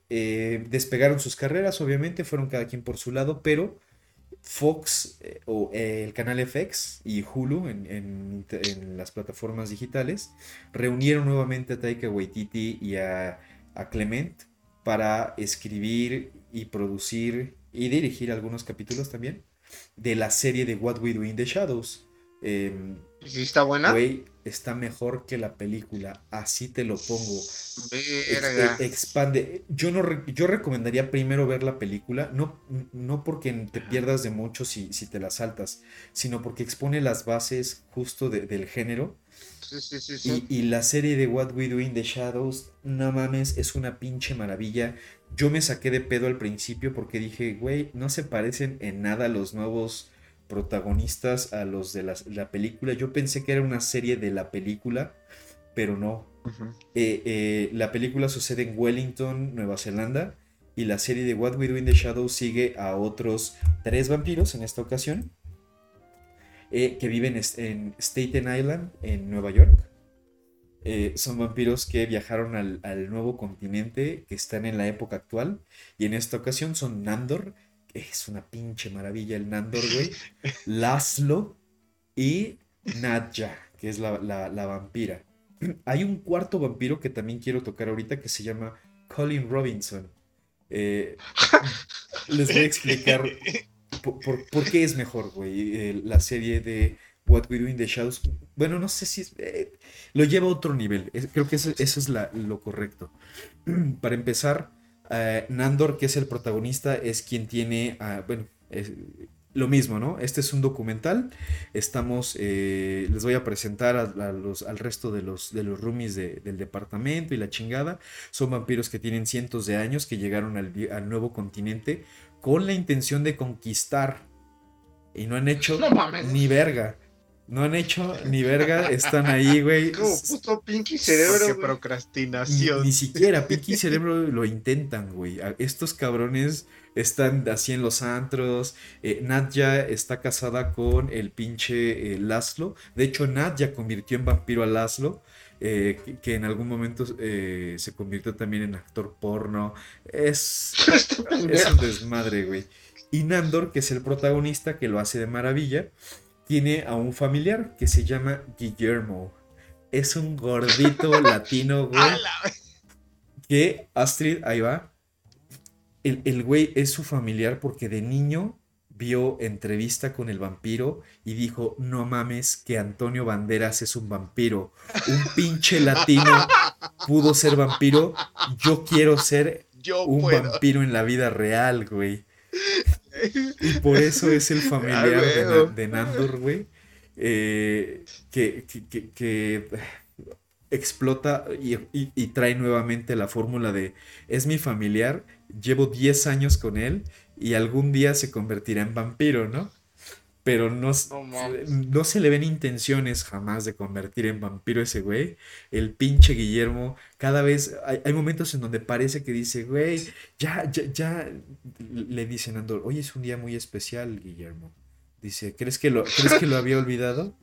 Eh, despegaron sus carreras, obviamente, fueron cada quien por su lado, pero Fox eh, o eh, el canal FX y Hulu en, las plataformas digitales reunieron nuevamente a Taika Waititi y a, Clement para escribir y producir y dirigir algunos capítulos también de la serie de What We Do in the Shadows. Eh, ¿Sí está buena? Está mejor que la película, así te lo pongo. E, expande. Yo no yo recomendaría primero ver la película, no, no porque te pierdas de mucho si, si te la saltas, sino porque expone las bases justo del género. Sí, sí, sí, y, y, la serie de What We Do in the Shadows, no mames, es una pinche maravilla. Yo me saqué de pedo al principio porque dije, güey, no se parecen en nada los nuevos protagonistas a los de la, película. Yo pensé que era una serie de la película, pero no. Eh, eh, la película sucede en Wellington, Nueva Zelanda, y la serie de What We Do in the Shadows sigue a otros tres vampiros en esta ocasión, eh, que viven en Staten Island, en Nueva York. son vampiros que viajaron al, al nuevo continente, que están en la época actual, y en esta ocasión son Nandor, es una pinche maravilla el Nandor, güey. Laszlo y Nadja, que es la, vampira. Hay un cuarto vampiro que también quiero tocar ahorita que se llama Colin Robinson. Eh, les voy a explicar por, qué es mejor, güey, eh, la serie de What We Do in the Shadows, bueno, no sé si eh, lo lleva a otro nivel. Creo que eso, eso es la- lo correcto. Para empezar, eh, Nandor, que es el protagonista, es quien tiene, ah, bueno, es lo mismo, ¿no? Este es un documental. Estamos, eh, les voy a presentar a, a los, al resto de los, de los roomies de- del departamento y la chingada. Son vampiros que tienen cientos de años, que llegaron al, al nuevo continente con la intención de conquistar. Y no han hecho No ni verga. No han hecho ni verga. Están ahí, güey. [LAUGHS] Como puto Pinky Cerebro. Ni, procrastinación. ni siquiera Pinky y Cerebro lo intentan, güey. Estos cabrones están así en los antros. Eh, Nadja está casada con el pinche eh, Laszlo. De hecho, Nadja convirtió en vampiro a Laszlo. eh, que, que en algún momento eh, se convirtió también en actor porno. Es, [LAUGHS] es un desmadre, güey. Y Nandor, que es el protagonista, que lo hace de maravilla, tiene a un familiar que se llama Guillermo. Es un gordito [LAUGHS] latino, güey. Que Astrid, ahí va. El, el güey es su familiar porque de niño vio entrevista con el vampiro y dijo, no mames que Antonio Banderas es un vampiro. Un pinche latino pudo ser vampiro. Yo quiero ser Yo un puedo. vampiro en la vida real, güey. Y por eso es el familiar Ah, de, Na- de Nandor, güey. eh, que, que- que- que explota y, y- y trae nuevamente la fórmula de es mi familiar, llevo 10 años con él y algún día se convertirá en vampiro, ¿no? Pero no, No se le ven intenciones jamás de convertir en vampiro ese güey. El pinche Guillermo, cada vez hay, hay momentos en donde parece que dice, güey, ya, ya, ya, le dicen a Andor, hoy es un día muy especial, Guillermo. Dice, ¿crees que lo, ¿crees que lo había olvidado?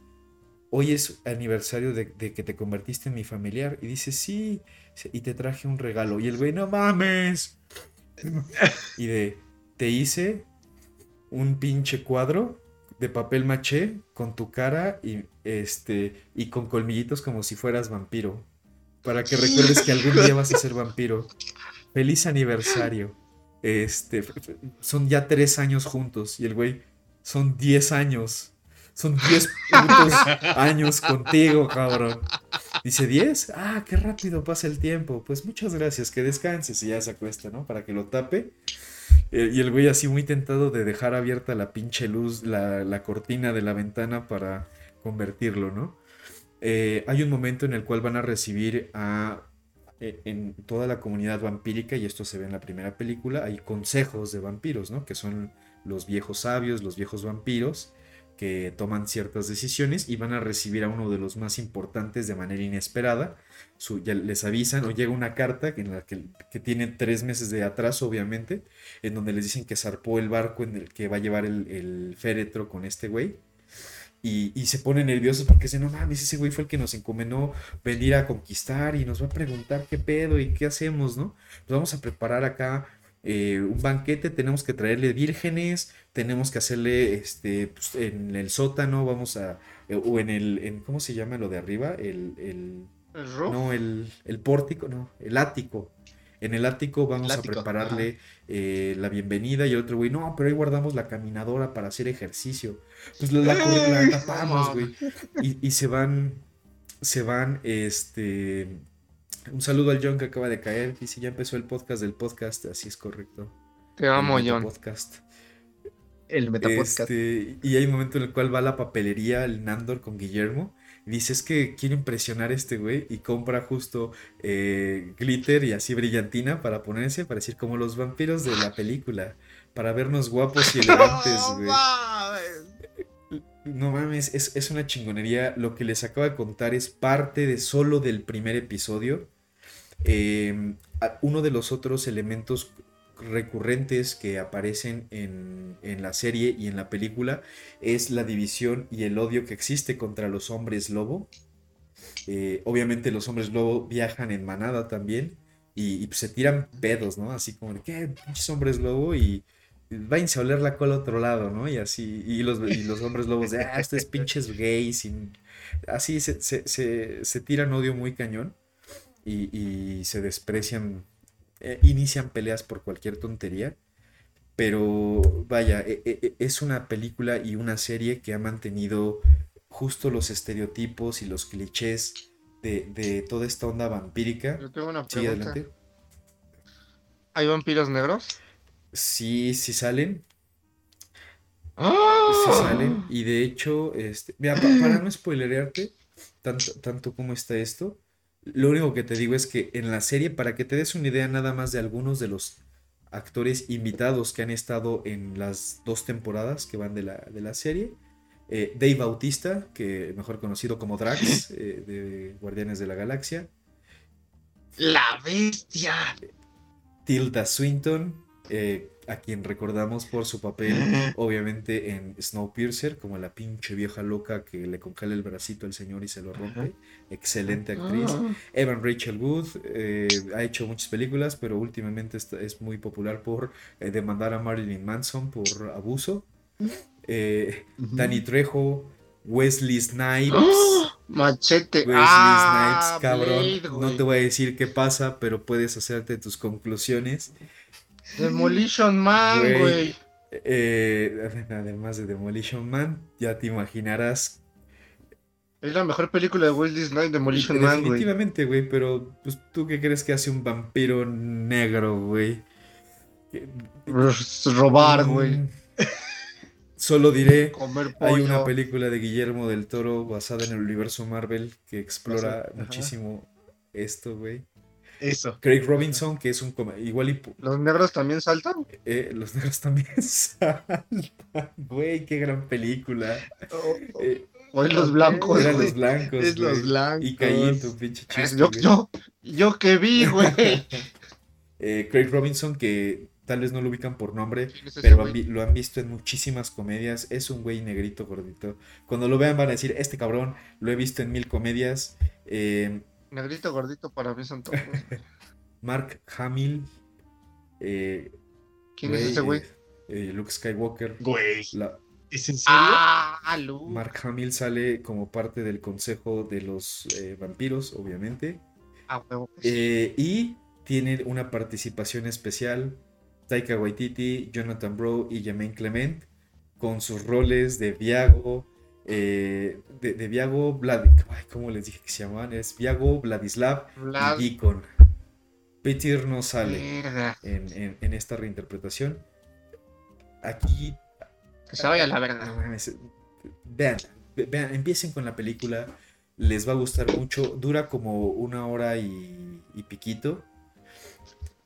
Hoy es aniversario de, de que te convertiste en mi familiar. Y dice, sí, y te traje un regalo. Y el güey, no mames. Y de, te hice un pinche cuadro de papel maché con tu cara y este y con colmillitos como si fueras vampiro. Para que recuerdes que algún día vas a ser [LAUGHS] vampiro. Feliz aniversario. Este, son ya tres años juntos. Y el güey, son diez años. Son diez putos [LAUGHS] años contigo, cabrón. Dice, ¿10? Ah, qué rápido pasa el tiempo. Pues muchas gracias, que descanses. Y ya se acuesta, ¿no? Para que lo tape. Y el güey así muy tentado de dejar abierta la pinche luz, la, la cortina de la ventana para convertirlo, ¿no? Eh, hay un momento en el cual van a recibir a eh, en toda la comunidad vampírica, y esto se ve en la primera película, hay consejos de vampiros, ¿no? Que son los viejos sabios, los viejos vampiros, que toman ciertas decisiones y van a recibir a uno de los más importantes de manera inesperada. Ya les avisan o llega una carta en la que, que tiene tres meses de atraso, obviamente, en donde les dicen que zarpó el barco en el que va a llevar el, féretro con este güey. Y, se ponen nerviosos porque dicen, no mames, ese güey fue el que nos encomendó venir a conquistar y nos va a preguntar qué pedo y qué hacemos, ¿no? Pues vamos a preparar acá eh, un banquete, tenemos que traerle vírgenes, tenemos que hacerle, este, pues, en el sótano, vamos a, eh, o en el, en, ¿cómo se llama lo de arriba? El, el, ¿El roof? no, el, el pórtico, no, el ático. En el ático vamos ático, a prepararle eh, la bienvenida y el otro güey, no, pero ahí guardamos la caminadora para hacer ejercicio. Pues la, la- tapamos, güey. Y, y se van, se van, este... Un saludo al John que acaba de caer. Dice, ya empezó el podcast del podcast, así es correcto. Te amo, El John. Podcast. El Metapodcast. Este, y hay un momento en el cual va a la papelería el Nandor con Guillermo. Y dice, es que quiero impresionar a este güey. Y compra justo eh, glitter y así brillantina para ponerse, para decir como los vampiros de la película. Para vernos guapos y [LAUGHS] elegantes, güey. No mames, es, es una chingonería. Lo que les acabo de contar es parte de solo del primer episodio. A- uno de los otros elementos recurrentes que aparecen en, en la serie y en la película es la división y el odio que existe contra los hombres lobo. Eh, obviamente los hombres lobo viajan en manada también y, se tiran pedos, ¿no? Así como de, ¿qué? Pinches hombres lobo y váyanse a oler la cola a otro lado, ¿no? Y así, y los, los hombres lobos de, ah, ustedes pinches gays, y así se, se, se tiran odio muy cañón y, y se desprecian, eh, inician peleas por cualquier tontería. Pero vaya, e- e- e- es una película y una serie que ha mantenido justo los estereotipos y los clichés de, de toda esta onda vampírica. Yo tengo una pregunta. ¿Hay vampiros negros? Sí, sí salen. ¡Ah! Sí salen. Y de hecho, este, mira, pa- para no spoilerearte tanto, tanto como está esto, lo único que te digo es que en la serie, para que te des una idea nada más de algunos de los actores invitados que han estado en las dos temporadas que van de la, de la serie, eh, Dave Bautista, que mejor conocido como Drax, [LAUGHS] eh, de Guardianes de la Galaxia, La bestia. Tilda Swinton, eh, a quien recordamos por su papel, [LAUGHS] obviamente, en Snowpiercer, como la pinche vieja loca que le congela el bracito al señor y se lo rompe. Excelente actriz. Ah. Evan Rachel Wood eh, ha hecho muchas películas, pero últimamente está- es muy popular por eh, demandar a Marilyn Manson por abuso. [LAUGHS] Eh, Danny Trejo, Wesley Snipes. ¡Ah! Machete. Wesley ah, Snipes, cabrón. Blade, no te voy a decir qué pasa, pero puedes hacerte tus conclusiones. Demolition Man, Güey. güey. Eh, [LAUGHS] además de Demolition Man, ya te imaginarás. Es la mejor película de Wesley Snipes, Demolition Man, güey. Definitivamente, güey, pero pues, ¿tú qué crees que hace un vampiro negro, güey? Que- Robar, güey. Mm, [LAUGHS] Solo diré, Comer hay una película de Guillermo del Toro basada en el universo Marvel que explora Ajá. muchísimo esto, güey. Eso. Craig Robinson, que es un... Igual y... ¿Los negros también saltan? eh, los negros también [LAUGHS] saltan. Güey, qué gran película. Eh, ¿O es los blancos, eran los blancos, Es los blancos. Y caí en tu pinche Es chiste, Yo, yo, yo que vi, güey. [LAUGHS] Eh, Craig Robinson, que tal vez no lo ubican por nombre, ¿Quién es ese pero han lo han visto en muchísimas comedias. Es un güey negrito gordito. Cuando lo vean van a decir, este cabrón lo he visto en mil comedias. Eh, Negrito gordito para mí son todos. [LAUGHS] Mark Hamill. eh, ¿Quién es ese güey? eh, eh, Luke Skywalker. Güey. La- ¿Es en serio? Ah, Lu. Mark Hamill sale como parte del consejo de los eh, vampiros, obviamente. Ah, huevo. Eh, y tiene una participación especial Taika Waititi, Jonathan Bro y Jermaine Clement con sus roles de Viago, eh, de, de Viago ay, ¿cómo les dije que se llamaban? Es Viago, Vladislav Vlad. y. Peter no sale en, en- en esta reinterpretación. Aquí Que se vaya la verga. mames, Vean, ve- vean, empiecen con la película, les va a gustar mucho, dura como una hora y, y piquito.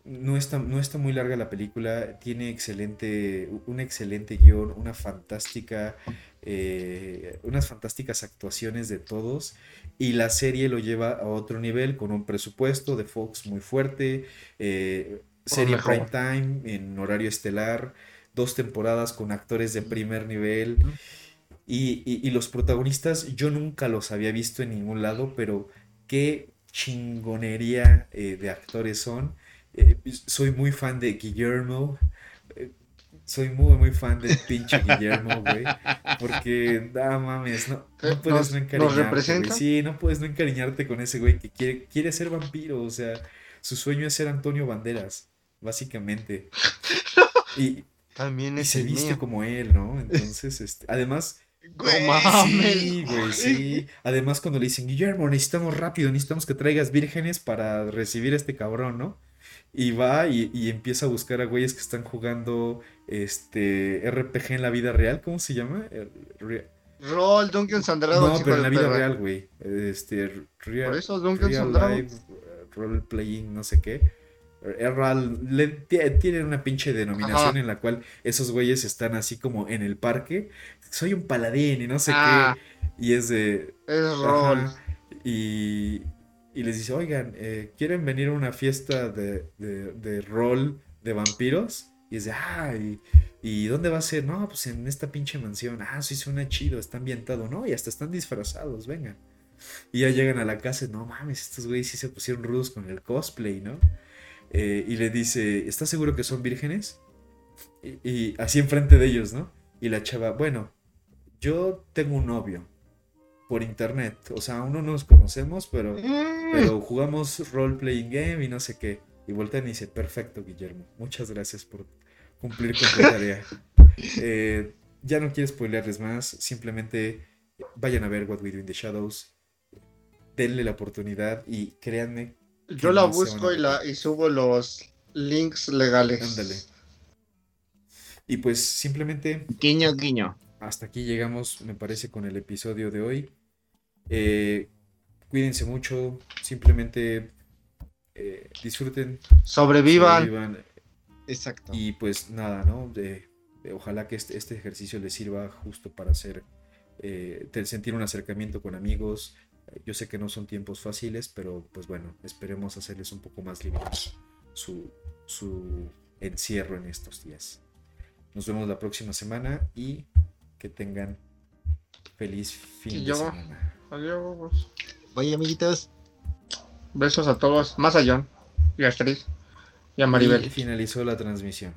No está, no está muy larga la película, tiene excelente, un excelente guion, una fantástica, eh, unas fantásticas actuaciones de todos y la serie lo lleva a otro nivel con un presupuesto de Fox muy fuerte, eh, serie prime time en horario estelar, dos temporadas con actores de primer nivel y, y- y los protagonistas yo nunca los había visto en ningún lado, pero qué chingonería eh, de actores son. Eh, soy muy fan de Guillermo. eh, soy muy, muy fan del pinche Guillermo, güey. Porque, no mames, no, no Eh, puedes nos- no encariñarte, güey. Sí, no puedes no encariñarte con ese güey que quiere, quiere ser vampiro. O sea, su sueño es ser Antonio Banderas, básicamente. [LAUGHS] Y, También y es se el viste mío. como él, ¿no? Entonces, este, además, Güey. mames. Sí, güey, sí. Además, cuando le dicen, Guillermo, necesitamos rápido, necesitamos que traigas vírgenes para recibir a este cabrón, ¿no? Y va y, y empieza a buscar a güeyes que están jugando este RPG en la vida real, ¿cómo se llama? Re- Roll, Dungeons and Dragons. No, pero en la vida perra. real, güey. Este, real, Por eso, life, Dragons. role playing, no sé qué. Eh, real- le- ti- tienen una pinche denominación Ajá. en la cual esos güeyes están así como en el parque. Soy un paladín y no sé Ah. qué. Y es de. Es Roll. Y, y les dice, oigan, eh, ¿quieren venir a una fiesta de, de, de rol de vampiros? Y es de, ah, y, ¿y dónde va a ser? No, pues en esta pinche mansión. Ah, sí suena chido, está ambientado, ¿no? Y hasta están disfrazados, vengan. Y ya llegan a la casa y no mames, estos güeyes sí se pusieron rudos con el cosplay, ¿no? Eh, y le dice, ¿estás seguro que son vírgenes? Y, y así enfrente de ellos, ¿no? Y la chava, bueno, yo tengo un novio por internet. O sea, aún no nos conocemos, pero, Mm. pero jugamos role playing game y no sé qué. Y voltean y dice, perfecto, Guillermo. Muchas gracias por cumplir con tu [LAUGHS] tarea. Eh, ya no quiero spoilearles más. Simplemente vayan a ver What We Do in the Shadows. Denle la oportunidad y créanme. Yo la busco y, la, y subo los links legales. Ándale. Y pues simplemente Guiño, guiño. hasta aquí llegamos, me parece, con el episodio de hoy. Eh, cuídense mucho, simplemente eh, disfruten, Sobrevivan. sobrevivan, Exacto. y pues nada, ¿no? De- de- ojalá que este, este ejercicio les sirva justo para hacer, eh, sentir un acercamiento con amigos. Yo sé que no son tiempos fáciles, pero pues bueno, esperemos hacerles un poco más liviano su, su encierro en estos días. Nos vemos la próxima semana y que tengan feliz fin Y de yo- semana. Adiós. Oye, amiguitos. Besos a todos. Más a John y a Astrid y a Maribel. Y finalizó la transmisión.